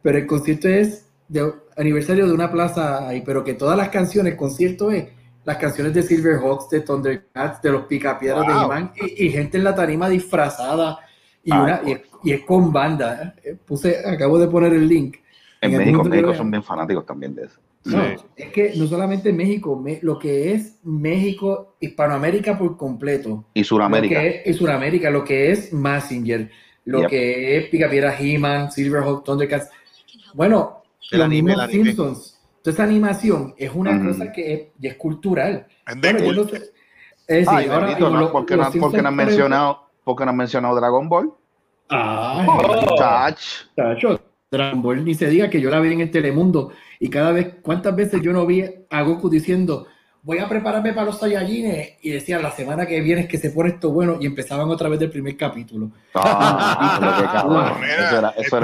[SPEAKER 6] Pero el concierto es de aniversario de una plaza ahí. Pero que todas las canciones, el concierto es las canciones de Silverhawks, de Thundercats, de los Picapiedras de
[SPEAKER 2] Wow.
[SPEAKER 6] He-Man y, y gente en la tarima disfrazada. Y,
[SPEAKER 7] Ah,
[SPEAKER 6] una, y, es, y es con banda. Eh, Puse, acabo de poner el link.
[SPEAKER 7] en
[SPEAKER 6] el
[SPEAKER 7] México, México son bien fanáticos también de eso.
[SPEAKER 6] No,
[SPEAKER 2] Sí.
[SPEAKER 6] es que no solamente México, me- lo que es México, Hispanoamérica por completo,
[SPEAKER 7] Y
[SPEAKER 6] lo
[SPEAKER 7] Suramérica.
[SPEAKER 6] que es y Sudamérica, lo que es Massinger, lo
[SPEAKER 7] Yep.
[SPEAKER 6] que es Picapiedra He-Man, Silverhawk, Thundercats. Bueno,
[SPEAKER 2] El
[SPEAKER 6] los
[SPEAKER 2] anime,
[SPEAKER 6] mismos
[SPEAKER 2] el anime.
[SPEAKER 6] Simpsons. Esa animación es una
[SPEAKER 7] Ujú.
[SPEAKER 6] cosa que es, y es cultural. Yo no
[SPEAKER 4] culto.
[SPEAKER 6] sé- es decir,
[SPEAKER 7] Ay,
[SPEAKER 6] ahora,
[SPEAKER 7] bendito,
[SPEAKER 6] y
[SPEAKER 7] ¿no?
[SPEAKER 6] lo-
[SPEAKER 7] ¿Por qué
[SPEAKER 6] los
[SPEAKER 7] no, por qué no han mencionado, por qué no han mencionado Dragon Ball?
[SPEAKER 6] Ay,
[SPEAKER 3] Oh.
[SPEAKER 6] Tacho, Dragon Ball, ni se diga que yo la vi en el Telemundo y cada vez, ¿cuántas veces yo no vi a Goku diciendo voy a prepararme para los Saiyajines? Y decían la semana que viene es que se pone esto bueno y empezaban otra vez del primer capítulo.
[SPEAKER 4] Estoy,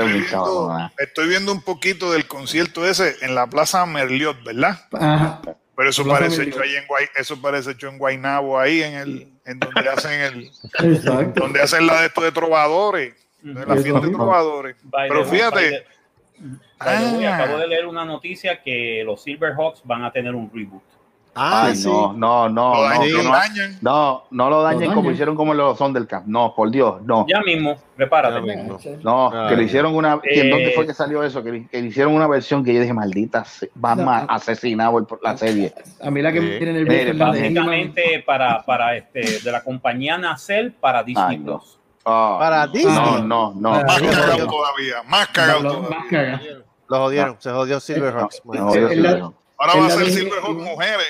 [SPEAKER 7] un
[SPEAKER 4] viendo,
[SPEAKER 7] cabrón.
[SPEAKER 4] estoy viendo un poquito del concierto ese en la Plaza Merliot, ¿verdad?
[SPEAKER 6] Ajá.
[SPEAKER 4] Pero eso
[SPEAKER 6] Plaza
[SPEAKER 4] parece
[SPEAKER 6] Merliot.
[SPEAKER 4] hecho ahí en Guay, eso parece hecho en Guaynabo ahí en el en donde hacen el
[SPEAKER 6] Exacto.
[SPEAKER 4] donde hacen la de estos de trovadores, de la fiesta de trovadores.
[SPEAKER 3] By
[SPEAKER 4] Pero fíjate,
[SPEAKER 3] the- the
[SPEAKER 4] Ah.
[SPEAKER 3] acabo de leer una noticia que los Silverhawks van a tener un reboot.
[SPEAKER 2] Ah,
[SPEAKER 7] Ay,
[SPEAKER 2] sí.
[SPEAKER 7] no, no, no,
[SPEAKER 4] Lo lo
[SPEAKER 7] no,
[SPEAKER 4] dañan.
[SPEAKER 7] no, no lo dañen
[SPEAKER 6] Lo
[SPEAKER 7] como hicieron como los Thundercats. No, por Dios, no.
[SPEAKER 3] Ya mismo, prepárate.
[SPEAKER 2] Ya mismo.
[SPEAKER 7] No,
[SPEAKER 2] Ay,
[SPEAKER 7] que le hicieron una. ¿En
[SPEAKER 3] Eh,
[SPEAKER 7] dónde fue que salió eso? Que, le- que le hicieron una versión que yo dije, maldita, van
[SPEAKER 6] No.
[SPEAKER 7] asesinado la serie.
[SPEAKER 6] A mí la que
[SPEAKER 2] Sí.
[SPEAKER 6] me tiene nervioso.
[SPEAKER 3] Básicamente para, para este, de la compañía Nacel para Disney
[SPEAKER 7] Ay, no. Ah,
[SPEAKER 2] Para
[SPEAKER 7] no,
[SPEAKER 2] Disney.
[SPEAKER 7] No, no, no.
[SPEAKER 6] Para
[SPEAKER 4] Más cagado todavía, más cagado
[SPEAKER 6] Lo-
[SPEAKER 4] todavía.
[SPEAKER 6] más caga.
[SPEAKER 2] Lo jodieron, se jodió Silverhawks.
[SPEAKER 4] Ahora va a ser
[SPEAKER 6] de-
[SPEAKER 4] Silverhawk mujeres.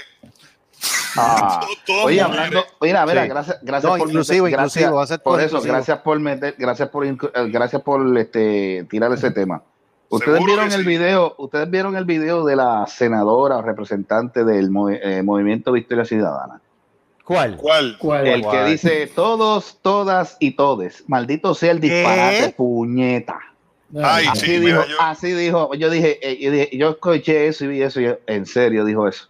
[SPEAKER 7] Ah,
[SPEAKER 4] Todo- todo
[SPEAKER 7] Oye, hablando, mira, mira,
[SPEAKER 2] Sí.
[SPEAKER 7] gracias, gracias
[SPEAKER 2] No,
[SPEAKER 7] por
[SPEAKER 2] inclusivo,
[SPEAKER 7] meter- gracias-
[SPEAKER 2] inclusivo, va a ser
[SPEAKER 7] por eso,
[SPEAKER 2] inclusivo.
[SPEAKER 7] gracias por meter, gracias por eh, gracias por este tirar ese tema. Ustedes
[SPEAKER 4] Seguro
[SPEAKER 7] vieron el
[SPEAKER 4] sí.
[SPEAKER 7] video, ustedes vieron el video de la senadora o representante del eh, Movimiento Victoria Ciudadana.
[SPEAKER 5] ¿Cuál?
[SPEAKER 4] ¿Cuál?
[SPEAKER 6] ¿Cuál?
[SPEAKER 7] El que dice todos, todas y todes. Maldito sea el disparate, puñeta.
[SPEAKER 4] Ay,
[SPEAKER 7] Así
[SPEAKER 4] sí,
[SPEAKER 7] dijo,
[SPEAKER 4] mira, yo-
[SPEAKER 7] así dijo. Yo dije, eh, yo dije, yo escuché eso y vi eso y yo, en serio dijo eso.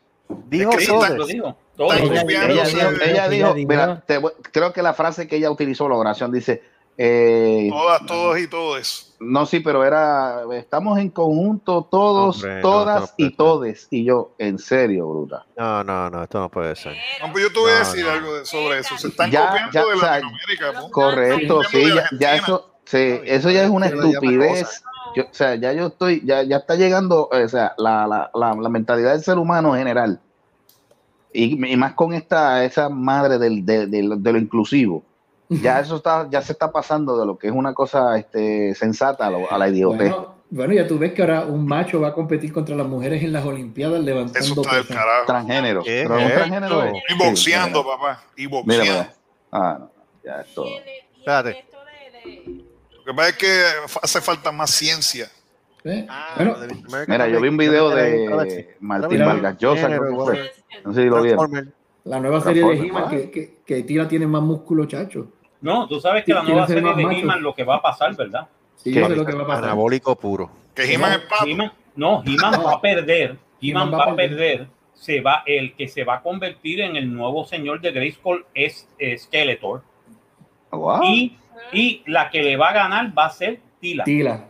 [SPEAKER 2] Dijo
[SPEAKER 4] Es que
[SPEAKER 2] todo.
[SPEAKER 4] está-
[SPEAKER 3] Lo digo.
[SPEAKER 5] Ella-
[SPEAKER 4] o
[SPEAKER 7] dijo, ella
[SPEAKER 5] ella
[SPEAKER 7] dijo,
[SPEAKER 5] dijo-
[SPEAKER 7] mira, te voy- creo que la frase que ella utilizó, la oración, dice, eh,
[SPEAKER 4] Todas, todos y todos.
[SPEAKER 7] no, sí, pero era, estamos en conjunto todos,
[SPEAKER 2] Hombre,
[SPEAKER 7] todas
[SPEAKER 2] no
[SPEAKER 7] y todes. Y yo, en serio, bruta.
[SPEAKER 2] No, no, no, esto no puede ser.
[SPEAKER 4] No, pues yo te voy a decir
[SPEAKER 2] no.
[SPEAKER 4] algo de- sobre eso. Se están
[SPEAKER 7] Ya,
[SPEAKER 4] copiando
[SPEAKER 7] ya,
[SPEAKER 4] de
[SPEAKER 7] o sea,
[SPEAKER 4] Latinoamérica. punto.
[SPEAKER 7] Correcto,
[SPEAKER 4] Sí.
[SPEAKER 7] ya, ya eso, sí, eso ya es una estupidez. Yo, o sea, ya yo estoy, ya, ya está llegando, o sea, la, la, la, la mentalidad del ser humano en general. Y, y más con esta, esa madre del, de, de lo- de lo inclusivo. Ya eso está, ya se está pasando de lo que es una cosa este, sensata a, lo- a la idiotez.
[SPEAKER 6] Bueno, bueno, ya tú ves que ahora un macho va a competir contra las mujeres en las Olimpiadas
[SPEAKER 4] Eso
[SPEAKER 6] levantando
[SPEAKER 4] está del carajo.
[SPEAKER 7] transgénero.
[SPEAKER 2] ¿Qué?
[SPEAKER 7] Pero un
[SPEAKER 2] ¿Qué?
[SPEAKER 7] transgénero es.
[SPEAKER 4] Y boxeando, papá. Y boxeando.
[SPEAKER 7] mira. Ah, no, ya es todo.
[SPEAKER 2] Espérate.
[SPEAKER 9] esto de- de-
[SPEAKER 4] Lo que pasa es que hace falta más ciencia.
[SPEAKER 6] ¿Eh?
[SPEAKER 2] Ah,
[SPEAKER 6] Bueno,
[SPEAKER 7] Mira, yo vi un video de Martín Vargas Llosa,
[SPEAKER 2] género,
[SPEAKER 7] creo que fue.
[SPEAKER 2] igual.
[SPEAKER 7] No sé si lo vieron.
[SPEAKER 6] La nueva serie de He-Man que, que, que Tira tiene más músculo, chacho.
[SPEAKER 3] No, tú sabes que la nueva
[SPEAKER 6] ser
[SPEAKER 3] serie
[SPEAKER 6] más
[SPEAKER 3] de. He-Man lo que va a pasar, ¿verdad?
[SPEAKER 6] Sí,
[SPEAKER 7] ¿Qué?
[SPEAKER 6] yo sé lo que va a pasar.
[SPEAKER 2] Anabólico puro.
[SPEAKER 4] Que He-Man es
[SPEAKER 3] no, He-Man va a perder. He-Man va a perder. Se va, el que se va a convertir en el nuevo señor de Grayskull es eh, Skeletor.
[SPEAKER 7] Wow.
[SPEAKER 3] Y, y la que le va a ganar va a ser Tila.
[SPEAKER 6] Tila.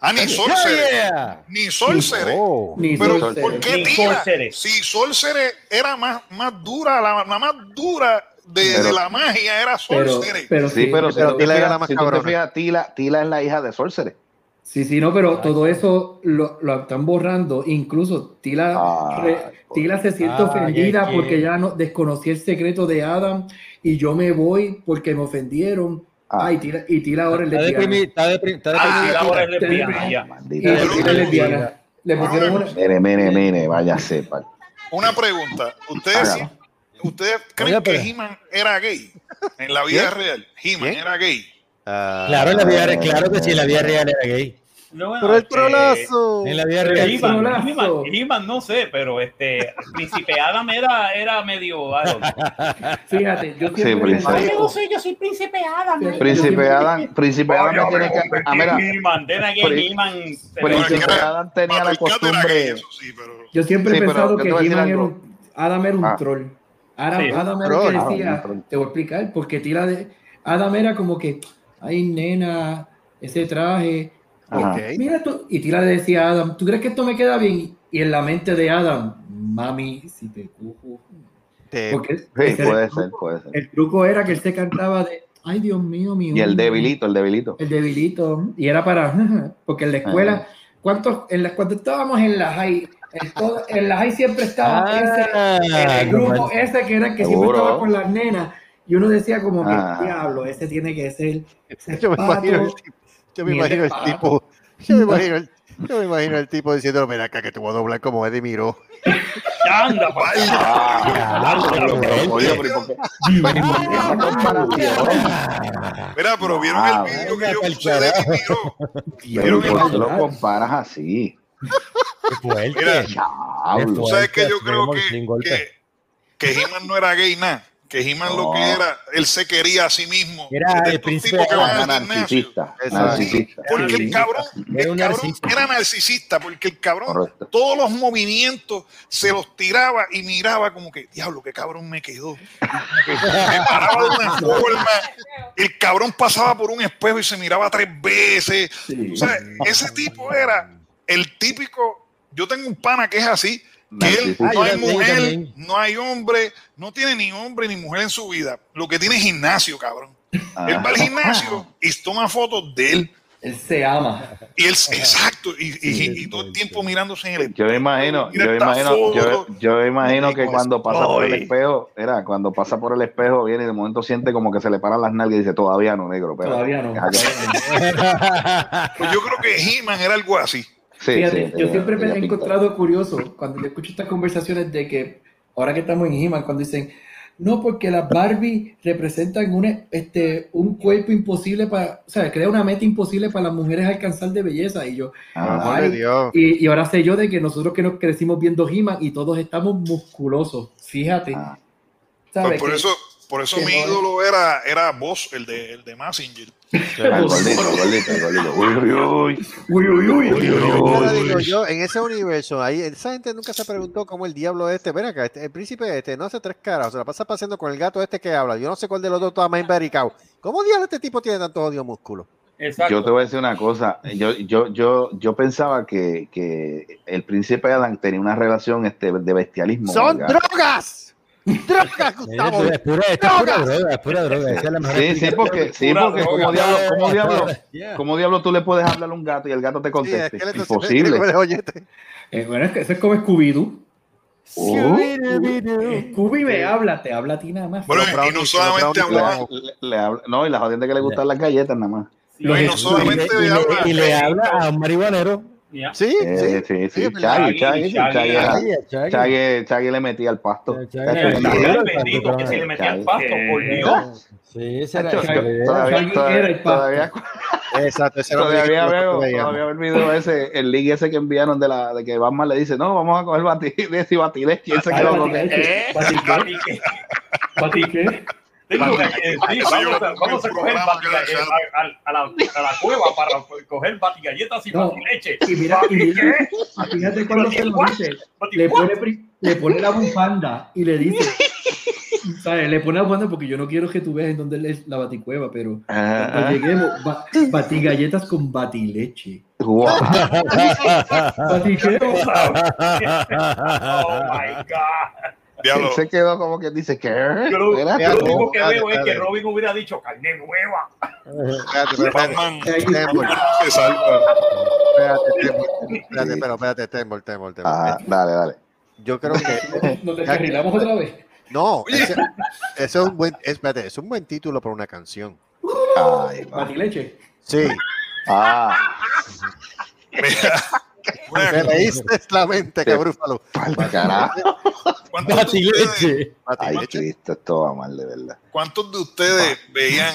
[SPEAKER 4] Ah, ni
[SPEAKER 5] ¡Oh,
[SPEAKER 4] Sorcerer.
[SPEAKER 5] yeah!
[SPEAKER 4] Ni Sorcerer.
[SPEAKER 2] Oh.
[SPEAKER 6] Ni
[SPEAKER 4] Pero
[SPEAKER 6] Sorcerer.
[SPEAKER 4] ¿por qué tira?
[SPEAKER 3] Sorcerer.
[SPEAKER 4] Si Sorcerer era más, más dura, la, la más dura de,
[SPEAKER 7] Pero-
[SPEAKER 4] de la magia era
[SPEAKER 6] Pero,
[SPEAKER 4] Sorcerer.
[SPEAKER 6] pero
[SPEAKER 7] Sí, pero si
[SPEAKER 2] pero
[SPEAKER 7] tú te
[SPEAKER 2] Tila era la
[SPEAKER 7] fijas,
[SPEAKER 2] más
[SPEAKER 7] si te fijas, Tila, Tila es la hija de Sorcerer.
[SPEAKER 6] Sí, sí, no, pero todo eso lo, lo están borrando. Incluso Tila,
[SPEAKER 7] Ay,
[SPEAKER 6] re-
[SPEAKER 7] por-
[SPEAKER 6] Tila se siente
[SPEAKER 5] Ay,
[SPEAKER 6] ofendida porque ya no desconocí el secreto de Adam y yo me voy porque me ofendieron.
[SPEAKER 7] Ah.
[SPEAKER 6] Ay, Tila, y Tila ahora
[SPEAKER 5] Está
[SPEAKER 6] lesbiana.
[SPEAKER 5] está
[SPEAKER 3] Ah,
[SPEAKER 5] deprimida.
[SPEAKER 3] Tila ahora
[SPEAKER 6] Tila.
[SPEAKER 3] lesbiana.
[SPEAKER 6] Y. Tila es lesbiana. Le pusieron una...
[SPEAKER 7] Mire, mire, mire, váyase. pal.
[SPEAKER 4] Una pregunta. ¿Ustedes,
[SPEAKER 7] Hágalo.
[SPEAKER 4] ¿ustedes creen
[SPEAKER 5] Oye,
[SPEAKER 4] que He-Man era gay? En la vida real. He-Man era gay.
[SPEAKER 2] Ah,
[SPEAKER 5] Claro, en la vida real, claro que sí, en la vida real era gay.
[SPEAKER 3] No, bueno,
[SPEAKER 2] Pero el
[SPEAKER 3] este,
[SPEAKER 2] trolazo.
[SPEAKER 5] En la vida real.
[SPEAKER 6] Trolazo.
[SPEAKER 3] He-Man, He-Man, no sé, pero este Príncipe Adam era, era medio.
[SPEAKER 6] Fíjate, yo
[SPEAKER 7] Sí, Príncipe.
[SPEAKER 3] Yo soy, yo soy Príncipe Adam.
[SPEAKER 6] Fíjate,
[SPEAKER 7] Príncipe Adam, Príncipe Adam me tiene que. Ah, mira,
[SPEAKER 3] again,
[SPEAKER 7] Pri-
[SPEAKER 3] He-Man.
[SPEAKER 4] Pero
[SPEAKER 7] Príncipe Adam tenía la costumbre.
[SPEAKER 4] eso sí, pero...
[SPEAKER 6] Yo siempre
[SPEAKER 7] Sí,
[SPEAKER 6] he pensado que Adam era un
[SPEAKER 7] Ah.
[SPEAKER 6] troll. Adam,
[SPEAKER 3] Sí.
[SPEAKER 6] Adam era el
[SPEAKER 2] Troll.
[SPEAKER 6] que decía,
[SPEAKER 7] un troll.
[SPEAKER 6] te voy a explicar, porque Tila de, Adam era como que, ay nena, ese traje.
[SPEAKER 7] Ajá.
[SPEAKER 2] Ok.
[SPEAKER 6] Mira tú, y Tila le decía a Adam, ¿tú crees que esto me queda bien? Y en la mente de Adam, mami, si te cojo.
[SPEAKER 2] Te-
[SPEAKER 6] Porque
[SPEAKER 7] Sí,
[SPEAKER 6] ese
[SPEAKER 7] puede ser,
[SPEAKER 6] truco.
[SPEAKER 7] puede ser.
[SPEAKER 6] El truco era que él se cantaba de, ay Dios mío, mi
[SPEAKER 7] Y el
[SPEAKER 6] hombre".
[SPEAKER 7] debilito, el debilito.
[SPEAKER 6] El debilito. Y era para, porque en la escuela,
[SPEAKER 7] Ajá.
[SPEAKER 6] ¿cuántos, en la, cuando estábamos en la high, en, todo- en la high siempre estaba ese,
[SPEAKER 5] Ah,
[SPEAKER 6] el grupo
[SPEAKER 5] como-
[SPEAKER 6] ese que era el que siempre
[SPEAKER 7] Seguro.
[SPEAKER 6] estaba con las nenas. Y uno decía como que, diablo, ese tiene que ser. ese
[SPEAKER 2] Yo me
[SPEAKER 6] pato".
[SPEAKER 2] imagino el tipo, yo me imagino el
[SPEAKER 6] pato.
[SPEAKER 2] tipo, yo me imagino el, yo me imagino el tipo diciendo, mira acá que te voy a doblar como Eddie Miró.
[SPEAKER 3] Anda, pa.
[SPEAKER 7] Oye, pero ¿y por qué? Pero ¿y por qué esa comparación?
[SPEAKER 4] Mira, pero vieron
[SPEAKER 7] Ah,
[SPEAKER 4] el vídeo que yo puse de
[SPEAKER 5] carajo.
[SPEAKER 4] Miro.
[SPEAKER 7] ¿por qué lo comparas así?
[SPEAKER 5] Qué fuerte.
[SPEAKER 4] Mira. Tú sabes que yo creo que, que, que He-Man no era gay nada. Que He-Man lo que era, él se quería a sí mismo.
[SPEAKER 5] Era el príncipe
[SPEAKER 4] que
[SPEAKER 7] Era narcisista. Narcisista.
[SPEAKER 4] Porque el cabrón,
[SPEAKER 5] Era
[SPEAKER 4] el
[SPEAKER 5] un
[SPEAKER 4] cabrón
[SPEAKER 5] narcisista.
[SPEAKER 4] era narcisista, porque el cabrón
[SPEAKER 7] Correcto.
[SPEAKER 4] todos los movimientos se los tiraba y miraba como que, diablo, qué cabrón me quedó. Me paraba de una forma. El cabrón pasaba por un espejo y se miraba tres veces.
[SPEAKER 6] Sí.
[SPEAKER 4] O sea, ese tipo era el típico. Yo tengo un pana que es así, Que él no hay
[SPEAKER 5] yo
[SPEAKER 4] mujer, no hay hombre, no tiene ni hombre ni mujer en su vida. Lo que tiene es gimnasio, cabrón. Él
[SPEAKER 7] Ah.
[SPEAKER 4] va al gimnasio y toma fotos de él.
[SPEAKER 6] Él se ama.
[SPEAKER 4] Y él, exacto, y, y- y todo el tiempo mirándose en el
[SPEAKER 7] Yo me imagino, yo imagino, yo, yo imagino que
[SPEAKER 2] Digo,
[SPEAKER 7] cuando pasa por el espejo, era cuando pasa por el espejo, viene y de momento siente como que se le paran las nalgas y dice, todavía no, negro. espérate".
[SPEAKER 6] Todavía no.
[SPEAKER 4] Pues yo creo que He-Man era algo así.
[SPEAKER 7] Sí,
[SPEAKER 6] Fíjate,
[SPEAKER 7] sí,
[SPEAKER 6] yo
[SPEAKER 7] tenía-
[SPEAKER 6] siempre me he
[SPEAKER 7] pinta.
[SPEAKER 6] encontrado curioso cuando yo escucho estas conversaciones de que, ahora que estamos en He-Man, cuando dicen, no, porque las Barbie representan una, este, un cuerpo imposible para, o sea, crea una meta imposible para las mujeres alcanzar de belleza. Y yo,
[SPEAKER 7] Ah,
[SPEAKER 6] Ay,
[SPEAKER 2] Dios.
[SPEAKER 6] y, y ahora sé yo de que nosotros que nos crecimos viendo He-Man y todos estamos musculosos. Fíjate.
[SPEAKER 7] Ah.
[SPEAKER 6] ¿sabes?
[SPEAKER 4] Pues por
[SPEAKER 6] Que-
[SPEAKER 4] eso, por eso mi
[SPEAKER 6] no
[SPEAKER 4] ídolo era, era Boss, el de, el de Massinger.
[SPEAKER 7] Uy, uy, uy.
[SPEAKER 6] Uy, uy, uy,
[SPEAKER 2] digo yo, en ese universo, ahí, esa gente nunca se preguntó cómo el diablo este, ven acá, este- el príncipe este no hace tres caras, se la pasa paseando con el gato este que habla. Yo no sé cuál de los dos está más embaricado. ¿Cómo diablo este tipo tiene tanto odio músculo?
[SPEAKER 3] Exacto.
[SPEAKER 7] Yo te voy a decir una cosa. Yo, yo, yo, yo pensaba que, que el príncipe Adam tenía una relación este, de bestialismo.
[SPEAKER 2] ¡Son drogas! ¡Drogas, Gustavo!
[SPEAKER 5] Es pura, esto es pura droga, es pura droga. esa es la mejor
[SPEAKER 7] Sí, sí, porque, sí, porque
[SPEAKER 3] droga.
[SPEAKER 7] como diablo, como diablo,
[SPEAKER 5] Yeah.
[SPEAKER 7] como diablo tú le puedes hablar a un gato y el gato te
[SPEAKER 2] Sí, es
[SPEAKER 7] conteste.
[SPEAKER 2] que
[SPEAKER 7] Imposible.
[SPEAKER 2] Oye,
[SPEAKER 6] Eh, bueno, es que eso es como Scooby-Doo.
[SPEAKER 7] Oh.
[SPEAKER 6] Scooby me habla, te habla a ti nada más.
[SPEAKER 4] Bueno, y no solamente
[SPEAKER 7] habla- no, y la jodienda que le gustan las galletas nada más.
[SPEAKER 4] no, y no
[SPEAKER 6] Los-
[SPEAKER 4] solamente
[SPEAKER 5] y, le,
[SPEAKER 4] habla,
[SPEAKER 5] y le habla a un marihuanero.
[SPEAKER 2] Sí,
[SPEAKER 7] Eh,
[SPEAKER 2] sí.
[SPEAKER 7] sí, sí, era-
[SPEAKER 5] Chaggy, Chaggy.
[SPEAKER 7] Chaggy- Chaggy le metía al pasto. Bien.
[SPEAKER 3] bendito, que se le metía el pasto, por
[SPEAKER 6] Eh,
[SPEAKER 3] Dios.
[SPEAKER 5] Sí, esa era.
[SPEAKER 7] Todavía, todavía,
[SPEAKER 2] Exacto, ese
[SPEAKER 7] todavía veo, todavía veo el video ese, el link ese que enviaron de la de que Batman le dice, no, vamos a coger batileche y batileche. Y él se
[SPEAKER 6] Ay,
[SPEAKER 7] quedó como que,
[SPEAKER 6] batileche.
[SPEAKER 3] vamos a, coger a, a- a la, a la cueva para coger batigalletas y
[SPEAKER 6] No.
[SPEAKER 3] batileche.
[SPEAKER 6] Y mira, y mira, fíjate cuando se lo dice. Le pone, le pone la bufanda y le dice, ¿sabes? Le pone la bufanda porque yo no quiero que tú veas en dónde es la baticueva, pero cuando
[SPEAKER 7] Ah,
[SPEAKER 6] lleguemos, ba- batigalletas con batileche.
[SPEAKER 7] guau.
[SPEAKER 6] ¿Bati qué?
[SPEAKER 3] Oh my God.
[SPEAKER 4] Diablo,
[SPEAKER 7] se quedó como que dice.
[SPEAKER 3] Yo lo,
[SPEAKER 7] Espérate,
[SPEAKER 3] único que veo es que. Robin hubiera dicho carne nueva.
[SPEAKER 2] Espérate, pero espérate,
[SPEAKER 4] Batman,
[SPEAKER 2] Temple,
[SPEAKER 4] Batman se salva.
[SPEAKER 2] espérate, Temple, espérate, pero espérate, Temple, Temple, Temple.
[SPEAKER 7] Ah, dale, dale.
[SPEAKER 2] Yo creo que
[SPEAKER 6] ¿Nos descarrilamos otra vez?
[SPEAKER 2] no, ese, ese es un buen, espérate, es un buen título para una canción.
[SPEAKER 7] Ay, va.
[SPEAKER 6] Batileche.
[SPEAKER 2] Sí,
[SPEAKER 7] Ah,
[SPEAKER 4] Mira,
[SPEAKER 2] me leíste la mente,
[SPEAKER 7] Sí.
[SPEAKER 2] cabrúfalo.
[SPEAKER 7] pa'l carajo.
[SPEAKER 4] ¿cuántos de ustedes.
[SPEAKER 7] Ay, Cristo, esto va mal, de verdad.
[SPEAKER 4] cuántos de ustedes veían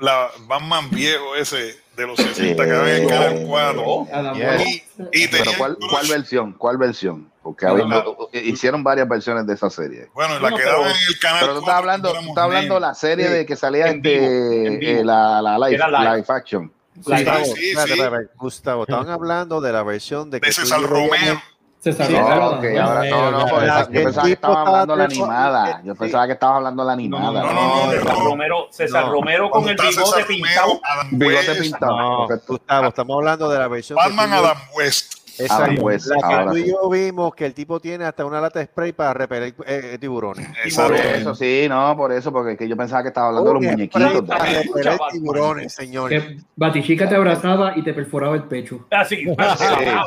[SPEAKER 4] la Batman viejo ese de los 60 que había en Canal 4?
[SPEAKER 6] Adam
[SPEAKER 2] Yeah.
[SPEAKER 6] West.
[SPEAKER 4] Y, y
[SPEAKER 7] Pero ¿cuál. ¿cuál versión? ¿Cuál versión? Porque había- hicieron varias versiones de esa serie.
[SPEAKER 4] Bueno,
[SPEAKER 3] No,
[SPEAKER 4] la
[SPEAKER 3] no,
[SPEAKER 4] que daban en el Canal
[SPEAKER 7] Pero tú estás
[SPEAKER 4] 4
[SPEAKER 7] hablando, tú estás hablando de la serie
[SPEAKER 2] Sí.
[SPEAKER 7] de que salía
[SPEAKER 3] En vivo,
[SPEAKER 7] este,
[SPEAKER 3] en vivo.
[SPEAKER 7] eh, la, la live,
[SPEAKER 3] Era live.
[SPEAKER 7] live action.
[SPEAKER 2] Gustavo,
[SPEAKER 4] sí,
[SPEAKER 2] espérate,
[SPEAKER 4] sí.
[SPEAKER 2] espérate, Gustavo, estaban hablando de la versión de que
[SPEAKER 4] de César Romero.
[SPEAKER 6] Se
[SPEAKER 7] No,
[SPEAKER 6] salió.
[SPEAKER 7] ok, ahora, no, no, porque
[SPEAKER 2] La
[SPEAKER 7] yo pensaba que
[SPEAKER 2] tipo
[SPEAKER 7] estabas hablando de la
[SPEAKER 2] estaba
[SPEAKER 7] animada. Yo
[SPEAKER 2] sí.
[SPEAKER 7] pensaba que estabas hablando de la
[SPEAKER 3] No,
[SPEAKER 7] animada.
[SPEAKER 3] no, no,
[SPEAKER 4] no,
[SPEAKER 3] no, César
[SPEAKER 4] no.
[SPEAKER 3] Romero, César
[SPEAKER 2] No.
[SPEAKER 3] Romero con el bigote
[SPEAKER 4] César
[SPEAKER 3] pintado.
[SPEAKER 7] Bigote
[SPEAKER 4] West,
[SPEAKER 7] pintado.
[SPEAKER 2] No. Gustavo, estamos hablando de la versión
[SPEAKER 4] Batman Adam West.
[SPEAKER 2] Exacto,
[SPEAKER 7] Adam West,
[SPEAKER 2] la que
[SPEAKER 7] ahora
[SPEAKER 2] tú y
[SPEAKER 7] sí.
[SPEAKER 2] yo vimos que el tipo tiene hasta una lata de spray para repeler eh, tiburones.
[SPEAKER 7] Por
[SPEAKER 4] Exacto.
[SPEAKER 7] eso, sí, no, por eso, porque es que yo pensaba que estaba hablando de los muñequitos.
[SPEAKER 2] para repeler tiburones, señores.
[SPEAKER 6] Que Batichica te abrazaba y te perforaba el pecho.
[SPEAKER 3] Así,
[SPEAKER 7] Sí,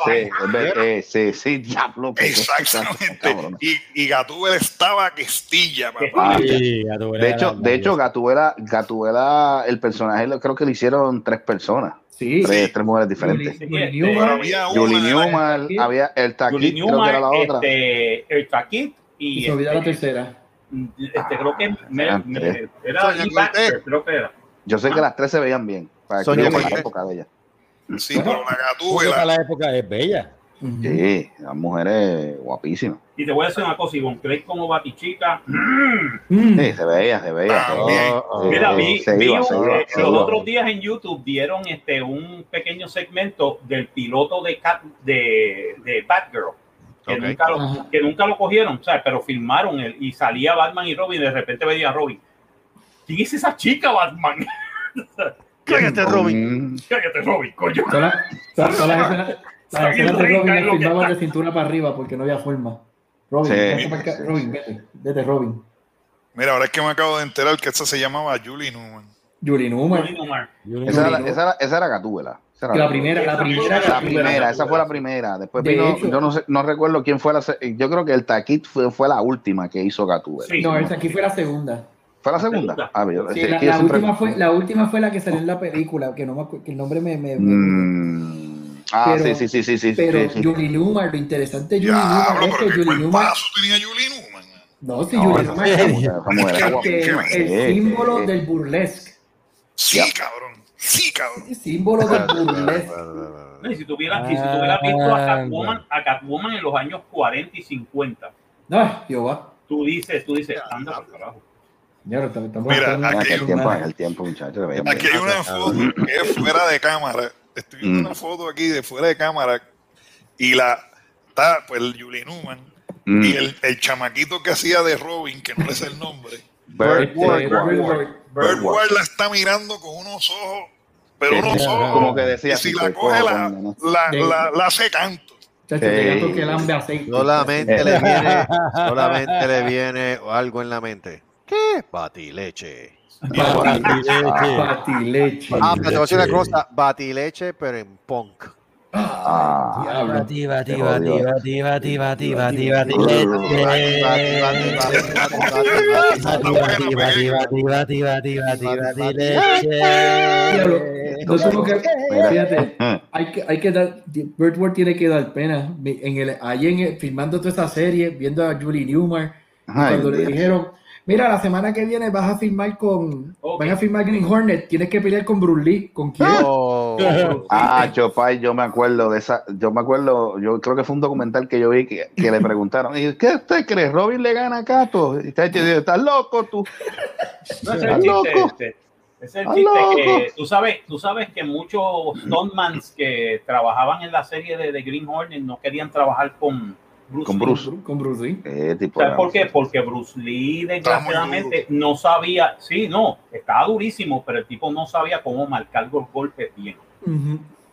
[SPEAKER 7] sí, eh, sí, sí, diablo. porque-
[SPEAKER 4] Exactamente. Y, y estaba questilla, papá.
[SPEAKER 5] Sí, a tu
[SPEAKER 7] De hecho, de hecho, Gatubela, Gatubela, el personaje creo que le hicieron tres personas,
[SPEAKER 6] Sí.
[SPEAKER 7] tres, tres mujeres diferentes.
[SPEAKER 6] Julie-
[SPEAKER 3] Este,
[SPEAKER 4] había
[SPEAKER 7] Julie Newman, el Taquit, creo que era la otra.
[SPEAKER 3] este, el Taquit
[SPEAKER 6] y
[SPEAKER 3] y
[SPEAKER 6] se olvida la
[SPEAKER 3] este,
[SPEAKER 6] tercera.
[SPEAKER 3] este, creo que me-
[SPEAKER 7] eran
[SPEAKER 3] me-
[SPEAKER 7] tres.
[SPEAKER 3] era
[SPEAKER 2] Sonia
[SPEAKER 3] Lee Baxter,
[SPEAKER 2] Cortés.
[SPEAKER 3] creo que era.
[SPEAKER 7] Yo sé que las tres se veían bien, para
[SPEAKER 2] Sonia
[SPEAKER 7] que la época de ella.
[SPEAKER 4] Sí, pero la Gatúbela.
[SPEAKER 5] la época es bella.
[SPEAKER 6] Ujú.
[SPEAKER 7] Sí, las mujeres guapísimas.
[SPEAKER 3] Y te voy a decir una cosa, Ivonne Craig como Batichica.
[SPEAKER 6] Mm.
[SPEAKER 7] Sí, se veía, se veía. Sí,
[SPEAKER 3] Mira, vi,
[SPEAKER 7] se
[SPEAKER 3] vi
[SPEAKER 7] iba,
[SPEAKER 3] un-
[SPEAKER 7] se iba,
[SPEAKER 3] eh,
[SPEAKER 7] se
[SPEAKER 3] los
[SPEAKER 7] iba.
[SPEAKER 3] otros días en YouTube dieron este un pequeño segmento del piloto de Cat, de, de Batgirl. Que, nunca lo, que nunca lo cogieron, ¿sabes? pero filmaron el, y salía Batman y Robin y de repente veía a Robin. ¿Quién es esa chica, Batman?
[SPEAKER 2] Cállate, Robin.
[SPEAKER 3] Cállate, Robin, coño.
[SPEAKER 6] Todas las escenas, de
[SPEAKER 3] rica,
[SPEAKER 6] Robin
[SPEAKER 3] que
[SPEAKER 6] filmaban de cintura para arriba porque no había forma. Robin,
[SPEAKER 7] Sí.
[SPEAKER 6] para Robin, vete, vete, Robin.
[SPEAKER 4] Mira, ahora es que me acabo de enterar que esta se llamaba Julie Newman.
[SPEAKER 6] Julie Newman.
[SPEAKER 3] Julie.
[SPEAKER 7] Esa era, esa era, esa era Gatúbela.
[SPEAKER 6] La
[SPEAKER 7] Gatúbela.
[SPEAKER 6] primera, la primera,
[SPEAKER 7] La primera, esa fue la primera. Después
[SPEAKER 6] De
[SPEAKER 7] vino,
[SPEAKER 6] hecho-
[SPEAKER 7] yo no sé, no recuerdo quién fue la, yo creo que el Taquit fue, fue la última que hizo Gatúbela.
[SPEAKER 3] Sí.
[SPEAKER 6] No, esa aquí fue la segunda.
[SPEAKER 7] ¿Fue la segunda?
[SPEAKER 3] Segunda.
[SPEAKER 7] Ah, yo-
[SPEAKER 6] Sí, la,
[SPEAKER 7] que
[SPEAKER 6] la última fue, la última fue la que salió en la película, que no me que el nombre me, me- me-
[SPEAKER 7] Mm. Ah,
[SPEAKER 6] pero,
[SPEAKER 7] sí, sí, sí, sí.
[SPEAKER 6] Pero
[SPEAKER 7] sí, sí.
[SPEAKER 6] Yuli lo interesante de Yuli
[SPEAKER 4] Luma
[SPEAKER 6] es
[SPEAKER 4] Yuli tenía
[SPEAKER 6] No, si
[SPEAKER 7] no, Yuli
[SPEAKER 6] es, el símbolo del burlesque.
[SPEAKER 4] Sí, cabrón. Sí, cabrón.
[SPEAKER 6] El símbolo del burlesque.
[SPEAKER 3] No, si tuvieras si tuviera visto a Catwoman, a Catwoman en los años 40 y 50.
[SPEAKER 6] No, yo va.
[SPEAKER 3] Tú dices, tú dices, anda por carajo.
[SPEAKER 4] Mira,
[SPEAKER 6] el
[SPEAKER 7] tiempo, el muchachos.
[SPEAKER 4] Aquí hay una foto que es fuera de cámara Estoy viendo
[SPEAKER 7] Mm.
[SPEAKER 4] una foto aquí de fuera de cámara y la está pues el Julie Newman
[SPEAKER 7] Mm.
[SPEAKER 4] y el, el chamaquito que hacía de Robin, que no le sé el nombre.
[SPEAKER 7] Bird-
[SPEAKER 6] Ward.
[SPEAKER 4] La está mirando con unos ojos, pero unos
[SPEAKER 7] sí,
[SPEAKER 4] ojos.
[SPEAKER 7] como que decía,
[SPEAKER 4] y si la coge, la, la, la, la hace canto.
[SPEAKER 6] Que.
[SPEAKER 2] Solamente le viene, solamente le viene algo en la mente. ¿Qué? Batileche.
[SPEAKER 6] Batileche.
[SPEAKER 2] Ah, pero te voy a decir una cosa, batileche, pero en punk.
[SPEAKER 7] Ah.
[SPEAKER 5] Bati, bati, bati, bati, bati, bati, bati, bati,
[SPEAKER 2] Bati, bati, bati,
[SPEAKER 5] leche.
[SPEAKER 6] no tuvo que, fíjate,
[SPEAKER 7] Eh,
[SPEAKER 6] hay que, hay que dar, Birdward tiene que dar pena. En el, ahí en el- filmando toda esa serie, viendo a Julie Newmar, cuando le
[SPEAKER 7] Dios.
[SPEAKER 6] dijeron, mira, la semana que viene vas a filmar con,
[SPEAKER 3] Ok.
[SPEAKER 6] van a filmar Green Hornet, tienes que pelear con Bruce Lee, ¿con quién?
[SPEAKER 2] Oh,
[SPEAKER 7] Ah, Chopay, yo me acuerdo de esa, yo me acuerdo, yo creo que fue un documental que yo vi que, que le preguntaron, ¿y qué usted cree? ¿Robin le gana a Cato? Y ¿estás loco tú?
[SPEAKER 3] No, es
[SPEAKER 7] ¿Estás
[SPEAKER 3] el chiste
[SPEAKER 7] loco?
[SPEAKER 3] este. Es el
[SPEAKER 7] ¿Estás
[SPEAKER 3] chiste
[SPEAKER 7] loco?
[SPEAKER 3] que tú sabes, tú sabes que muchos stuntmans que trabajaban en la serie de, de Green Hornet no querían trabajar con Bruce.
[SPEAKER 7] Con
[SPEAKER 3] Lee.
[SPEAKER 7] Bruce.
[SPEAKER 6] Con Bruce Lee.
[SPEAKER 7] Eh, tipo,
[SPEAKER 3] ¿Sabes por qué? Porque Bruce Lee, desgraciadamente, no sabía, sí, no, estaba durísimo, pero el tipo no sabía cómo marcar los golpes bien.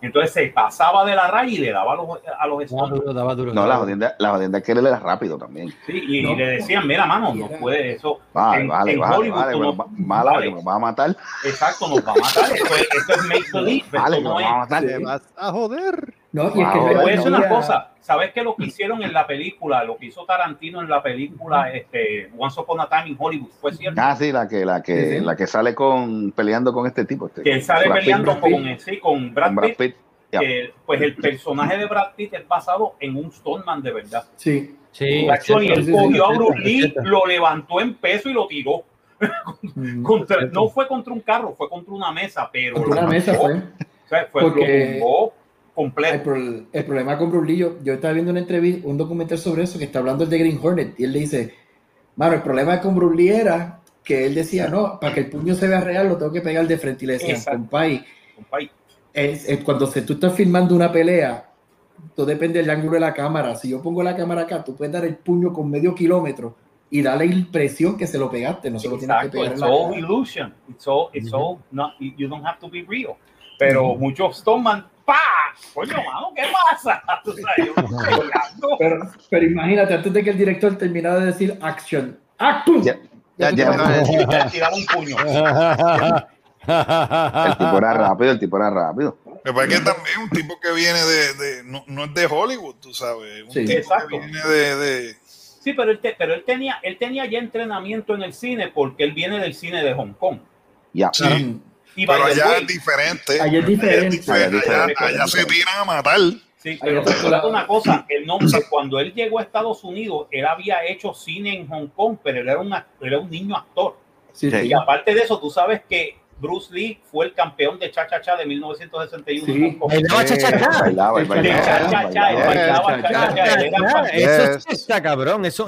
[SPEAKER 3] Entonces se pasaba de la raya y le daba a los, a los
[SPEAKER 5] Daba duro, daba duro.
[SPEAKER 7] No, la jodienda, la jodienda es que él era rápido también.
[SPEAKER 3] Sí, y,
[SPEAKER 6] No.
[SPEAKER 3] le decían, mira, mano, no puede eso.
[SPEAKER 7] Vale,
[SPEAKER 3] En-
[SPEAKER 7] vale,
[SPEAKER 3] en
[SPEAKER 7] vale, vale,
[SPEAKER 3] no-
[SPEAKER 7] va- mala,
[SPEAKER 3] vale.
[SPEAKER 7] me va a matar.
[SPEAKER 3] Exacto, nos va a matar. Esto es, esto es make believe.
[SPEAKER 7] Vale, me
[SPEAKER 3] no
[SPEAKER 7] va a matar.
[SPEAKER 2] te vas a joder.
[SPEAKER 6] No, y es que
[SPEAKER 7] Wow.
[SPEAKER 3] Decir una cosa. ¿Sabes qué lo que hicieron en la película? Lo que hizo Tarantino en la película este, Once Upon a Time in Hollywood. ¿Fue cierto?
[SPEAKER 7] Ah, sí, la que, la que,
[SPEAKER 6] Sí, sí.
[SPEAKER 7] la que sale con peleando con este tipo. Este,
[SPEAKER 3] que él sale
[SPEAKER 7] Brad
[SPEAKER 3] peleando
[SPEAKER 6] Brad Pitt.
[SPEAKER 3] con, sí, con Brad
[SPEAKER 7] con Brad
[SPEAKER 3] Pitt. Que, pues el personaje de Brad Pitt es basado en un Stoneman de verdad.
[SPEAKER 6] Sí.
[SPEAKER 5] Sí, es
[SPEAKER 3] él cogió a
[SPEAKER 5] es
[SPEAKER 3] Bruce
[SPEAKER 5] es
[SPEAKER 3] Lee, lo levantó en peso y lo tiró. Contra-
[SPEAKER 5] cierto.
[SPEAKER 3] no fue contra un carro, fue contra una mesa, pero
[SPEAKER 6] Contra una mesa fue.
[SPEAKER 3] O sea, fue
[SPEAKER 6] Porque-
[SPEAKER 3] lo tumbó
[SPEAKER 6] El,
[SPEAKER 3] completo.
[SPEAKER 6] pro- el problema con Bruce Lee, yo, estaba viendo una entrevista, un documental sobre eso, que está hablando el de Green Hornet, y él le dice, mano, el problema con Bruce Lee era que él decía, no, para que el puño se vea real, lo tengo que pegar de frente, y le decían, compay, es, es cuando se, tú estás filmando una pelea, todo depende del ángulo de la cámara, si yo pongo la cámara acá, tú puedes dar el puño con medio kilómetro, y darle la impresión que se lo pegaste, no se lo tienes que pegar en
[SPEAKER 3] it's
[SPEAKER 6] la
[SPEAKER 3] all
[SPEAKER 6] cara.
[SPEAKER 3] illusion. It's all, it's all not, you don't have to be real. Pero muchos toman, ¡pa! Coño, mano, ¿qué pasa? O sea, yo no.
[SPEAKER 6] Pero, pero imagínate, antes de que el director terminara de decir action, ¡actum!
[SPEAKER 7] Ya,
[SPEAKER 2] Ya, ya, no,
[SPEAKER 3] Te tiraba un puño.
[SPEAKER 7] El tipo era rápido, el tipo era rápido.
[SPEAKER 4] Pasa es que también un tipo que viene de, de- no, no es de Hollywood, tú sabes, un
[SPEAKER 6] Sí.
[SPEAKER 4] tipo
[SPEAKER 3] Exacto.
[SPEAKER 4] que viene de, de-
[SPEAKER 3] Sí, pero él, te- pero él tenía, él tenía ya entrenamiento en el cine porque él viene del cine de Hong Kong.
[SPEAKER 7] Ya.
[SPEAKER 4] Sí.
[SPEAKER 3] Y
[SPEAKER 4] pero allá es diferente.
[SPEAKER 6] Allá es diferente.
[SPEAKER 7] Allá
[SPEAKER 4] se tiran a matar.
[SPEAKER 3] Sí, pero una cosa, él no, cuando él llegó a Estados Unidos, él había hecho cine en Hong Kong, pero él era, una, él era un niño actor.
[SPEAKER 6] Sí, sí.
[SPEAKER 3] Y aparte de eso, tú sabes que Bruce Lee fue el campeón de cha-cha-cha de 1961.
[SPEAKER 6] Sí.
[SPEAKER 5] Bailaba cha-cha-cha.
[SPEAKER 7] Bailaba.
[SPEAKER 5] Eso está cabrón. Eso,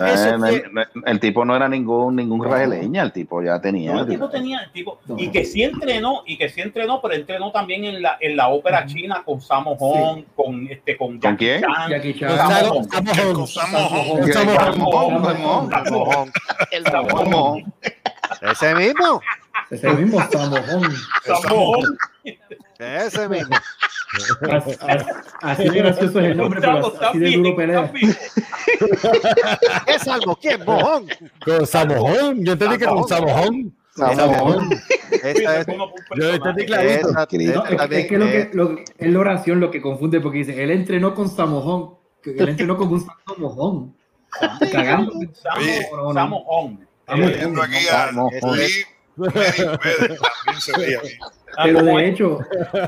[SPEAKER 7] el, tipo no era ningún, ningún rajeleña, el tipo ya tenía.
[SPEAKER 3] el tipo tenía, el tipo. Y que sí entrenó, y que sí entrenó, pero entrenó también en la, en la ópera china con Sammo Hong, con este, con ¿Con
[SPEAKER 7] quién?
[SPEAKER 6] Jackie Chan.
[SPEAKER 3] Con
[SPEAKER 5] Sammo Hong.
[SPEAKER 4] Con Sammo
[SPEAKER 7] Hong.
[SPEAKER 3] El Sammo
[SPEAKER 2] Ese mismo.
[SPEAKER 6] Ese mismo Samojón.
[SPEAKER 3] Sammo Hung.
[SPEAKER 2] Ese mismo.
[SPEAKER 6] Así, así de gracioso es el nombre, pero así de duro pelea.
[SPEAKER 2] ¿Qué salmo? ¿Quién? ¿Mojón?
[SPEAKER 5] Con Samojón. Yo entendí que con Samojón.
[SPEAKER 7] Samojón.
[SPEAKER 2] Es,
[SPEAKER 5] Yo entendí clarito.
[SPEAKER 6] es, es que lo
[SPEAKER 2] es-
[SPEAKER 6] que lo- es la oración lo que confunde porque dice, él entrenó con Samojón, él entrenó con un santo mojón. Cagando.
[SPEAKER 4] Oye,
[SPEAKER 6] No, no, no.
[SPEAKER 3] Samo Home.
[SPEAKER 6] Vamos,
[SPEAKER 3] Eh,
[SPEAKER 4] Viendo aquí a
[SPEAKER 6] Pero de hecho,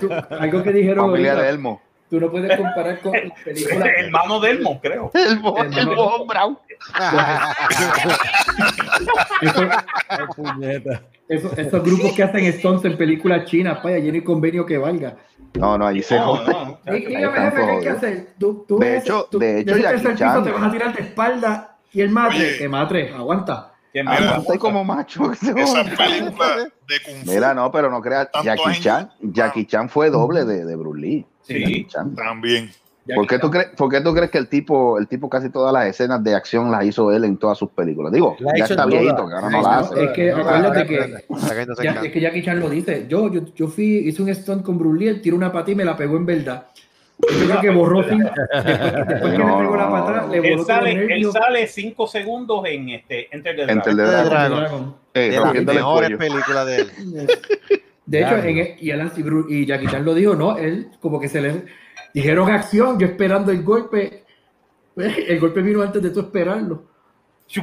[SPEAKER 6] tú- algo que dijeron
[SPEAKER 7] Familia
[SPEAKER 6] ahorita,
[SPEAKER 7] de Elmo.
[SPEAKER 6] tú no puedes comparar con las películas.
[SPEAKER 3] Hermano de Elmo, creo.
[SPEAKER 7] Elmo,
[SPEAKER 6] Elmo.
[SPEAKER 7] Elmo Brown.
[SPEAKER 6] Eso-
[SPEAKER 5] Ay, puñeta.
[SPEAKER 6] eso- esos grupos que hacen stunts en películas chinas, para allí no hay convenio que valga.
[SPEAKER 7] No, no, allí se
[SPEAKER 3] No,
[SPEAKER 7] jode.
[SPEAKER 3] no.
[SPEAKER 6] Ey, dígame,
[SPEAKER 7] están
[SPEAKER 6] jefe, ¿qué hay que
[SPEAKER 7] jodidos.
[SPEAKER 6] hacer? Tú, tú
[SPEAKER 7] De
[SPEAKER 6] ves-
[SPEAKER 7] hecho-
[SPEAKER 6] tú-
[SPEAKER 7] de hecho, Chan-
[SPEAKER 6] te vas a tirar de espalda y el matre, que matre, aguanta.
[SPEAKER 3] ¿Quién
[SPEAKER 7] Ah,
[SPEAKER 3] mira?
[SPEAKER 7] estoy como macho. joda.
[SPEAKER 4] películas de Kung Fu
[SPEAKER 7] Mira, no, pero no creas. Jackie. Chan, Jackie Chan fue doble de, de Bruce Lee.
[SPEAKER 3] Sí.
[SPEAKER 7] Jackie Chan.
[SPEAKER 4] también.
[SPEAKER 7] ¿Por qué, tú crees, ¿Por qué tú crees que el tipo, el tipo casi todas las escenas de acción las hizo él en todas sus películas? Digo,
[SPEAKER 5] La
[SPEAKER 7] ya está viejito, que ahora
[SPEAKER 6] No,
[SPEAKER 7] no la hace.
[SPEAKER 6] es que acuérdate que Ya, es que Jackie Chan lo dice. Yo, yo, yo fui, hice un stunt con Bruce Lee, él tiró una pata y me la pegó en verdad. Yo creo que borró sin, después, después que le
[SPEAKER 7] No,
[SPEAKER 6] pegó la
[SPEAKER 7] no,
[SPEAKER 6] pata,
[SPEAKER 7] no.
[SPEAKER 6] le
[SPEAKER 3] Él
[SPEAKER 6] borró
[SPEAKER 3] sale, él cinco segundos en este Enter the
[SPEAKER 7] Entre el
[SPEAKER 3] Dragon.
[SPEAKER 7] de
[SPEAKER 2] Dragon.
[SPEAKER 7] Dragon.
[SPEAKER 6] Dragon.
[SPEAKER 7] Eh,
[SPEAKER 2] de las mejores películas de él.
[SPEAKER 6] De hecho,
[SPEAKER 5] Claro.
[SPEAKER 6] en el- y, él- y Jackie Chan lo dijo, ¿no? Él como que se le dijeron acción, yo esperando el golpe. El golpe vino antes de tú esperarlo.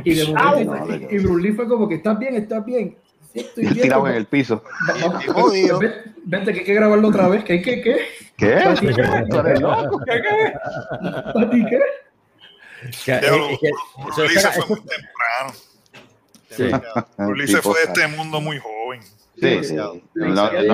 [SPEAKER 6] Y de momento,
[SPEAKER 7] Au.
[SPEAKER 6] y, y Bruce Lee fue como que estás bien, estás bien. Sí, estoy bien.
[SPEAKER 7] tirado
[SPEAKER 6] como-
[SPEAKER 7] en el piso.
[SPEAKER 2] Jodido.
[SPEAKER 6] ven- Vente, que hay que grabarlo otra vez. ¿Qué, qué, qué?
[SPEAKER 7] ¿Qué? ¿Tú eres loco?
[SPEAKER 3] ¿Qué, qué?
[SPEAKER 6] ¿Para ti qué?
[SPEAKER 5] Que-
[SPEAKER 7] Eh,
[SPEAKER 4] Diablo,
[SPEAKER 5] es que- eso está-
[SPEAKER 4] se fue muy temprano.
[SPEAKER 5] sí.
[SPEAKER 4] Se fue de este mundo muy joven.
[SPEAKER 7] Sí, sí. No, no, él,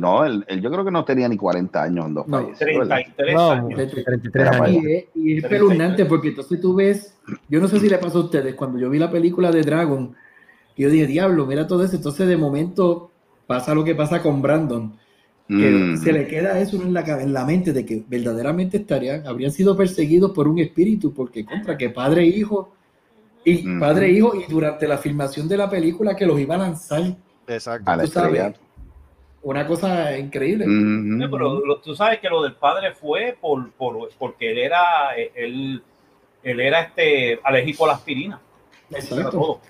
[SPEAKER 7] no, él- él- yo creo que no tenía ni 40 años en dos
[SPEAKER 6] No.
[SPEAKER 7] países. ¿verdad?
[SPEAKER 3] 33
[SPEAKER 5] No,
[SPEAKER 3] años.
[SPEAKER 5] 33
[SPEAKER 7] Era
[SPEAKER 5] años.
[SPEAKER 6] Y es, y es espeluznante porque entonces tú ves, yo no sé si le pasó a ustedes, cuando yo vi la película de Dragon, yo dije, diablo, mira todo eso, entonces de momento pasa lo que pasa con Brandon, que
[SPEAKER 7] Mm.
[SPEAKER 6] se le queda eso en la, en la mente de que verdaderamente estarían, habrían sido perseguidos por un espíritu, porque contra que padre e hijo, y padre e hijo, y durante la filmación de la película que los iba a lanzar,
[SPEAKER 2] Exacto.
[SPEAKER 7] A la
[SPEAKER 6] tú sabes,
[SPEAKER 7] estrella.
[SPEAKER 6] una cosa increíble.
[SPEAKER 7] Mm.
[SPEAKER 3] Sí, pero lo- tú sabes que lo del padre fue por, por porque él era él, él era este alérgico a la aspirina. Eso era
[SPEAKER 6] Exacto.
[SPEAKER 3] todo.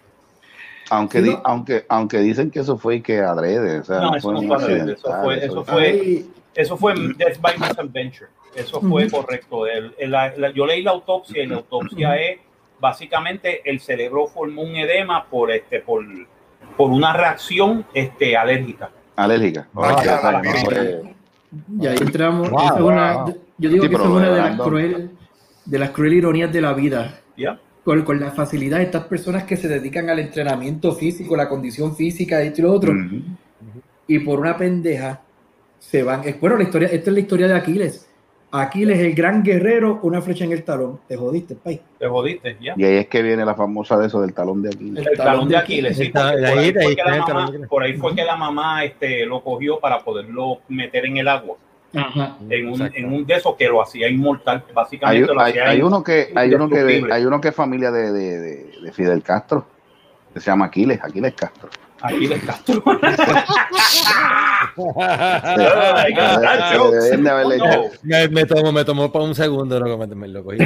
[SPEAKER 7] Aunque,
[SPEAKER 6] Sí,
[SPEAKER 7] di-
[SPEAKER 6] no.
[SPEAKER 7] aunque, aunque dicen que eso fue que adrede, o sea,
[SPEAKER 3] No,
[SPEAKER 7] no,
[SPEAKER 3] eso
[SPEAKER 7] fue
[SPEAKER 3] no fue adrede, eso fue-
[SPEAKER 7] eso-
[SPEAKER 3] eso fue- Eso fue Death by Misadventure. Eso fue correcto. El- el- la- la- yo leí la autopsia y la autopsia es básicamente el cerebro formó un edema por este por, por una reacción este alérgica.
[SPEAKER 7] alérgica.
[SPEAKER 4] Ah,
[SPEAKER 6] Y ahí entramos.
[SPEAKER 5] Wow,
[SPEAKER 6] es una-
[SPEAKER 5] wow.
[SPEAKER 6] Yo digo
[SPEAKER 7] Sí,
[SPEAKER 6] que es una
[SPEAKER 7] de
[SPEAKER 6] las, cruel, de las cruel ironías de la vida.
[SPEAKER 3] ¿ya?
[SPEAKER 6] Con, con la facilidad de estas personas que se dedican al entrenamiento físico, la condición física, esto y lo otro, y por una pendeja se van. es- Bueno, la historia, esta es la historia de Aquiles. Aquiles, el gran guerrero, una flecha en el talón. Te jodiste, pay.
[SPEAKER 3] Te jodiste, ya.
[SPEAKER 7] Y ahí es que viene la famosa de eso del talón de aquí.
[SPEAKER 3] El talón de Aquiles, sí,
[SPEAKER 5] El talón- de talón Aquiles.
[SPEAKER 3] por ahí fue que la mamá este, lo cogió para poderlo meter en el agua,
[SPEAKER 6] Ajá.
[SPEAKER 3] en un, en un de esos que lo hacía inmortal,
[SPEAKER 7] Hay,
[SPEAKER 3] básicamente lo
[SPEAKER 7] hay-
[SPEAKER 3] hacía
[SPEAKER 7] hay uno que hay uno que hay uno que es familia de, de, de- de Fidel Castro que se llama Aquiles, Aquiles Castro.
[SPEAKER 3] Aquiles Castro. No.
[SPEAKER 5] Me, me tomó, me tomó para un segundo, loco, me, me lo cogí.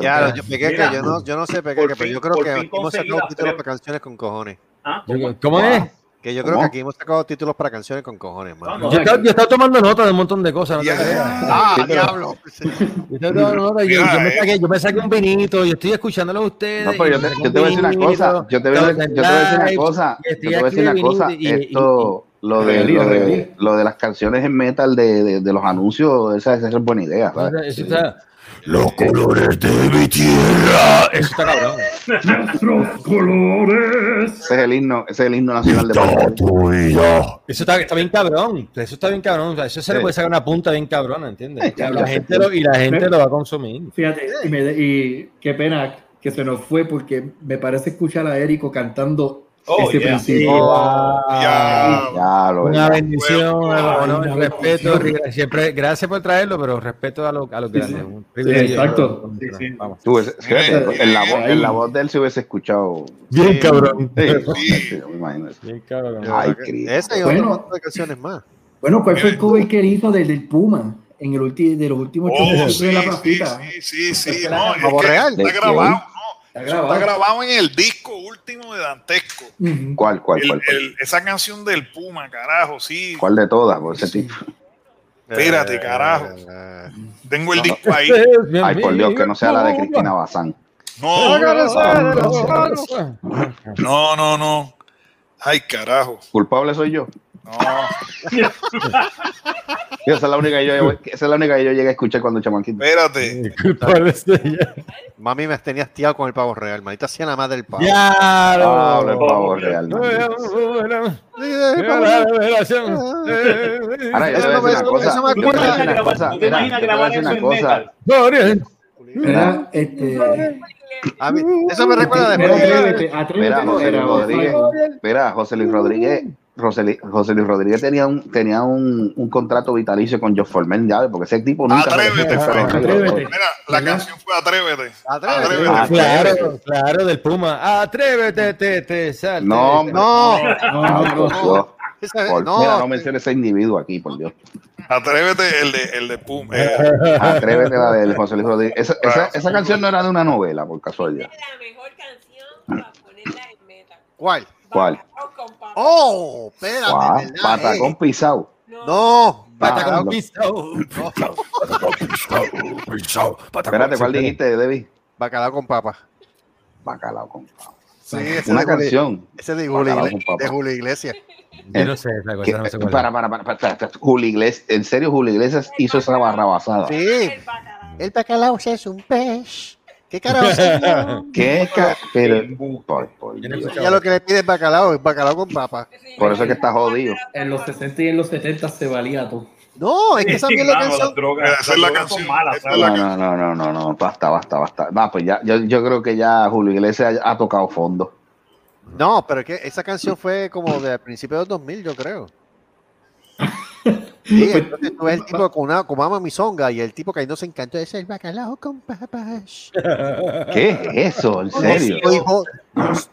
[SPEAKER 2] Ya, yo, Peque, que yo, no, yo no sé,
[SPEAKER 3] por
[SPEAKER 2] que, pero yo creo que hemos sacado
[SPEAKER 3] las
[SPEAKER 2] títulos
[SPEAKER 3] tres.
[SPEAKER 2] para canciones con cojones.
[SPEAKER 3] Ah,
[SPEAKER 5] ¿Cómo es?
[SPEAKER 2] Que yo creo
[SPEAKER 7] ¿Cómo?
[SPEAKER 2] que aquí hemos sacado títulos para canciones con cojones,
[SPEAKER 3] no.
[SPEAKER 5] Yo estaba, yo estaba tomando nota de un montón de cosas, no creas.
[SPEAKER 2] Ah,
[SPEAKER 7] Sí,
[SPEAKER 2] diablo.
[SPEAKER 5] Yo, estaba tomando nota, yo, yo me saqué, yo me saqué un vinito, yo estoy escuchándolo a ustedes.
[SPEAKER 7] No, pero yo te, yo te voy a decir una
[SPEAKER 5] un
[SPEAKER 7] cosa. Yo te voy a, yo te voy a decir una cosa. Yo
[SPEAKER 5] estoy
[SPEAKER 7] te voy a decir una
[SPEAKER 5] de
[SPEAKER 7] cosa.
[SPEAKER 5] vinito y- y-
[SPEAKER 7] Esto, lo de, lo de, lo de las canciones en metal de, de, de los anuncios, esa, esa es buena idea. ¿sabes?
[SPEAKER 5] Está,
[SPEAKER 1] Los colores de mi tierra.
[SPEAKER 5] eso está cabrón.
[SPEAKER 1] Nuestros colores.
[SPEAKER 7] Ese es el himno, ese es el himno nacional de Puerto.
[SPEAKER 5] Eso está, está bien cabrón. Eso está bien cabrón. O sea, eso se le puede sacar una punta bien cabrona, ¿entiendes? La gente lo, y la gente lo va a consumir.
[SPEAKER 6] Fíjate, y, me- y qué pena que se nos fue porque me parece escuchar a Érico cantando
[SPEAKER 3] Oh, yeah.
[SPEAKER 6] principio.
[SPEAKER 5] Oh.
[SPEAKER 4] Ya,
[SPEAKER 7] lo
[SPEAKER 5] Una bendición,
[SPEAKER 6] Bueno,
[SPEAKER 5] bueno,
[SPEAKER 6] una
[SPEAKER 5] respeto,
[SPEAKER 6] bendición.
[SPEAKER 5] siempre, gracias por traerlo, pero respeto a, lo- a los
[SPEAKER 6] Sí, sí.
[SPEAKER 5] Un privilegio.
[SPEAKER 6] exacto.
[SPEAKER 3] Sí, sí.
[SPEAKER 5] Vamos.
[SPEAKER 7] Tú, ese- fíjate, en, la voz,
[SPEAKER 6] Ahí.
[SPEAKER 7] en la voz de él se hubiese escuchado.
[SPEAKER 5] Bien cabrón.
[SPEAKER 7] Sí,
[SPEAKER 4] Sí.
[SPEAKER 7] sí, me imagino eso.
[SPEAKER 5] Bien cabrón.
[SPEAKER 7] Ay,
[SPEAKER 2] Esa y canciones más.
[SPEAKER 6] Bueno, ¿cuál fue el cover que hizo del, del Puma? en el ulti- de los últimos
[SPEAKER 4] Oh,
[SPEAKER 6] shows
[SPEAKER 4] sí,
[SPEAKER 6] de la
[SPEAKER 4] sí, sí, sí, sí,
[SPEAKER 6] Esa
[SPEAKER 4] no,
[SPEAKER 6] es
[SPEAKER 4] que. Está grabado.
[SPEAKER 6] Está
[SPEAKER 4] Eso está
[SPEAKER 6] grabado.
[SPEAKER 4] en el disco último de Dantesco.
[SPEAKER 7] ¿Cuál, cuál,
[SPEAKER 4] El-
[SPEAKER 7] cuál? cuál?
[SPEAKER 4] el- esa canción del Puma, carajo, sí.
[SPEAKER 7] ¿Cuál de todas? Por ese tipo.
[SPEAKER 4] Espérate, carajo.
[SPEAKER 2] Eh,
[SPEAKER 4] Tengo el
[SPEAKER 7] No,
[SPEAKER 4] disco ahí.
[SPEAKER 7] Ay, por Dios, que no sea la de Cristina Bazán.
[SPEAKER 4] No, no, no, no. Ay, carajo.
[SPEAKER 7] ¿Culpable soy yo?
[SPEAKER 4] No.
[SPEAKER 7] Esa es la única que yo, esa es la única que yo llegué a escuchar cuando chamaquito.
[SPEAKER 4] Espérate.
[SPEAKER 2] Mami me tenía hastiado con el pavo real. Manita hacía nada más del pavo.
[SPEAKER 5] Ya,
[SPEAKER 7] Ah, el pavo real. man.
[SPEAKER 2] Sí, el pavo real.
[SPEAKER 7] Ahora, yo te
[SPEAKER 2] Eso
[SPEAKER 7] voy a
[SPEAKER 2] me-
[SPEAKER 7] decir una
[SPEAKER 2] eso
[SPEAKER 7] cosa.
[SPEAKER 6] este,
[SPEAKER 2] A mí- eso me recuerda
[SPEAKER 7] Mira,
[SPEAKER 6] no
[SPEAKER 7] José Luis Rodríguez. Mira, José Luis Rodríguez. José, Luis- José Luis Rodríguez tenía un tenía un, un contrato vitalicio con Joe Forman, ya, porque ese tipo nunca
[SPEAKER 4] Atrévete.
[SPEAKER 6] Atrévete.
[SPEAKER 4] Mira, la
[SPEAKER 6] ¿Verdad?
[SPEAKER 4] canción fue Atrévete.
[SPEAKER 2] Atrévete.
[SPEAKER 7] Ah,
[SPEAKER 5] Claro, claro, del Puma. Atrévete, te, te, salte.
[SPEAKER 7] No.
[SPEAKER 2] No,
[SPEAKER 6] No, no,
[SPEAKER 7] Por
[SPEAKER 6] no.
[SPEAKER 7] Mira, no menciones ese individuo aquí, por Dios.
[SPEAKER 4] Atrévete, el de, el de Pum. eh,
[SPEAKER 7] Atrévete la de José Luis Rodríguez. Esa, esa, esa canción no era de una novela, por casualidad.
[SPEAKER 9] Es la mejor canción para ponerla en metal.
[SPEAKER 2] ¿Cuál?
[SPEAKER 7] ¿Cuál?
[SPEAKER 9] Papa.
[SPEAKER 2] Oh, espérate,
[SPEAKER 7] ¿Cuál?
[SPEAKER 2] ¿verdad?
[SPEAKER 7] Patacón
[SPEAKER 2] eh?
[SPEAKER 7] pisado.
[SPEAKER 2] No,
[SPEAKER 5] Pata con
[SPEAKER 7] lo-
[SPEAKER 5] piso.
[SPEAKER 7] Espérate, ¿cuál dijiste, Debbie?
[SPEAKER 2] bacalao con papa.
[SPEAKER 7] Bacalao con pavo.
[SPEAKER 2] Sí, ese
[SPEAKER 7] Una
[SPEAKER 2] de
[SPEAKER 7] canción.
[SPEAKER 2] Ese de Julio,
[SPEAKER 7] papa.
[SPEAKER 2] de Julio Iglesias.
[SPEAKER 5] Yo no sé esa
[SPEAKER 7] Que-
[SPEAKER 5] cosa, no sé cuál
[SPEAKER 7] para, para, para, para, para, para, Julio Iglesias, en serio, Julio Iglesias hizo esa barra basada.
[SPEAKER 2] Sí.
[SPEAKER 9] El bacalao.
[SPEAKER 2] El bacalao es un pez. ¿Qué carajo señor?
[SPEAKER 7] ¿Qué? ca- Pero, por, por
[SPEAKER 5] Yo no
[SPEAKER 7] Dios.
[SPEAKER 5] escuché.
[SPEAKER 2] Ya lo que le pide es bacalao, es bacalao con papa.
[SPEAKER 7] Por eso es que está jodido.
[SPEAKER 6] En los 60 y en los 70 se valía todo.
[SPEAKER 2] No, es que esa
[SPEAKER 3] Sí,
[SPEAKER 2] es la
[SPEAKER 3] drogas,
[SPEAKER 4] Esa es la canción,
[SPEAKER 3] malas,
[SPEAKER 7] No, no, no, no, no, no, basta, basta, basta. Va, pues ya, yo, yo creo que ya Julio Iglesias ha tocado fondo.
[SPEAKER 2] No, pero es que esa canción fue como de principios de los 2000, yo creo. Sí, entonces tú ves el tipo con una con Mama Misonga y el tipo que ahí no se encantó es el bacalao con papas.
[SPEAKER 7] ¿Qué es eso? ¿En serio?
[SPEAKER 2] No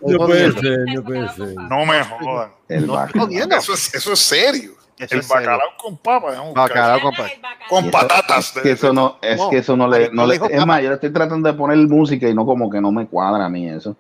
[SPEAKER 2] no
[SPEAKER 5] puede ser, no puede ser.
[SPEAKER 4] no me jodan.
[SPEAKER 7] El
[SPEAKER 2] No
[SPEAKER 7] bacalao.
[SPEAKER 4] Eso es, eso es serio.
[SPEAKER 2] Eso
[SPEAKER 4] el
[SPEAKER 2] es serio.
[SPEAKER 4] bacalao con papas.
[SPEAKER 2] Bacalao con papas.
[SPEAKER 9] Bacalao.
[SPEAKER 4] Con
[SPEAKER 7] eso-
[SPEAKER 4] patatas.
[SPEAKER 7] Es que eso no, es que eso no le, no le- es más, yo le estoy tratando de poner música y no como que no me cuadra a mí eso.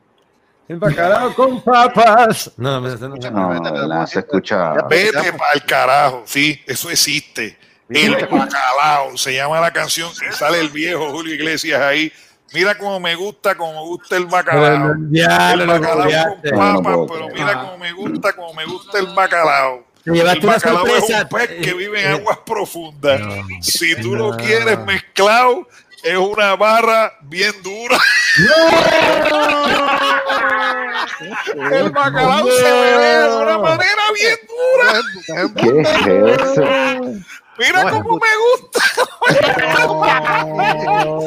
[SPEAKER 5] El bacalao con papas. No, no, no.
[SPEAKER 7] No, se escucha.
[SPEAKER 4] Vete para el carajo. Sí, eso existe. El bacalao se llama la canción. y Sale el viejo Julio Iglesias ahí. Mira cómo me gusta, cómo me gusta el bacalao.
[SPEAKER 5] Ya,
[SPEAKER 4] el
[SPEAKER 5] lo
[SPEAKER 4] bacalao con
[SPEAKER 7] No, no
[SPEAKER 4] papas, pero mira cómo me gusta, cómo me gusta el bacalao.
[SPEAKER 5] Te llevaste
[SPEAKER 4] el
[SPEAKER 5] una
[SPEAKER 4] bacalao es
[SPEAKER 5] sorpresa.
[SPEAKER 4] un pez que
[SPEAKER 5] Eh,
[SPEAKER 4] vive en
[SPEAKER 5] eh,
[SPEAKER 4] aguas profundas.
[SPEAKER 5] no,
[SPEAKER 4] si tú
[SPEAKER 5] no.
[SPEAKER 4] lo quieres mezclado, es una barra bien dura. El bacalao se bebe de una manera bien dura.
[SPEAKER 7] ¿Qué es eso?
[SPEAKER 4] Mira
[SPEAKER 2] No,
[SPEAKER 4] cómo me gusta.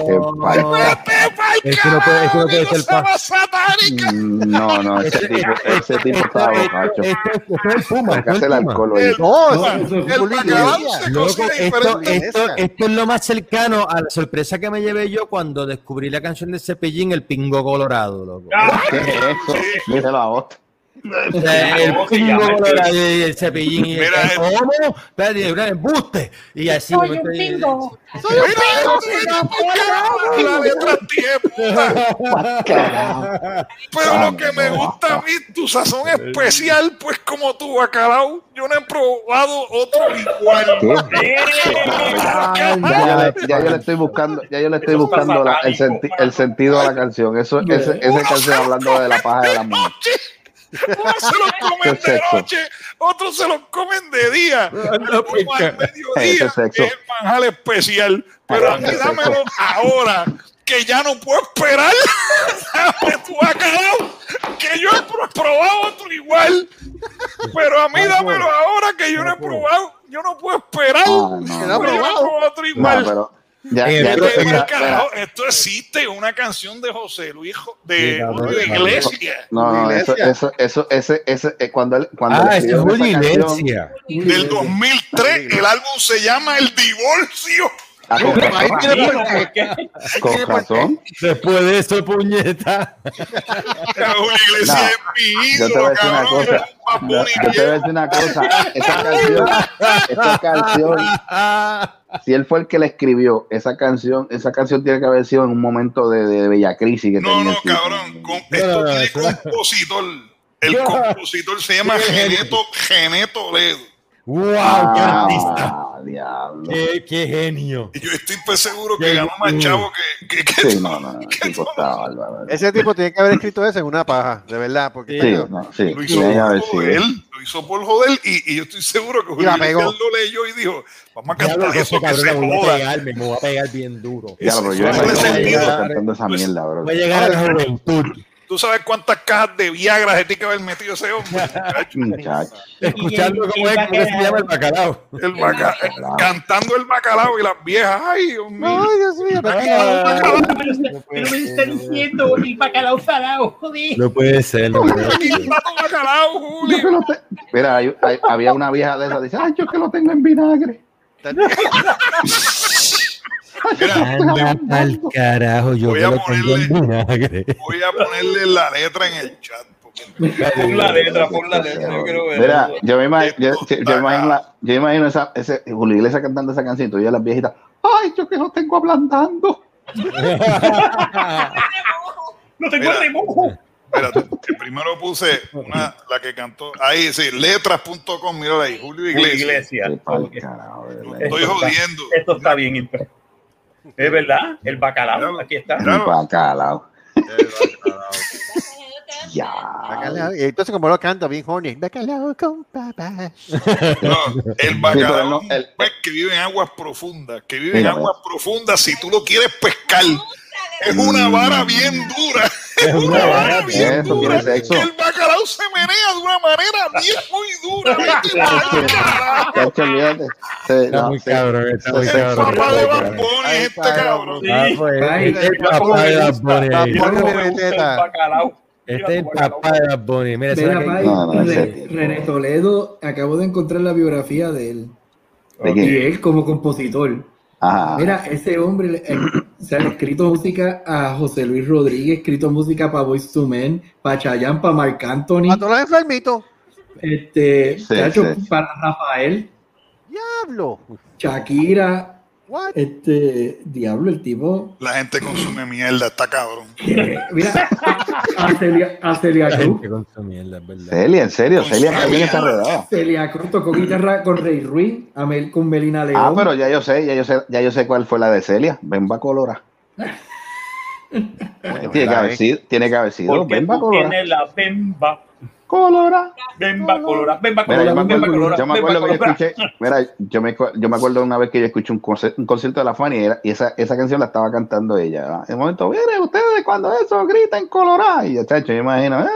[SPEAKER 7] Qué falta.
[SPEAKER 4] Vete pa'l
[SPEAKER 5] Es que no puede- es que no puede
[SPEAKER 4] carajo,
[SPEAKER 5] ser
[SPEAKER 4] cosa
[SPEAKER 5] pa-
[SPEAKER 4] más satánica.
[SPEAKER 7] Mm, No, no, ese tipo, ese tipo está borracho.
[SPEAKER 5] Esto esto es el Puma. esto es
[SPEAKER 7] el alcohol.
[SPEAKER 2] No,
[SPEAKER 5] esto,
[SPEAKER 4] diferente.
[SPEAKER 5] esto, esto es lo más cercano a la sorpresa que me llevé yo cuando descubrí la canción de Cepillín, El Pingo Colorado, loco.
[SPEAKER 7] ¿Qué es eso?
[SPEAKER 5] El
[SPEAKER 3] ¿Cómo se
[SPEAKER 5] Pingo
[SPEAKER 3] este?
[SPEAKER 5] El Cepillín. Y
[SPEAKER 4] Mira,
[SPEAKER 5] el, ¿Cómo? Un embuste. Y así.
[SPEAKER 10] Soy un pingo.
[SPEAKER 4] Letra tiempo.
[SPEAKER 7] Carajo.
[SPEAKER 4] Pero lo que me gusta a mí, tu sazón especial, pues como tu bacalao, yo no he probado otro igual.
[SPEAKER 7] Ya, yo le, ya yo le estoy buscando, ya yo le estoy buscando el,
[SPEAKER 3] satánico,
[SPEAKER 7] senti- el sentido a la canción. Eso, ese, esa canción hablando de la paja de la mujer.
[SPEAKER 4] Unos se los comen de noche, otros se los comen de día. Como
[SPEAKER 5] pica.
[SPEAKER 4] al mediodía es el manjar especial. Pero a mí dámelo ahora, que ya no puedo esperar. Dame tu bacalao, que yo he pro- probado otro igual. Pero a mí dámelo ahora, que yo no he probado. Yo no puedo esperar.
[SPEAKER 7] Ah, no,
[SPEAKER 2] no
[SPEAKER 4] Pero yo he
[SPEAKER 2] probado.
[SPEAKER 4] otro
[SPEAKER 7] no,
[SPEAKER 4] igual.
[SPEAKER 7] pero ya,
[SPEAKER 5] Eh,
[SPEAKER 7] ya,
[SPEAKER 5] pero-
[SPEAKER 7] mira,
[SPEAKER 4] carajo,
[SPEAKER 7] mira,
[SPEAKER 4] esto existe, una canción de José Luis de Julio. Iglesias
[SPEAKER 7] no, no, eso, eso, eso, ese, ese, eh, cuando él, cuando
[SPEAKER 5] Ah, ese es Julio Iglesias.
[SPEAKER 4] del 2003. El álbum se llama El Divorcio.
[SPEAKER 7] Ah, con razón.
[SPEAKER 5] Después de eso, puñeta.
[SPEAKER 7] No, yo te voy a decir una cosa.
[SPEAKER 4] Bad
[SPEAKER 7] Yo, te voy a decir una cosa. Esa canción, esa canción, si él fue el que la escribió, esa canción, esa canción tiene que haber sido en un momento de, de bella crisis que
[SPEAKER 4] No,
[SPEAKER 7] tenía
[SPEAKER 4] no,
[SPEAKER 7] el
[SPEAKER 4] cabrón. Con,
[SPEAKER 5] No,
[SPEAKER 4] esto
[SPEAKER 5] no, no,
[SPEAKER 4] tiene compositor. El compositor se llama Geneto, Gené Toledo.
[SPEAKER 5] ¡Wow! ¡Qué artista!
[SPEAKER 7] Ah, diablo.
[SPEAKER 5] ¡Qué, qué genio!
[SPEAKER 4] Y yo estoy pues seguro que ganó más chavo que, que, que
[SPEAKER 7] Sí, no, no, el tipo bárbaro.
[SPEAKER 2] Ese tipo tiene que haber escrito eso en una paja, de verdad. Porque
[SPEAKER 7] Sí, no, sí,
[SPEAKER 4] lo hizo
[SPEAKER 7] que
[SPEAKER 4] por joder, lo hizo por joder y, y yo estoy seguro que Julio lo leyó y dijo, vamos a cantar
[SPEAKER 5] que
[SPEAKER 4] eso que se
[SPEAKER 5] cabrón me voy a pegarme, me voy a pegar bien duro.
[SPEAKER 7] Ya, pero yo me
[SPEAKER 4] tiene
[SPEAKER 7] imagino
[SPEAKER 4] sentido.
[SPEAKER 7] cantando esa mierda, bro.
[SPEAKER 5] Voy a llegar a la juventud
[SPEAKER 4] ¿Tú sabes cuántas cajas de Viagra se tiene que haber metido ese hombre?
[SPEAKER 7] Muchacho.
[SPEAKER 5] escuchando cómo es, cómo se llama el bacalao.
[SPEAKER 4] El baca- cantando el bacalao y las viejas. Ay, Dios mío.
[SPEAKER 2] Ay, Dios mío,
[SPEAKER 5] Ah,
[SPEAKER 3] Pero me está diciendo el bacalao salado, joder.
[SPEAKER 5] No puede ser, no puede ser.
[SPEAKER 4] está tu bacalao,
[SPEAKER 7] Yo
[SPEAKER 4] Julio.
[SPEAKER 7] que lo te- Mira, hay- hay- había una vieja de esas, dice, ay, yo que lo tengo en vinagre.
[SPEAKER 5] Anda al carajo, yo
[SPEAKER 4] Voy a
[SPEAKER 5] lo tengo en vinagre.
[SPEAKER 4] Voy a ponerle la letra en el chat.
[SPEAKER 3] Pon la letra, pon la letra. Yo quiero ver.
[SPEAKER 7] Mira, yo me imagino, yo,
[SPEAKER 4] Esto
[SPEAKER 7] yo- yo
[SPEAKER 4] está
[SPEAKER 7] imagino, la- yo imagino esa, ese Julio Iglesias cantando esa canción, y tú a las viejitas, ay, yo que lo tengo ablandando.
[SPEAKER 3] No tengo
[SPEAKER 4] Mira.
[SPEAKER 3] remojo.
[SPEAKER 4] Espérate, que primero puse una, la que cantó. Ahí, sí, letras.com, mira ahí, Julio
[SPEAKER 3] Julio
[SPEAKER 4] Iglesias. Estoy jodiendo.
[SPEAKER 3] Esto está bien. Es verdad, el bacalao, aquí está.
[SPEAKER 4] Claro.
[SPEAKER 7] Un bacalao. Ya.
[SPEAKER 2] Bacalao. Entonces, como lo canta bien horny, bacalao con papas.
[SPEAKER 4] No, el bacalao
[SPEAKER 7] no,
[SPEAKER 4] es un
[SPEAKER 7] el-
[SPEAKER 4] pez que vive en aguas profundas, que vive en aguas profundas. Si tú lo quieres pescar, es una vara bien dura. Es una vara bien
[SPEAKER 7] Eso
[SPEAKER 4] dura.
[SPEAKER 7] sexo.
[SPEAKER 4] El bacalao se menea de una manera bien muy dura.
[SPEAKER 5] Está muy cabrón, está muy
[SPEAKER 7] se-
[SPEAKER 4] El
[SPEAKER 5] cabrón.
[SPEAKER 4] papá de. Bunny es este cabrón.
[SPEAKER 5] Ah, pues,
[SPEAKER 6] Ay,
[SPEAKER 5] este el papá de
[SPEAKER 3] gusta el bacalao.
[SPEAKER 5] Este
[SPEAKER 3] Mira
[SPEAKER 5] es el papá de Bad Bunny. Mira.
[SPEAKER 6] René Toledo, acabo de encontrar la biografía de él.
[SPEAKER 7] ¿De
[SPEAKER 6] Y él como compositor.
[SPEAKER 7] Ajá.
[SPEAKER 6] Mira, ese hombre eh, se ha escrito música a José Luis Rodríguez, escrito música para Boyz II Men, para Chayanne, para Marc Anthony,
[SPEAKER 2] A todos los enfermitos.
[SPEAKER 6] este,
[SPEAKER 7] Sí,
[SPEAKER 6] chacho,
[SPEAKER 7] sí.
[SPEAKER 6] para Rafael,
[SPEAKER 2] Diablo.
[SPEAKER 6] Shakira,
[SPEAKER 2] What?
[SPEAKER 6] este, diablo, el tipo.
[SPEAKER 4] La gente consume mierda, está cabrón.
[SPEAKER 6] Mira, a, a Celia, a Celia
[SPEAKER 5] La
[SPEAKER 6] Cruz.
[SPEAKER 5] gente con su mierda, es verdad.
[SPEAKER 7] Celia, en serio, Celia también
[SPEAKER 4] Celia.
[SPEAKER 7] está enredada.
[SPEAKER 6] Celia Cruz tocó guitarra con Rey Ruiz, a Mel- con Melina León.
[SPEAKER 7] Ah, pero ya yo sé, ya yo sé, ya yo sé cuál fue la de Celia. Bemba Colora. tiene, que haber sido, tiene que haber sido
[SPEAKER 3] Porque
[SPEAKER 7] Bemba
[SPEAKER 3] tú
[SPEAKER 7] Colora.
[SPEAKER 3] tienes la bemba,
[SPEAKER 7] Colora.
[SPEAKER 3] bemba colora, bemba
[SPEAKER 7] Mira, yo
[SPEAKER 3] colora,
[SPEAKER 7] me
[SPEAKER 3] bemba
[SPEAKER 7] acuerdo,
[SPEAKER 3] colora,
[SPEAKER 7] yo me acuerdo que yo
[SPEAKER 3] colora.
[SPEAKER 7] escuché, mira, yo me, yo me acuerdo una vez que yo escuché un, conce- un concierto de la Fanny y, era- y esa, esa canción la estaba cantando ella. ¿verdad? En un momento, miren ustedes cuando eso gritan Colorado. Y yo, chacho, yo imagino, ¡eh!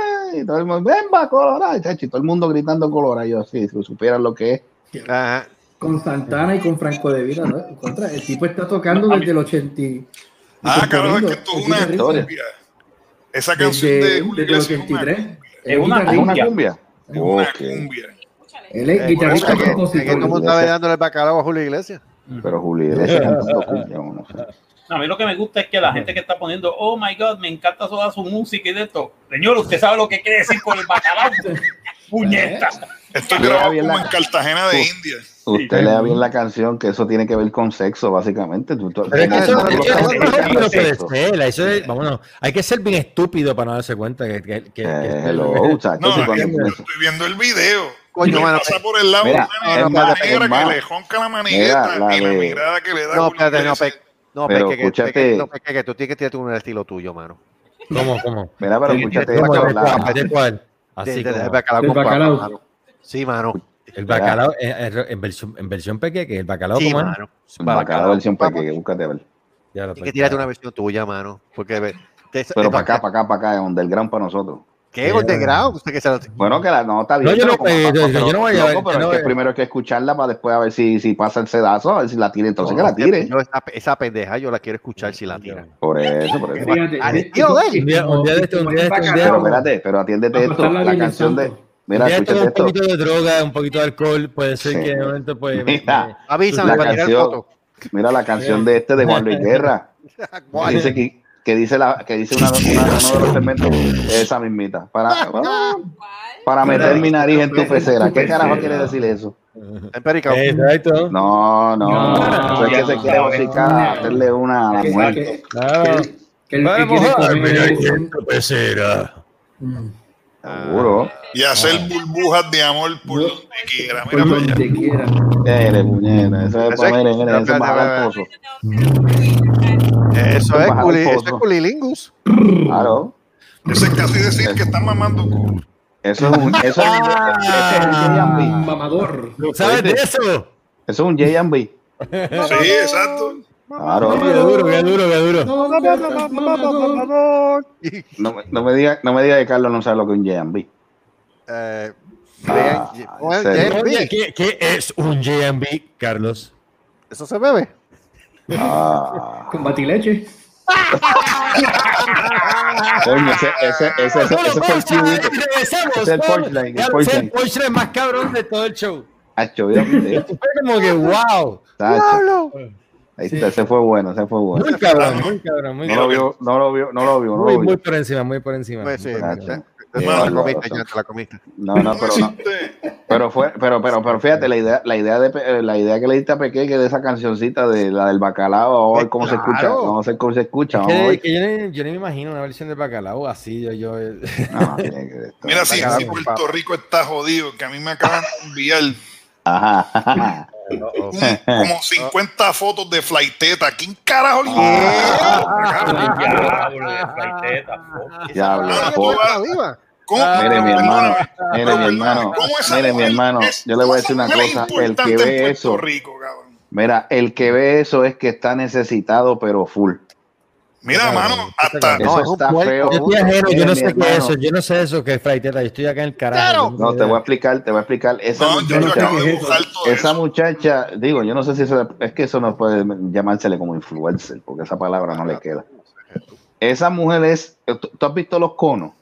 [SPEAKER 7] Y todo el mundo, ¡Bemba Colorado! Y, chacho, y todo el mundo gritando Colorado. Y yo, sí, si supieran lo que es.
[SPEAKER 2] Ajá.
[SPEAKER 6] Con Santana y con Franco de Vida, ¿no? Contra, el tipo está tocando desde el 80. y-
[SPEAKER 4] Ah, cabrón, es que esto es una
[SPEAKER 7] historia.
[SPEAKER 4] Esa canción
[SPEAKER 6] Desde,
[SPEAKER 4] de Julio
[SPEAKER 6] desde el
[SPEAKER 4] Iglesias es una
[SPEAKER 6] 83.
[SPEAKER 3] Es una
[SPEAKER 7] ¿Es una
[SPEAKER 3] Cumbia.
[SPEAKER 4] Es una cumbia.
[SPEAKER 6] Él es
[SPEAKER 2] Eh,
[SPEAKER 6] guitarrista compositor.
[SPEAKER 2] mundo estaba dándole el bacalao a Julio Iglesias.
[SPEAKER 7] Pero Julio Iglesias cantando cumbia, no sé.
[SPEAKER 3] A mí lo que me gusta es que la gente que está poniendo, oh my god, me encanta toda su música y de esto. Señor, usted sabe lo que quiere decir con el bacalao. Puñeta.
[SPEAKER 4] Esto es grabado
[SPEAKER 7] bien
[SPEAKER 4] como
[SPEAKER 7] la-
[SPEAKER 4] en Cartagena de
[SPEAKER 7] Uh.
[SPEAKER 4] India.
[SPEAKER 7] Usted lea bien la canción, que eso tiene que ver con sexo, básicamente.
[SPEAKER 5] Vámonos, hay que ser bien estúpido para no darse cuenta que, que, que-
[SPEAKER 7] Eh,
[SPEAKER 5] que-
[SPEAKER 7] hello, chacho,
[SPEAKER 4] No,
[SPEAKER 7] sí, cuando-
[SPEAKER 4] estoy viendo el video.
[SPEAKER 2] Coño,
[SPEAKER 4] Y
[SPEAKER 2] mano,
[SPEAKER 4] pasa por el lado
[SPEAKER 7] Mira,
[SPEAKER 4] una negra que le jonca la manigueta
[SPEAKER 7] Mira, la
[SPEAKER 4] y la
[SPEAKER 7] de-
[SPEAKER 4] mirada que le da
[SPEAKER 2] No, espérate, no, pe, no,
[SPEAKER 7] Pero
[SPEAKER 2] peque, que,
[SPEAKER 7] escúchate-
[SPEAKER 2] peque, no, peque, que tú tienes que tirarte un estilo tuyo, mano.
[SPEAKER 5] ¿Cómo, cómo?
[SPEAKER 7] Mira, pero
[SPEAKER 2] Sí,
[SPEAKER 7] escúchate
[SPEAKER 5] ¿De cuál? Así
[SPEAKER 2] de- de
[SPEAKER 5] como-
[SPEAKER 2] bacalao
[SPEAKER 6] Del bacalao.
[SPEAKER 2] mano. Sí, mano.
[SPEAKER 5] el bacalao eh, eh, en versión, en versión pequeña, el bacalao
[SPEAKER 2] Sí,
[SPEAKER 5] como
[SPEAKER 2] mano.
[SPEAKER 7] Bacalao versión
[SPEAKER 2] papas.
[SPEAKER 7] pequeña, búscate a ver.
[SPEAKER 5] Ya lo
[SPEAKER 2] Tienes que tirarte una versión tuya, mano. Porque te-
[SPEAKER 7] Pero para acá, para acá, para acá, es underground para nosotros.
[SPEAKER 2] ¿Qué? ¿Underground? Usted que se lo-
[SPEAKER 7] Bueno, que la nota bien.
[SPEAKER 5] No, yo
[SPEAKER 7] pero
[SPEAKER 5] no- eh, yo- yo no voy a
[SPEAKER 7] loco,
[SPEAKER 5] ver,
[SPEAKER 7] pero
[SPEAKER 5] no
[SPEAKER 7] es que primero hay que escucharla para después a ver si, si pasa el sedazo, a ver si la tira, entonces que la tire.
[SPEAKER 2] Yo esa, esa pendeja yo la quiero escuchar si la tira.
[SPEAKER 7] Por eso, por eso.
[SPEAKER 6] Eh,
[SPEAKER 2] de él.
[SPEAKER 5] Un día- un día de esto, un día de esto, un día de
[SPEAKER 7] Pero espérate, pero atiéndete esto, la canción de... Mira,
[SPEAKER 5] Ya esto
[SPEAKER 7] escúchate
[SPEAKER 5] un
[SPEAKER 7] esto.
[SPEAKER 5] poquito de droga, un poquito de alcohol, puede ser
[SPEAKER 7] Sí.
[SPEAKER 5] que de momento pues... me-
[SPEAKER 7] Mira,
[SPEAKER 2] Avísame
[SPEAKER 7] La
[SPEAKER 2] para tirar foto.
[SPEAKER 7] Mira la canción de este de Juan Luis Guerra. dice que, que dice la que dice una, una- uno de los segmentos esa mismita. Para para meter mi nariz en tu pecera. Qué carajo quiere decir eso
[SPEAKER 2] Empérica.
[SPEAKER 5] Exacto.
[SPEAKER 7] no no,
[SPEAKER 6] No,
[SPEAKER 7] es que se
[SPEAKER 3] no,
[SPEAKER 7] quiere hacerle una a la
[SPEAKER 5] Vamos,
[SPEAKER 1] en tu pecera.
[SPEAKER 6] Mm,
[SPEAKER 7] seguro
[SPEAKER 4] Y hacer burbujas de amor por donde quiera. Mira
[SPEAKER 6] donde quiera.
[SPEAKER 7] Eso es para eso es
[SPEAKER 2] espérate, Eso es, culi, eso es culilingus.
[SPEAKER 7] Claro.
[SPEAKER 4] Eso es casi decir que están mamando culo.
[SPEAKER 7] Eso es un, eso es un, eso es un J&B.
[SPEAKER 6] Mamador.
[SPEAKER 5] ¿Sabes de eso?
[SPEAKER 7] Eso es un J&B.
[SPEAKER 4] Sí, exacto.
[SPEAKER 7] Claro.
[SPEAKER 5] Qué duro, qué duro, qué duro.
[SPEAKER 7] No, me- no me diga, no me diga que Carlos no sabe lo que es un J&B.
[SPEAKER 2] Eh,
[SPEAKER 7] Ah.
[SPEAKER 2] JB,
[SPEAKER 5] ¿qué, qué es un JMB, Carlos?
[SPEAKER 2] Eso se bebe.
[SPEAKER 7] Ah,
[SPEAKER 6] Con batileche.
[SPEAKER 7] coño, ese, ese, ese, ese, ese fue el. Ese es el punchline,
[SPEAKER 5] Carlos, ese es
[SPEAKER 7] punchline.
[SPEAKER 5] el punchline más cabrón de todo el show.
[SPEAKER 7] Hacho, mira, mira,
[SPEAKER 5] Fue como que, wow.
[SPEAKER 7] tacho. Ahí está, ese fue bueno, ese fue bueno.
[SPEAKER 5] Muy cabrón, muy cabrón, muy
[SPEAKER 7] No lo
[SPEAKER 5] cabrón.
[SPEAKER 7] vio, no lo vio, no lo vio, no
[SPEAKER 5] Muy,
[SPEAKER 7] lo
[SPEAKER 5] muy
[SPEAKER 7] vio.
[SPEAKER 5] por encima, muy por encima.
[SPEAKER 2] Pues sí,
[SPEAKER 5] Muy por
[SPEAKER 2] ya-
[SPEAKER 5] encima.
[SPEAKER 2] Te la
[SPEAKER 7] Bueno,
[SPEAKER 2] comiste,
[SPEAKER 7] razón.
[SPEAKER 2] ya te la comiste.
[SPEAKER 7] No, no, pero no. Pero fue, pero, pero, pero fíjate, la idea, la idea de Pe- la idea que le diste a Peque que de esa cancioncita de la del bacalao, ver cómo se escucha, a ver cómo se escucha,
[SPEAKER 5] yo, ni, yo ni me imagino una versión de bacalao así. Yo, yo,
[SPEAKER 7] No, estar-
[SPEAKER 4] Mira, si, Puerto. Rico está jodido, que a mí me acaban de enviar
[SPEAKER 7] Ajá,
[SPEAKER 4] como 50 fotos de flighteta. ¿Quién carajo le
[SPEAKER 3] Diablo flaiteta, po.
[SPEAKER 7] Diablo,
[SPEAKER 2] Ah.
[SPEAKER 4] ¿Cómo?
[SPEAKER 7] Mire, mi hermano, mire, mi hermano,
[SPEAKER 4] ¿cómo esa
[SPEAKER 7] mire, mi hermano, yo le voy a decir una cosa, el que ve eso,
[SPEAKER 4] Rico, cabrón.
[SPEAKER 7] mira, el que ve eso es que está necesitado, pero full.
[SPEAKER 4] Mira, mano, hasta
[SPEAKER 2] No, es un
[SPEAKER 7] feo.
[SPEAKER 5] yo estoy ajeno, yo
[SPEAKER 7] Mire,
[SPEAKER 5] no sé qué es eso. Yo no sé eso que es fraiteta. Yo estoy acá en el carajo.
[SPEAKER 2] Claro.
[SPEAKER 7] No, te voy a explicar, te voy a explicar. Esa
[SPEAKER 4] No, yo,
[SPEAKER 6] yo no
[SPEAKER 4] yo
[SPEAKER 6] sé
[SPEAKER 4] acabo
[SPEAKER 6] qué
[SPEAKER 4] de
[SPEAKER 6] es eso.
[SPEAKER 4] buscar todo
[SPEAKER 7] Esa
[SPEAKER 4] eso.
[SPEAKER 7] muchacha, digo, yo no sé si eso es que eso no puede llamársele como influencer, porque esa palabra no le queda. Esa mujer es, ¿tú tú has visto los conos?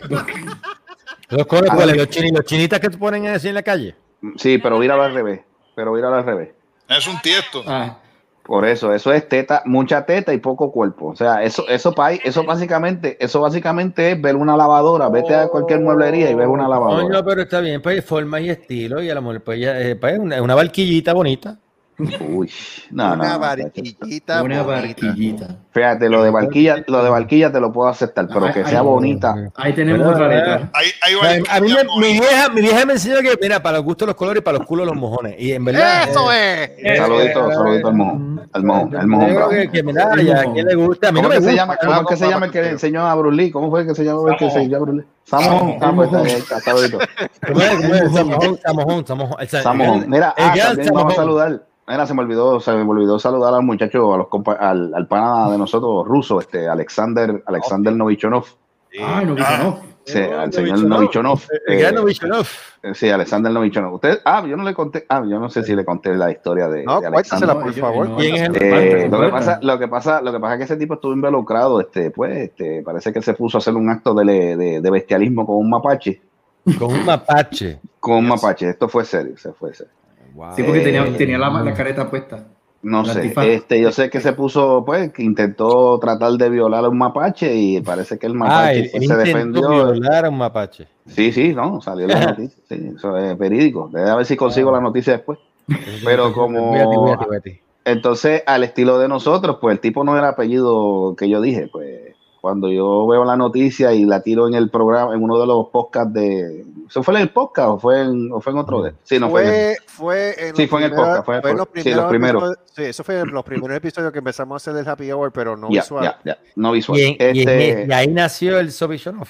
[SPEAKER 5] Los conos, ¿cuáles? Los, chini- los chinitas que te ponen así en la calle.
[SPEAKER 7] Sí, pero míralo al revés, pero míralo al revés.
[SPEAKER 4] Es un tiesto.
[SPEAKER 6] Ah,
[SPEAKER 7] Por eso, eso es teta, mucha teta y poco cuerpo. O sea, eso, eso, pa- eso básicamente, eso básicamente es ver una lavadora. Vete a cualquier mueblería y ves una lavadora.
[SPEAKER 5] Coño, pero está bien, pues forma y estilo. Y a la mujer, pues ya, eh, pues, una, una barquillita bonita.
[SPEAKER 7] Uy, no,
[SPEAKER 2] Una
[SPEAKER 7] no,
[SPEAKER 2] barquillita.
[SPEAKER 6] una
[SPEAKER 2] bonita.
[SPEAKER 6] barquillita.
[SPEAKER 7] Fíjate, lo de barquilla, lo de barquilla te lo puedo aceptar, pero
[SPEAKER 6] Ay,
[SPEAKER 7] que
[SPEAKER 6] ay,
[SPEAKER 7] sea
[SPEAKER 6] ay.
[SPEAKER 7] bonita.
[SPEAKER 6] Ahí tenemos otra
[SPEAKER 5] eh,
[SPEAKER 6] letra.
[SPEAKER 4] Ahí, ahí va
[SPEAKER 5] A
[SPEAKER 4] el-
[SPEAKER 5] mí, mi, vieja, mi vieja me enseñó que, mira, para los gustos los colores y para los culos los mojones. Y en verdad.
[SPEAKER 2] Eso
[SPEAKER 5] eh,
[SPEAKER 2] es.
[SPEAKER 7] Saludito, saludito al mojón, al mojón, al mojón. bravo.
[SPEAKER 5] que, que, mira, ya, ¿a quién le gusta? A mí
[SPEAKER 7] ¿Cómo
[SPEAKER 5] no me
[SPEAKER 7] que se
[SPEAKER 5] gusta.
[SPEAKER 7] llama? ¿Cómo que se llama el que le enseñó a Brulí? ¿Cómo fue que se llama el que se
[SPEAKER 3] Samojón.
[SPEAKER 7] llama Brulí? Samojón. Ah, pues.
[SPEAKER 5] Samojón, Samojón, Samojón. El Sa-
[SPEAKER 7] Samojón. Mira,
[SPEAKER 5] el
[SPEAKER 7] ah, también vamos a
[SPEAKER 5] Samojón.
[SPEAKER 7] saludar. Mira, se me olvidó, se me olvidó saludar al muchacho, a los compa- al, al pana de nosotros ruso, este Alexander, Alexander Novichonov.
[SPEAKER 6] Ah, no,
[SPEAKER 4] Ah.
[SPEAKER 6] no.
[SPEAKER 7] Sí, al señor
[SPEAKER 5] Novichonov.
[SPEAKER 7] Novichonov.
[SPEAKER 5] El
[SPEAKER 7] eh,
[SPEAKER 5] gran Novichonov.
[SPEAKER 7] eh, sí, Alexander Novichonov. Usted, ah, yo no le conté, ah, yo no sé si le conté la historia de,
[SPEAKER 2] No,
[SPEAKER 7] de
[SPEAKER 2] por
[SPEAKER 6] yo-
[SPEAKER 2] favor.
[SPEAKER 6] no,
[SPEAKER 5] ¿Quién es el-
[SPEAKER 7] Eh, lo que pasa, lo que pasa, lo que pasa es que ese tipo estuvo involucrado, este, pues, este, parece que se puso a hacer un acto de, de, de bestialismo con un mapache,
[SPEAKER 5] Con un mapache.
[SPEAKER 7] con un mapache. Esto fue serio, se fue serio.
[SPEAKER 5] Wow.
[SPEAKER 6] Sí, porque tenía, tenía la, la careta puesta.
[SPEAKER 7] No
[SPEAKER 6] La
[SPEAKER 7] sé, este, yo sé que se puso, pues, que intentó tratar de violar a un mapache y parece que el
[SPEAKER 5] Ah,
[SPEAKER 7] mapache
[SPEAKER 5] él,
[SPEAKER 7] pues, se
[SPEAKER 5] intentó
[SPEAKER 7] defendió.
[SPEAKER 5] violar a un mapache.
[SPEAKER 7] Sí, sí, no, salió la noticia, sí, eso es verídico. Debe a ver si consigo la noticia después. Pero como-
[SPEAKER 5] Vete, vete, vete.
[SPEAKER 7] Entonces, al estilo de nosotros, pues el tipo no era el apellido que yo dije. Pues cuando yo veo la noticia y la tiro en el programa, en uno de los podcasts de. ¿Eso fue en el podcast o fue en, o fue en otro de? Sí, no fue. en el-
[SPEAKER 2] Fue, en
[SPEAKER 7] Sí,
[SPEAKER 2] los
[SPEAKER 7] fue en el
[SPEAKER 2] primeros-
[SPEAKER 7] podcast, fue en el
[SPEAKER 2] fue en los
[SPEAKER 7] podcast. Sí, los
[SPEAKER 2] primeros
[SPEAKER 7] primeros.
[SPEAKER 2] Sí, eso fue en los primeros episodios que empezamos a hacer el happy hour, pero no visual.
[SPEAKER 7] ya, ya, no visual.
[SPEAKER 5] Y, en- y en-
[SPEAKER 7] Este,
[SPEAKER 5] y ahí nació el Sobichonov.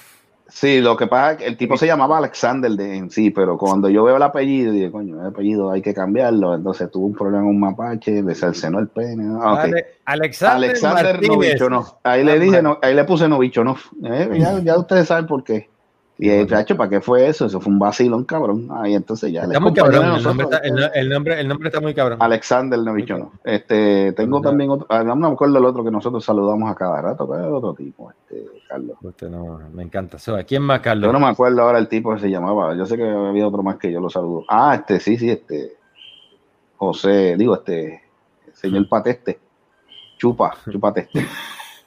[SPEAKER 7] Sí, lo que pasa es que el tipo se llamaba Alexander de, en sí, pero cuando yo veo el apellido, dije, coño, el apellido hay que cambiarlo. Entonces tuvo un problema con un mapache, le cercenó el pene. ¿no? Ah.
[SPEAKER 5] Ale- Alexander,
[SPEAKER 7] Alexander. Novichonov. Ahí le dije, no, ahí le puse Novichonov. Eh, ya, ya ustedes saben por qué. Y el chacho, ¿para qué fue eso? Eso fue un vacilón, cabrón. Ahí entonces ya.
[SPEAKER 5] Está muy cabrón. El nombre, está, el, no- el nombre, el nombre está muy cabrón.
[SPEAKER 7] Alexander Novichonov. Este, tengo también otro, ah, no me acuerdo el otro que nosotros saludamos a cada rato, pero es otro tipo, este, Carlos.
[SPEAKER 5] Usted no, me encanta. So, ¿a ¿Quién más,
[SPEAKER 7] Yo
[SPEAKER 5] Carlos?
[SPEAKER 7] no me acuerdo ahora el tipo que se llamaba. Yo sé que había otro más que yo lo saludo. Ah, este, sí, sí, este. José, digo, este. señor Pateste. Chupa, chupa.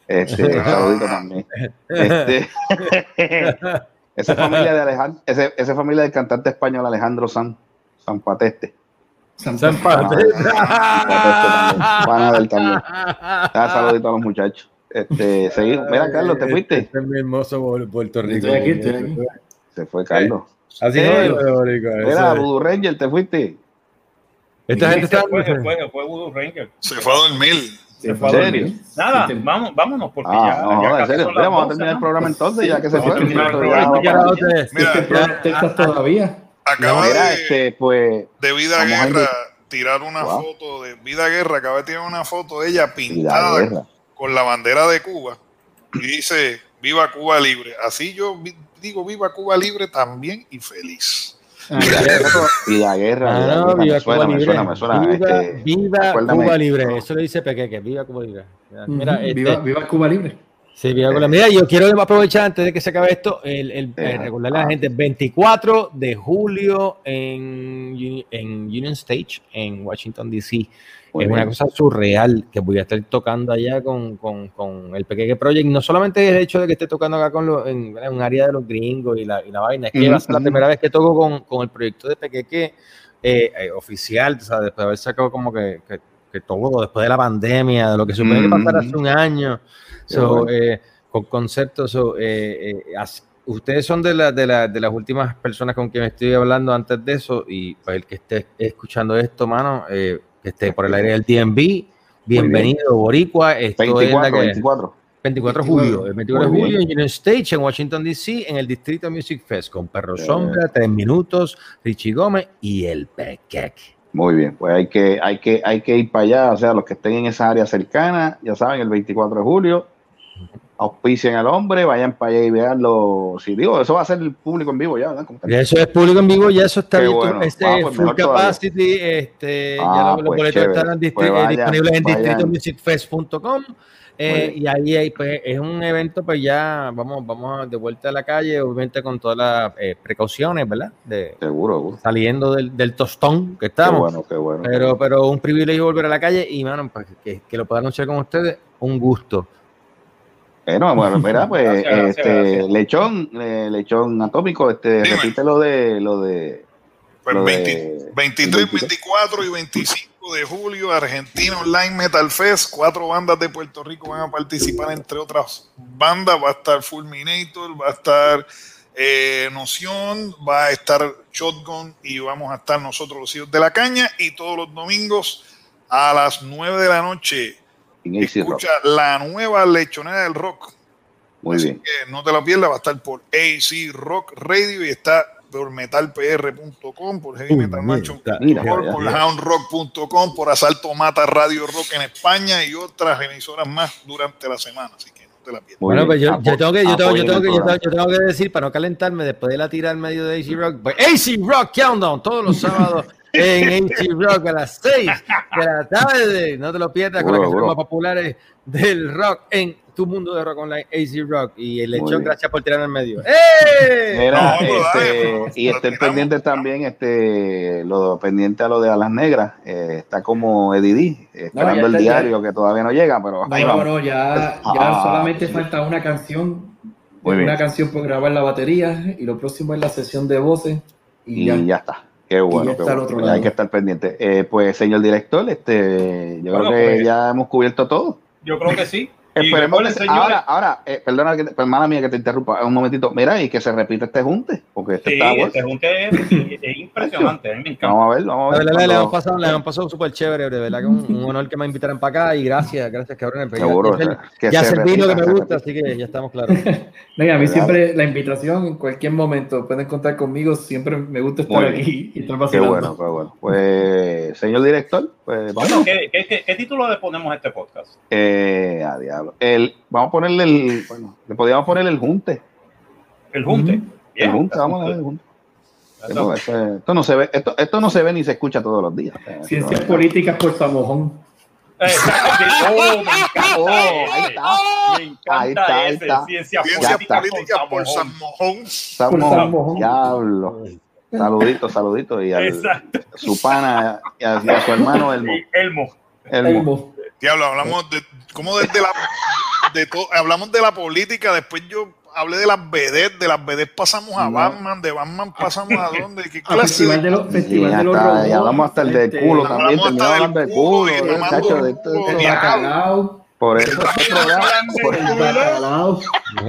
[SPEAKER 7] Este, saludito también. Este, esa familia de Alejandro, ese, esa familia del cantante español Alejandro San, San Pateste.
[SPEAKER 6] San
[SPEAKER 5] San. Pateste.
[SPEAKER 7] Van a ver también. Ah, saludito a los muchachos. Este, seguimos. Mira, Carlos, ¿te fuiste?
[SPEAKER 5] Este es mi hermoso Pu- Puerto Rico.
[SPEAKER 6] Estoy aquí, estoy aquí.
[SPEAKER 7] Se fue Carlos.
[SPEAKER 5] Así
[SPEAKER 7] Eh,
[SPEAKER 5] no eso
[SPEAKER 7] Mira. Voodoo Ranger, ¿te fuiste?
[SPEAKER 5] Esta gente
[SPEAKER 3] se
[SPEAKER 5] está.
[SPEAKER 3] fue, fue, se fue Voodoo Ranger.
[SPEAKER 4] Se fue a dormir.
[SPEAKER 3] Se fue a
[SPEAKER 7] ¿En
[SPEAKER 3] dormir.
[SPEAKER 7] serio?
[SPEAKER 3] Nada, vamos, vámonos, porque
[SPEAKER 7] Ah,
[SPEAKER 3] ya,
[SPEAKER 7] no,
[SPEAKER 3] ya
[SPEAKER 7] en
[SPEAKER 3] casi
[SPEAKER 7] serio.
[SPEAKER 3] son
[SPEAKER 7] Mira,
[SPEAKER 3] las
[SPEAKER 7] vamos a
[SPEAKER 3] 12,
[SPEAKER 7] terminar el programa entonces, ya que se fue.
[SPEAKER 4] Mira,
[SPEAKER 6] ¿Te- te estás todavía?
[SPEAKER 4] acaba
[SPEAKER 7] Mira,
[SPEAKER 4] de,
[SPEAKER 7] este, pues,
[SPEAKER 4] de Vida Guerra
[SPEAKER 7] ir-
[SPEAKER 4] tirar una
[SPEAKER 7] Wow.
[SPEAKER 4] foto de Vida Guerra, acaba de tirar una foto de ella pintada con la bandera de Cuba y dice Viva Cuba Libre. Así yo digo Viva Cuba Libre también y feliz.
[SPEAKER 7] Y la guerra, la guerra,
[SPEAKER 5] Ah, no, viva
[SPEAKER 7] me suena,
[SPEAKER 5] Cuba
[SPEAKER 7] me
[SPEAKER 5] Libre.
[SPEAKER 7] suena, me suena.
[SPEAKER 5] Viva,
[SPEAKER 7] este,
[SPEAKER 5] viva. Cuba Libre. Eso le dice Pequeque. Viva Cuba Libre. Mira,
[SPEAKER 6] ujú,
[SPEAKER 5] este,
[SPEAKER 6] viva, viva Cuba Libre.
[SPEAKER 5] Sí, viva Cuba Libre. Mira, yo quiero aprovechar antes de que se acabe esto, el, el-
[SPEAKER 7] Eh,
[SPEAKER 5] eh, recordarle a la gente, 24 de julio en, en Union Stage, en Washington, D.C.
[SPEAKER 7] Muy
[SPEAKER 5] es una
[SPEAKER 7] bien.
[SPEAKER 5] cosa surreal que voy a estar tocando allá con, con, con el Pequeque Project. No solamente el hecho de que esté tocando acá con los, en, en un área de los gringos y la, y la vaina, es que
[SPEAKER 7] Ujú,
[SPEAKER 5] va a ser la primera vez que toco con, con el proyecto de Pequeque eh, eh, oficial, o sea, después de haber sacado como que, que, que todo, después de la pandemia, de lo que suponía que pasara hace un año, so,
[SPEAKER 7] bueno.
[SPEAKER 5] eh, con conceptos. so, eh, eh, ustedes son de, la, de, la, de las últimas personas con quien estoy hablando antes de eso, y pues, el que esté escuchando esto, mano, eh, esté por el aire del DMV, bienvenido, Boricua. Esto es la
[SPEAKER 7] 24,
[SPEAKER 5] que-
[SPEAKER 7] 24.
[SPEAKER 5] 24 de julio, el 24 de julio Union Stage, en Washington, D.C., en el Distrito Music Fest, con Perro
[SPEAKER 7] Eh.
[SPEAKER 5] Sombra, Tres Minutos, Richie Gómez y el Pequeque.
[SPEAKER 7] Muy bien, pues hay que, hay que, hay que ir para allá, o sea, los que estén en esa área cercana, ya saben, el 24 de julio, auspicien al hombre, vayan para allá y veanlo. Si digo, eso va a ser el público en vivo ya, ¿verdad?
[SPEAKER 5] Ya Eso es público en vivo, ya eso está
[SPEAKER 7] Qué
[SPEAKER 5] abierto,
[SPEAKER 7] bueno.
[SPEAKER 5] este
[SPEAKER 7] Ah, pues
[SPEAKER 5] full
[SPEAKER 7] todavía.
[SPEAKER 5] capacity, este, ya
[SPEAKER 7] Ah,
[SPEAKER 5] los, los
[SPEAKER 7] pues
[SPEAKER 5] boletos distri-
[SPEAKER 7] Pues
[SPEAKER 5] eh,
[SPEAKER 7] vayan,
[SPEAKER 5] disponibles en distritomusicfest.com eh, y ahí hay, pues, es un evento, pues ya vamos, vamos de vuelta a la calle, obviamente con todas las eh, precauciones, ¿verdad? De,
[SPEAKER 7] Seguro, seguro.
[SPEAKER 5] saliendo del, del tostón que
[SPEAKER 7] Qué
[SPEAKER 5] estamos.
[SPEAKER 7] bueno, qué bueno.
[SPEAKER 5] Pero, pero un privilegio volver a la calle y, mano, pues, que, que lo pueda anunciar con ustedes, un gusto.
[SPEAKER 7] Bueno, bueno, mira, pues,
[SPEAKER 3] Gracias, gracias,
[SPEAKER 7] este,
[SPEAKER 3] gracias.
[SPEAKER 7] lechón, eh, lechón atómico, este,
[SPEAKER 4] Dime.
[SPEAKER 7] repite lo de, lo de,
[SPEAKER 4] Pues
[SPEAKER 7] Lo de-
[SPEAKER 4] 20 23, 24 y 25 de julio, Argentina Online Metal Fest. Cuatro bandas de Puerto Rico van a participar, entre otras bandas. Va a estar Fulminator, va a estar eh, Noción, va a estar Shotgun y vamos a estar nosotros los hijos de la caña. Y todos los domingos a las 9 de la noche,
[SPEAKER 7] en AC Rock.
[SPEAKER 4] escucha la nueva lechonera del rock.
[SPEAKER 7] Muy
[SPEAKER 4] Así
[SPEAKER 7] bien.
[SPEAKER 4] que no te lo pierdas, va a estar por AC Rock Radio y está por metalpr.com, por Heavy Metal Macho,
[SPEAKER 7] Mira,
[SPEAKER 4] por, houndrock.com, por Asalto Mata Radio Rock en España y otras emisoras más durante la semana. Así que no te la pierdas.
[SPEAKER 5] Bueno, pues yo, tengo que, yo tengo, yo
[SPEAKER 7] apoyen
[SPEAKER 5] tengo que, yo tengo, yo tengo que decir, para no calentarme, después de la tira al medio de AC Rock, pues AC Rock Countdown, todos los sábados en AC Rock a las 6 de la tarde. No te lo pierdas con las canciones más populares del rock en tu mundo de rock online, AC Rock. Y el lechón, gracias por tirar al medio. ¡Eh!
[SPEAKER 7] Mira,
[SPEAKER 4] No,
[SPEAKER 7] este, y estén pendientes también, este, lo pendiente a lo de Alas Negras, eh, está como Eddie D, esperando el
[SPEAKER 6] está,
[SPEAKER 7] diario que todavía no llega, pero ahí
[SPEAKER 6] No, ya, ya
[SPEAKER 7] Ah,
[SPEAKER 6] solamente
[SPEAKER 7] sí.
[SPEAKER 6] falta una canción.
[SPEAKER 7] Muy bien.
[SPEAKER 6] una canción por grabar la batería y lo próximo es la sesión de voces. Y,
[SPEAKER 7] y
[SPEAKER 6] ya.
[SPEAKER 7] ya. está. Qué bueno,
[SPEAKER 6] ya
[SPEAKER 7] qué
[SPEAKER 6] está al
[SPEAKER 7] bueno.
[SPEAKER 6] otro lado.
[SPEAKER 7] hay que estar pendiente. Eh, pues, señor director, este, yo
[SPEAKER 3] Bueno,
[SPEAKER 7] creo que
[SPEAKER 3] pues,
[SPEAKER 7] ya hemos cubierto todo.
[SPEAKER 3] Yo creo que sí.
[SPEAKER 7] Esperemos que-
[SPEAKER 3] señores,
[SPEAKER 7] ahora, ahora, eh, perdona, que, pues, mala mía que te interrumpa un momentito. Mira, y que se repita este junte, porque este
[SPEAKER 3] sí,
[SPEAKER 7] está bueno.
[SPEAKER 3] este junte es, es impresionante. A mí me encanta.
[SPEAKER 7] Vamos a ver, vamos a ver.
[SPEAKER 5] verdad, le, le hemos pasado, le hemos pasado súper chévere, de verdad que un, un honor que me invitaran para acá y gracias, gracias cabrón.
[SPEAKER 7] Seguro,
[SPEAKER 5] ya,
[SPEAKER 7] o sea, que
[SPEAKER 5] ya
[SPEAKER 7] se
[SPEAKER 5] es el vino que
[SPEAKER 7] repita,
[SPEAKER 5] me gusta,
[SPEAKER 7] repita.
[SPEAKER 5] así que ya estamos claros.
[SPEAKER 6] No, y a mí
[SPEAKER 7] Claro.
[SPEAKER 6] siempre la invitación, en cualquier momento, pueden contar conmigo. Siempre me gusta estar
[SPEAKER 7] Muy
[SPEAKER 6] aquí y estar
[SPEAKER 7] Qué bueno, qué bueno. Pues, señor director, pues vamos.
[SPEAKER 3] Bueno, ¿qué, qué, qué, qué título le ponemos a este podcast?
[SPEAKER 7] Eh, a diablo. El, vamos a ponerle el, bueno, le podríamos poner el junte.
[SPEAKER 3] El junte.
[SPEAKER 7] El
[SPEAKER 3] Bien.
[SPEAKER 7] junte, vamos a ver el junte. No, esto, esto no se ve, esto, esto no se ve ni se escucha todos los días.
[SPEAKER 6] Ciencias políticas por Samojón.
[SPEAKER 3] Exacto. Oh, me encanta
[SPEAKER 7] Oh, ahí está.
[SPEAKER 3] Me encanta
[SPEAKER 7] Ahí está, ahí está.
[SPEAKER 3] Ciencia
[SPEAKER 4] Ciencia
[SPEAKER 3] política,
[SPEAKER 4] política por
[SPEAKER 3] San
[SPEAKER 4] San Mojón.
[SPEAKER 7] Estamos,
[SPEAKER 6] Por San Mojón.
[SPEAKER 7] diablo. Saludito, saludito. Y al, su pana y a, y a su hermano Elmo.
[SPEAKER 3] Elmo.
[SPEAKER 7] Elmo.
[SPEAKER 6] Elmo.
[SPEAKER 4] Diablo, hablamos de cómo desde la de to- hablamos de la política, después yo hablé de las vedettes, de las vedettes pasamos a
[SPEAKER 7] No.
[SPEAKER 4] Batman, de Batman pasamos a dónde, qué clase
[SPEAKER 6] Festival
[SPEAKER 4] de
[SPEAKER 6] de los, festival de los robots.
[SPEAKER 7] y hablamos hasta el de
[SPEAKER 6] este,
[SPEAKER 7] culo también, terminamos hablando de
[SPEAKER 4] culo
[SPEAKER 7] culo,
[SPEAKER 4] y
[SPEAKER 7] eh,
[SPEAKER 4] tomando
[SPEAKER 7] chacho, de esto-
[SPEAKER 4] culo.
[SPEAKER 6] El
[SPEAKER 4] Diablo.
[SPEAKER 7] Por eso este programa, por-
[SPEAKER 6] El bacalao.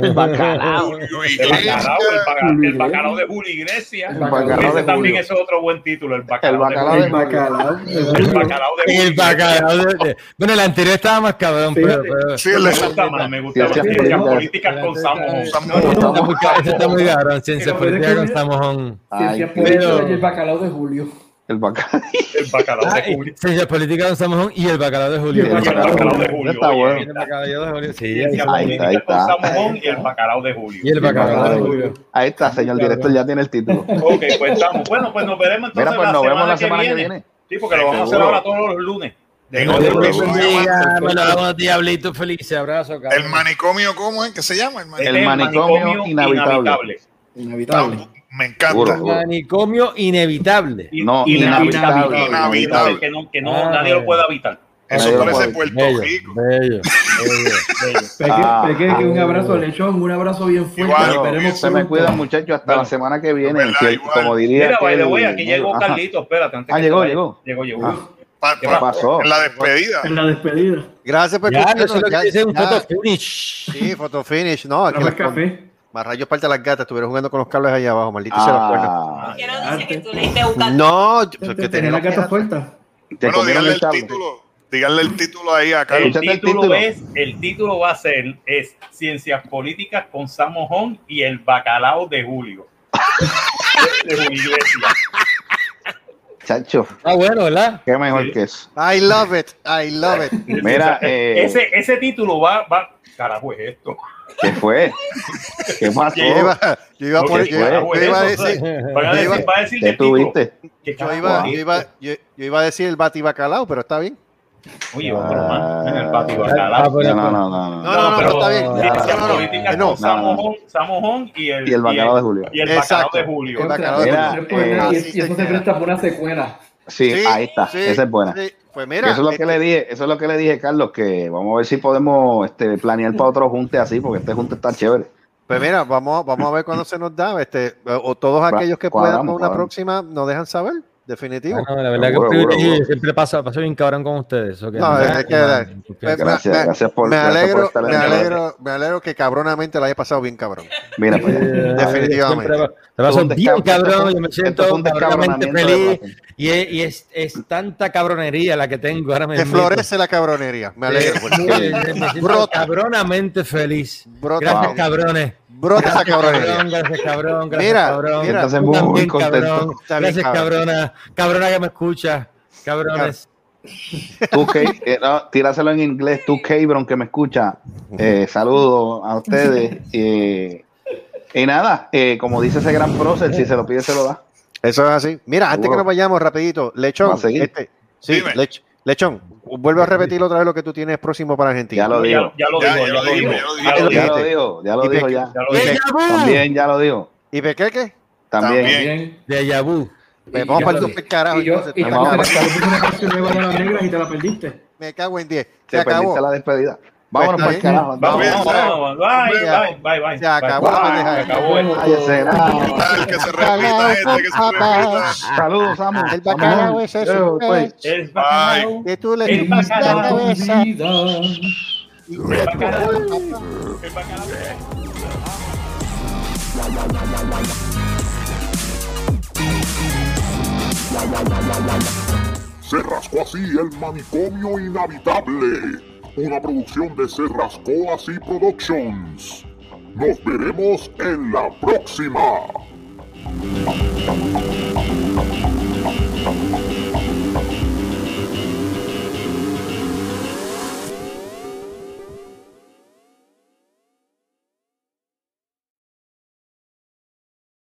[SPEAKER 8] El bacalao.
[SPEAKER 4] Julio
[SPEAKER 3] El
[SPEAKER 4] Iglesias.
[SPEAKER 3] bacalao, el, baca- el bacalao de Julio Iglesias.
[SPEAKER 6] El
[SPEAKER 7] bacalao
[SPEAKER 3] Ese
[SPEAKER 7] de
[SPEAKER 3] también es otro buen título, el bacalao,
[SPEAKER 7] El bacalao
[SPEAKER 3] de
[SPEAKER 6] El bacalao.
[SPEAKER 3] Julio. El bacalao de Julio.
[SPEAKER 5] El bacalao de- Bueno, el anterior estaba más cabrón,
[SPEAKER 4] Sí, el
[SPEAKER 3] gusta más, me gusta
[SPEAKER 7] Ciencias
[SPEAKER 3] más. Ciencias
[SPEAKER 7] políticas.
[SPEAKER 3] políticas con Samo.
[SPEAKER 4] Samo.
[SPEAKER 5] Ese está muy cabrón, ciencia
[SPEAKER 6] Pero
[SPEAKER 5] política
[SPEAKER 6] es
[SPEAKER 5] con Samojón.
[SPEAKER 7] Ay,
[SPEAKER 6] Ciencia
[SPEAKER 7] qué-
[SPEAKER 6] política y el bacalao de Julio.
[SPEAKER 7] El bacalao.
[SPEAKER 3] El bacalao
[SPEAKER 5] Ah,
[SPEAKER 3] de
[SPEAKER 5] y
[SPEAKER 3] Julio.
[SPEAKER 5] Ciencia política con Samojón y el bacalao de Julio.
[SPEAKER 6] Y el
[SPEAKER 3] el bacalao de Julio.
[SPEAKER 7] Está bueno.
[SPEAKER 5] El bacalao de Julio, sí.
[SPEAKER 7] Ahí está, ahí está.
[SPEAKER 3] Samojón y el bacalao de Julio.
[SPEAKER 5] Y el bacalao de
[SPEAKER 7] bacalao.
[SPEAKER 5] Julio.
[SPEAKER 7] Ahí está, señor director, ya tiene el título.
[SPEAKER 3] Ok, pues estamos. Bueno, pues nos veremos entonces
[SPEAKER 7] Mira, pues
[SPEAKER 3] la,
[SPEAKER 7] nos
[SPEAKER 3] semana
[SPEAKER 7] vemos la
[SPEAKER 3] que
[SPEAKER 7] semana que
[SPEAKER 3] viene.
[SPEAKER 7] viene.
[SPEAKER 3] Sí, porque lo vamos a hacer ahora todos los lunes. De.
[SPEAKER 4] El manicomio, ¿cómo es que se llama? El manicomio.
[SPEAKER 3] es
[SPEAKER 7] manicomio inhabitable.
[SPEAKER 6] Inhabitable.
[SPEAKER 4] Me encanta.
[SPEAKER 5] Manicomio inevitable.
[SPEAKER 3] In-
[SPEAKER 7] No,
[SPEAKER 3] inhabitable.
[SPEAKER 4] inhabitable.
[SPEAKER 3] Que no, que no
[SPEAKER 5] Ah.
[SPEAKER 3] nadie lo pueda habitar.
[SPEAKER 4] Eso
[SPEAKER 7] Bello,
[SPEAKER 4] parece Puerto
[SPEAKER 5] Bello,
[SPEAKER 4] Rico.
[SPEAKER 5] bello.
[SPEAKER 6] Peque,
[SPEAKER 7] Ah.
[SPEAKER 6] Peque, que un abrazo, lechón, un abrazo bien fuerte.
[SPEAKER 4] Igual,
[SPEAKER 6] Esperemos
[SPEAKER 7] Se me cuidan, muchachos, hasta
[SPEAKER 3] Bueno.
[SPEAKER 7] la semana que viene.
[SPEAKER 4] Verdad, igual.
[SPEAKER 7] como diría.
[SPEAKER 3] Mira,
[SPEAKER 7] aquel-
[SPEAKER 3] way, aquí llegó. Carlito. Espérate, antes
[SPEAKER 7] Ah,
[SPEAKER 3] que
[SPEAKER 7] llegó,
[SPEAKER 3] vaya.
[SPEAKER 7] llegó.
[SPEAKER 3] Llegó, llegó.
[SPEAKER 7] Ah.
[SPEAKER 4] Pa-
[SPEAKER 3] ¿Qué
[SPEAKER 4] pa-
[SPEAKER 7] pasó?
[SPEAKER 4] En la despedida.
[SPEAKER 6] En la despedida.
[SPEAKER 2] Gracias por
[SPEAKER 5] Ya,
[SPEAKER 2] escucharnos,
[SPEAKER 5] eso es lo
[SPEAKER 2] ya-
[SPEAKER 5] que dice un
[SPEAKER 2] ya.
[SPEAKER 5] photo finish.
[SPEAKER 2] Sí, photo finish. No, aquí
[SPEAKER 6] el café.
[SPEAKER 2] Más rayos parte las gatas, estuvieron jugando con los cables allá abajo, maldito sea los cuernos.
[SPEAKER 7] Ah,
[SPEAKER 9] Que no dice que tú leíste un gato.
[SPEAKER 2] No, yo-
[SPEAKER 6] te-
[SPEAKER 2] tenía
[SPEAKER 6] Tenía la
[SPEAKER 2] los
[SPEAKER 6] gata
[SPEAKER 2] pies-
[SPEAKER 6] suelta.
[SPEAKER 7] te
[SPEAKER 4] Bueno,
[SPEAKER 7] comieron
[SPEAKER 4] díganle
[SPEAKER 7] el
[SPEAKER 4] título. Díganle el título ahí a
[SPEAKER 3] El
[SPEAKER 4] Carlos.
[SPEAKER 7] El
[SPEAKER 3] título,
[SPEAKER 7] título.
[SPEAKER 3] es, el título va a ser es Ciencias Políticas con Samojón y el bacalao de Julio. de Julio Iglesias.
[SPEAKER 7] Chacho,
[SPEAKER 5] Ah, bueno, ¿verdad?
[SPEAKER 7] qué mejor
[SPEAKER 3] Sí.
[SPEAKER 7] que eso.
[SPEAKER 2] I love it, I love it.
[SPEAKER 7] Mira, eh,
[SPEAKER 3] ese, ese título va, va. Carajo, es esto.
[SPEAKER 7] ¿Qué fue? ¿Qué pasó?
[SPEAKER 2] Yo iba, yo iba poner, yo, yo iba a decir,
[SPEAKER 3] a
[SPEAKER 2] Yo
[SPEAKER 3] decir,
[SPEAKER 7] ¿Qué tuviste?
[SPEAKER 3] ¿Qué
[SPEAKER 2] yo iba, yo iba, yo, yo iba a decir el batibacalao, pero está bien.
[SPEAKER 3] Oye, otro más en el patio
[SPEAKER 5] Ah,
[SPEAKER 3] bacalao.
[SPEAKER 7] No, no, no, no.
[SPEAKER 2] No,
[SPEAKER 7] no.
[SPEAKER 2] no, no, pero está bien.
[SPEAKER 5] no,
[SPEAKER 2] No, no, no.
[SPEAKER 3] Políticas
[SPEAKER 2] No,
[SPEAKER 3] con Samojón, Samojón y el,
[SPEAKER 7] Y el bacalao de Julio.
[SPEAKER 3] Y el bacalao
[SPEAKER 2] Exacto.
[SPEAKER 3] de Julio.
[SPEAKER 7] Eh,
[SPEAKER 6] y- eso
[SPEAKER 2] se
[SPEAKER 6] presta para una secuela.
[SPEAKER 7] Sí, ahí está.
[SPEAKER 2] sí,
[SPEAKER 7] Esa es buena.
[SPEAKER 2] sí. Pues mira,
[SPEAKER 7] eso es lo que
[SPEAKER 2] este-
[SPEAKER 7] le dije, eso es lo que le dije, Carlos, que vamos a ver si podemos este, planear para otro junte así, porque este junte está chévere.
[SPEAKER 2] Pues mira, vamos, vamos a ver cuándo se nos da. Este, o todos aquellos que puedan con una próxima nos dejan saber, definitivo.
[SPEAKER 5] Ah, no, la verdad que
[SPEAKER 7] Seguro, seguro,
[SPEAKER 5] siempre paso, paso bien cabrón con ustedes. que
[SPEAKER 2] No,
[SPEAKER 5] no-
[SPEAKER 2] es que- Me-
[SPEAKER 7] Gracias,
[SPEAKER 2] me-
[SPEAKER 7] gracias por,
[SPEAKER 2] me
[SPEAKER 7] por
[SPEAKER 2] alegro, me alegro, me alegro que cabronamente la haya pasado bien cabrón.
[SPEAKER 7] Mira, pues,
[SPEAKER 5] Eh,
[SPEAKER 2] Definitivamente.
[SPEAKER 5] siempre Te paso bien cabrón, yo me siento cabronamente feliz y, es, y es, es tanta cabronería la que tengo ahora
[SPEAKER 2] Que
[SPEAKER 5] mismo.
[SPEAKER 2] florece la cabronería. Me alegro. porque
[SPEAKER 5] Me siento cabronamente feliz.
[SPEAKER 2] Brota,
[SPEAKER 5] Gracias, cabrones.
[SPEAKER 2] Brota esa
[SPEAKER 5] Gracias,
[SPEAKER 2] cabronería.
[SPEAKER 5] cabrón, gracias, cabrón. Gracias,
[SPEAKER 2] Mira,
[SPEAKER 5] cabrón.
[SPEAKER 2] mira.
[SPEAKER 7] Entonces, muy
[SPEAKER 5] también,
[SPEAKER 7] contento.
[SPEAKER 5] cabrón. Gracias, cabrona. Cabrona que me escucha. Cabrones.
[SPEAKER 7] Tú, Kay, eh, no, tíraselo en inglés, tú, Cabron, que me escucha. Eh, saludos a ustedes. eh, y nada, eh, como dice ese gran prócer, si se lo pide, se lo da.
[SPEAKER 2] Eso es así. Mira, antes que nos vayamos rapidito, Lechón,
[SPEAKER 7] Vamos a seguir.
[SPEAKER 2] este, sí,
[SPEAKER 4] Dime.
[SPEAKER 2] Lech- Lechón, vuelve a repetir otra vez lo que tú tienes próximo para Argentina.
[SPEAKER 7] Ya lo digo.
[SPEAKER 3] ya lo
[SPEAKER 4] Ya,
[SPEAKER 3] dijo,
[SPEAKER 4] ya lo dijo. ya lo
[SPEAKER 7] digo, ya lo digo ya. También ya lo digo.
[SPEAKER 2] ¿Y Pequeque?
[SPEAKER 7] También.
[SPEAKER 5] Vu.
[SPEAKER 2] Pues vamos para el carajo.
[SPEAKER 6] Y yo, y una canción de negras te la perdiste.
[SPEAKER 2] me cago en 10. Se
[SPEAKER 7] Te
[SPEAKER 2] acabó.
[SPEAKER 7] perdiste la despedida. Vámonos
[SPEAKER 2] Pues
[SPEAKER 7] para el carajo.
[SPEAKER 3] Vamos. Bye,
[SPEAKER 2] Ya.
[SPEAKER 3] bye, bye, bye.
[SPEAKER 2] Se acabó
[SPEAKER 3] Bye.
[SPEAKER 2] la.
[SPEAKER 4] Ah, que se repita, este que se repita.
[SPEAKER 7] Saludos, Samu.
[SPEAKER 2] El bacalao es eso.
[SPEAKER 7] Pues.
[SPEAKER 3] El bacalao.
[SPEAKER 2] Que tú le
[SPEAKER 3] El bacalao. El bacalao. El bacalao.
[SPEAKER 1] Se rascó así el manicomio inhabitable. Una producción de Se rascó así Productions. Nos veremos en la próxima.